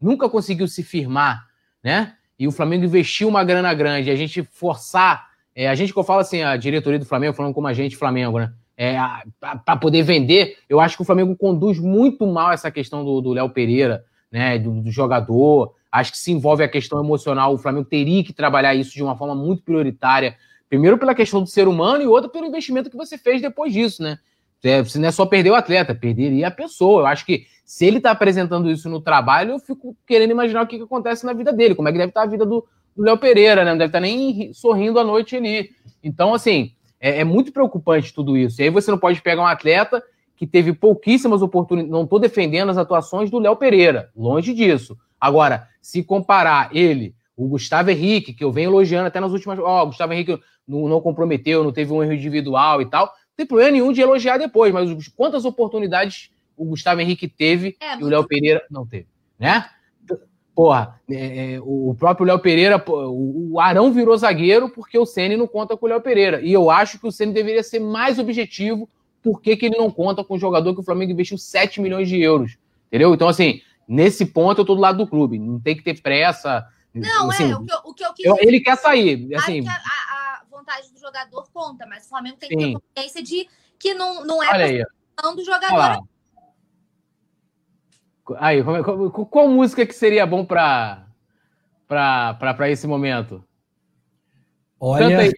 nunca conseguiu se firmar, né? E o Flamengo investiu uma grana grande, a gente forçar, é, a gente que eu falo assim, a diretoria do Flamengo, falando como a gente Flamengo, né? É, para poder vender, eu acho que o Flamengo conduz muito mal essa questão do Léo Pereira, né? Do, do, jogador. Acho que se envolve a questão emocional. O Flamengo teria que trabalhar isso de uma forma muito prioritária. Primeiro pela questão do ser humano e outra pelo investimento que você fez depois disso, né? É, você não é só perder o atleta, perderia a pessoa. Eu acho que se ele está apresentando isso no trabalho, eu fico querendo imaginar o que, que acontece na vida dele, como é que deve estar tá a vida do Léo Pereira, né? Não deve estar tá nem sorrindo à noite ali. Então, assim, é, é, muito preocupante tudo isso. E aí você não pode pegar um atleta que teve pouquíssimas oportunidades. Não estou defendendo as atuações do Léo Pereira, longe disso. Agora, se comparar ele, o Gustavo Henrique, que eu venho elogiando até nas últimas. Ó, oh, Gustavo Henrique não, não comprometeu, não teve um erro individual e tal. Não tem problema nenhum de elogiar depois, mas quantas oportunidades o Gustavo Henrique teve é, e o Léo Pereira não teve, né? Porra, é, é, o próprio Léo Pereira, o Arão virou zagueiro porque o Ceni não conta com o Léo Pereira. E eu acho que o Ceni deveria ser mais objetivo por que, ele não conta com o jogador que o Flamengo investiu 7 milhões de euros. Entendeu? Então, assim, nesse ponto eu tô do lado do clube. Não tem que ter pressa. Não, assim, é, o que eu, o que eu quis eu, Ele quer sair. Assim, a, vontade do jogador conta, mas o Flamengo tem que sim. ter consciência de que não, não é a do jogador Aí, qual, qual, música que seria bom para para esse momento? Olha. Aí,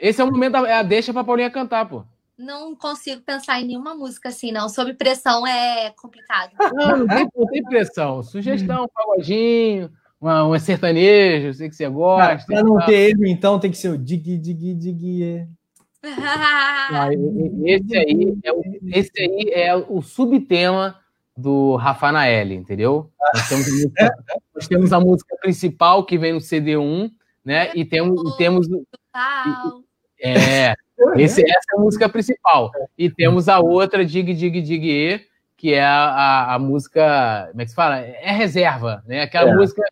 Esse é o momento, é a deixa para Paulinha cantar, pô. Não consigo pensar em nenhuma música assim, não. Sob pressão é complicado. <laughs> Não, não tem, não tem pressão. Sugestão, pagodinho, uma, um sertanejo, sei que você gosta. Para não ter erro, então, tem que ser o dig, dig, dig. esse aí é o, esse aí é o subtema do Rafa Naeli, entendeu? Nós temos, música, <laughs> nós temos, a música principal que vem no CD1, né? E temos. E temos e, é, esse, essa é a música principal. E temos a outra, Dig Dig Dig E, que é a, a, a, música. Como é que se fala? É reserva, né? Aquela é. música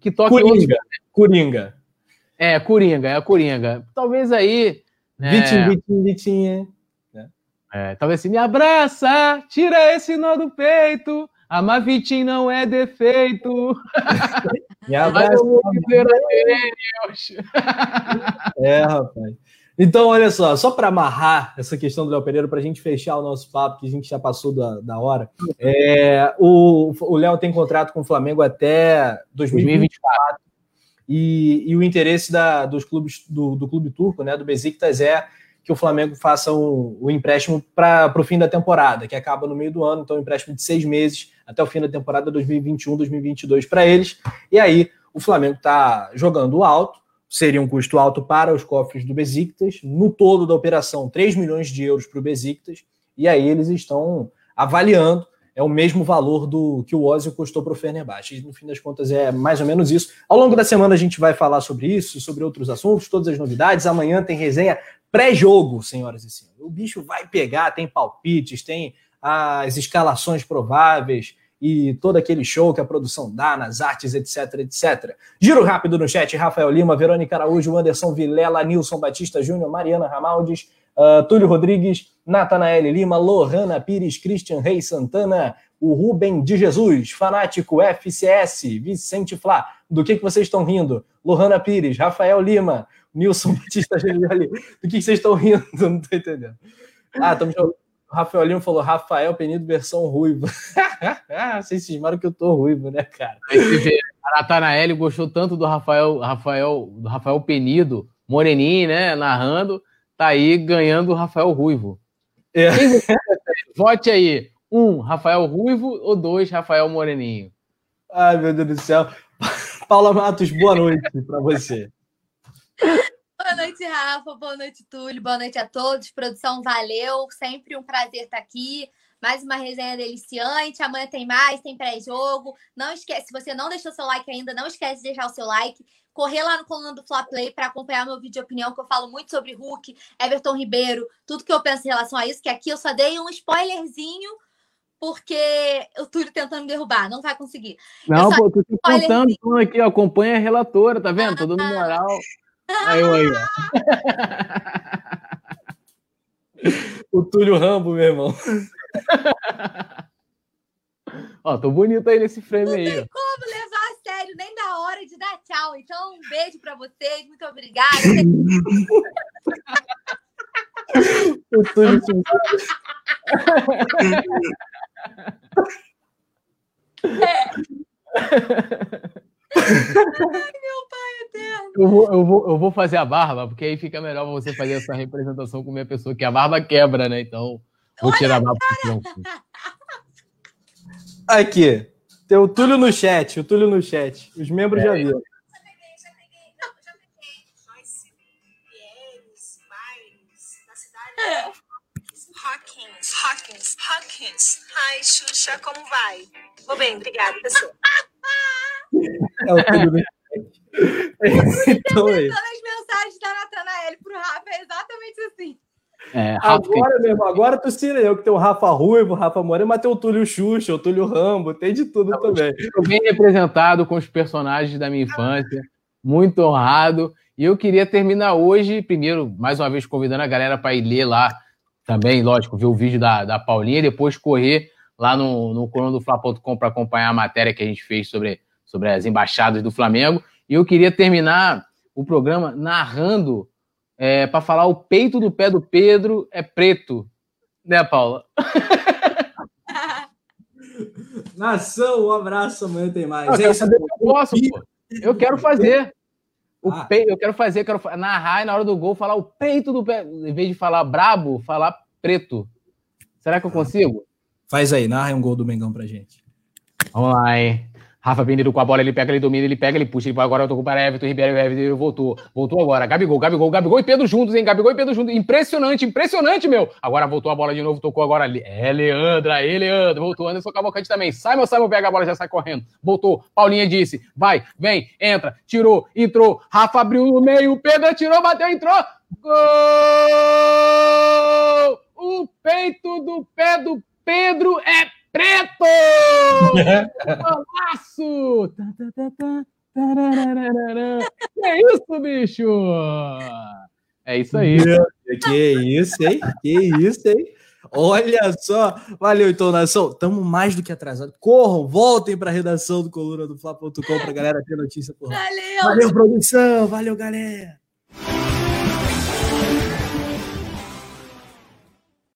que toca Coringa. Outros... Coringa. É, Coringa, é a Coringa. Talvez aí. Né... Vitinho, Vitinho, Vitinho. É, talvez assim, me abraça, tira esse nó do peito, amar Vitinho não é defeito. <laughs> me abraça. <laughs> é, rapaz. Então, olha só, só para amarrar essa questão do Léo Pereira, para a gente fechar o nosso papo, que a gente já passou da, da hora, é, o Léo tem contrato com o Flamengo até 2024. E, e o interesse da, dos clubes do, do clube turco, né, do Besiktas, é que o Flamengo faça o, o empréstimo para o fim da temporada, que acaba no meio do ano, então um empréstimo de seis meses até o fim da temporada 2021-2022 para eles. E aí o Flamengo está jogando alto, seria um custo alto para os cofres do Besiktas. No todo da operação, 3 milhões de euros para o Besiktas. E aí eles estão avaliando é o mesmo valor do que o Ozil custou para o Fenerbahçe. E, no fim das contas, é mais ou menos isso. Ao longo da semana a gente vai falar sobre isso, sobre outros assuntos, todas as novidades. Amanhã tem resenha pré-jogo, senhoras e senhores. O bicho vai pegar, tem palpites, tem as escalações prováveis e todo aquele show que a produção dá nas artes, etc, etc. Giro rápido no chat, Rafael Lima, Verônica Araújo, Anderson Vilela, Nilson Batista Júnior, Mariana Ramaldes, uh, Túlio Rodrigues, Natanael Lima, Lohana Pires, Christian Reis Santana, o Rubem de Jesus, Fanático FCS, Vicente Flá. Do que, que vocês estão rindo? Lohana Pires, Rafael Lima, Nilson <laughs> Batista Gelioli. Do que, que vocês estão rindo? Não estou entendendo. Ah, estamos o Rafael Lima falou Rafael Penido versão ruiva. <laughs> Vocês cismaram que eu tô ruivo, né, cara? A Natanael gostou tanto do Rafael, Rafael, do Rafael Penido, moreninho, né, narrando, tá aí ganhando o Rafael Ruivo. É. Vote aí. Um, Rafael Ruivo ou dois, Rafael Moreninho? Ai, meu Deus do céu. <laughs> Paula Matos, boa noite para você. Boa noite, Rafa. Boa noite, Túlio. Boa noite a todos. Produção, valeu. Sempre um prazer estar aqui. Mais uma resenha deliciante. Amanhã tem mais, tem pré-jogo. Não esquece, se você não deixou seu like ainda, não esquece de deixar o seu like. Correr lá no coluna do Fla Play para acompanhar meu vídeo de opinião, que eu falo muito sobre Hulk, Everton Ribeiro, tudo que eu penso em relação a isso, que aqui eu só dei um spoilerzinho porque o Túlio tentando derrubar, não vai conseguir. Não, pô, tô te contando aqui, acompanha a relatora, tá vendo? Tô dando moral. Aí, aí, o Túlio Rambo, meu irmão. Ó, tô bonito aí nesse frame não aí. Não tem como levar a sério, nem da hora de dar tchau. Então, um beijo pra vocês, muito obrigada. o Túlio é. <laughs> Ai, meu pai eterno. Eu vou, eu, vou, eu vou fazer a barba, porque aí fica melhor você fazer essa representação com minha pessoa, que a barba quebra, né? Então, vou tirar a barba. Aqui, tem o Túlio no chat, o Túlio no chat. Os membros é. já viram. Hawkins, Hawkins, Hawkins. Ai, Xuxa, como vai? Vou bem, obrigada, pessoal. <laughs> É o Túlio no <laughs> então, é. as mensagens da Natanael pro Rafa é exatamente assim. É, agora, mesmo, agora tu se eu que tem o Rafa Ruivo, o Rafa Moreira, mas tem o Túlio Xuxa, o Túlio Rambo, tem de tudo tá também. Estou bem representado com os personagens da minha infância, muito honrado. E eu queria terminar hoje, primeiro, mais uma vez, convidando a galera para ir ler lá também, lógico, ver o vídeo da, da Paulinha, depois correr lá no, no colunadofla.com para acompanhar a matéria que a gente fez sobre, sobre as embaixadas do Flamengo. E eu queria terminar o programa narrando é, para falar o peito do pé do Pedro é preto. Né, Paula? <laughs> Nação, um abraço, amanhã tem mais. Não, eu, quero eu posso, pô. Eu quero fazer. O ah. peito, eu quero fazer, eu quero narrar e na hora do gol falar o peito do pé. Em vez de falar brabo, falar preto. Será que eu consigo? Faz aí, narra um gol do Mengão pra gente. Vamos lá, hein? Rafa Benito com a bola, ele pega, ele domina, ele pega, ele puxa, ele vai agora, eu tô o Everton Ribeiro, Everton voltou, voltou agora, Gabigol, Gabigol, Gabigol e Pedro juntos, hein, Gabigol e Pedro juntos, impressionante, impressionante, meu, agora voltou a bola de novo, tocou agora, é Leandro, aí Leandro, voltou, Anderson Cavalcante também, Simon, Simon pega a bola, já sai correndo, voltou, Paulinha disse, vai, vem, entra, tirou, entrou, Rafa abriu no meio, Pedro tirou, bateu, entrou, gol! O peito do pé do Pedro é preto! <laughs> Golaço! é isso, bicho? É isso aí. Que isso, hein? Que isso, hein? Olha só, valeu então, nação. Estamos mais do que atrasados. Corram, voltem para a redação do coluna do Fla.com para galera ter notícia por lá. Valeu, valeu produção, valeu, galera.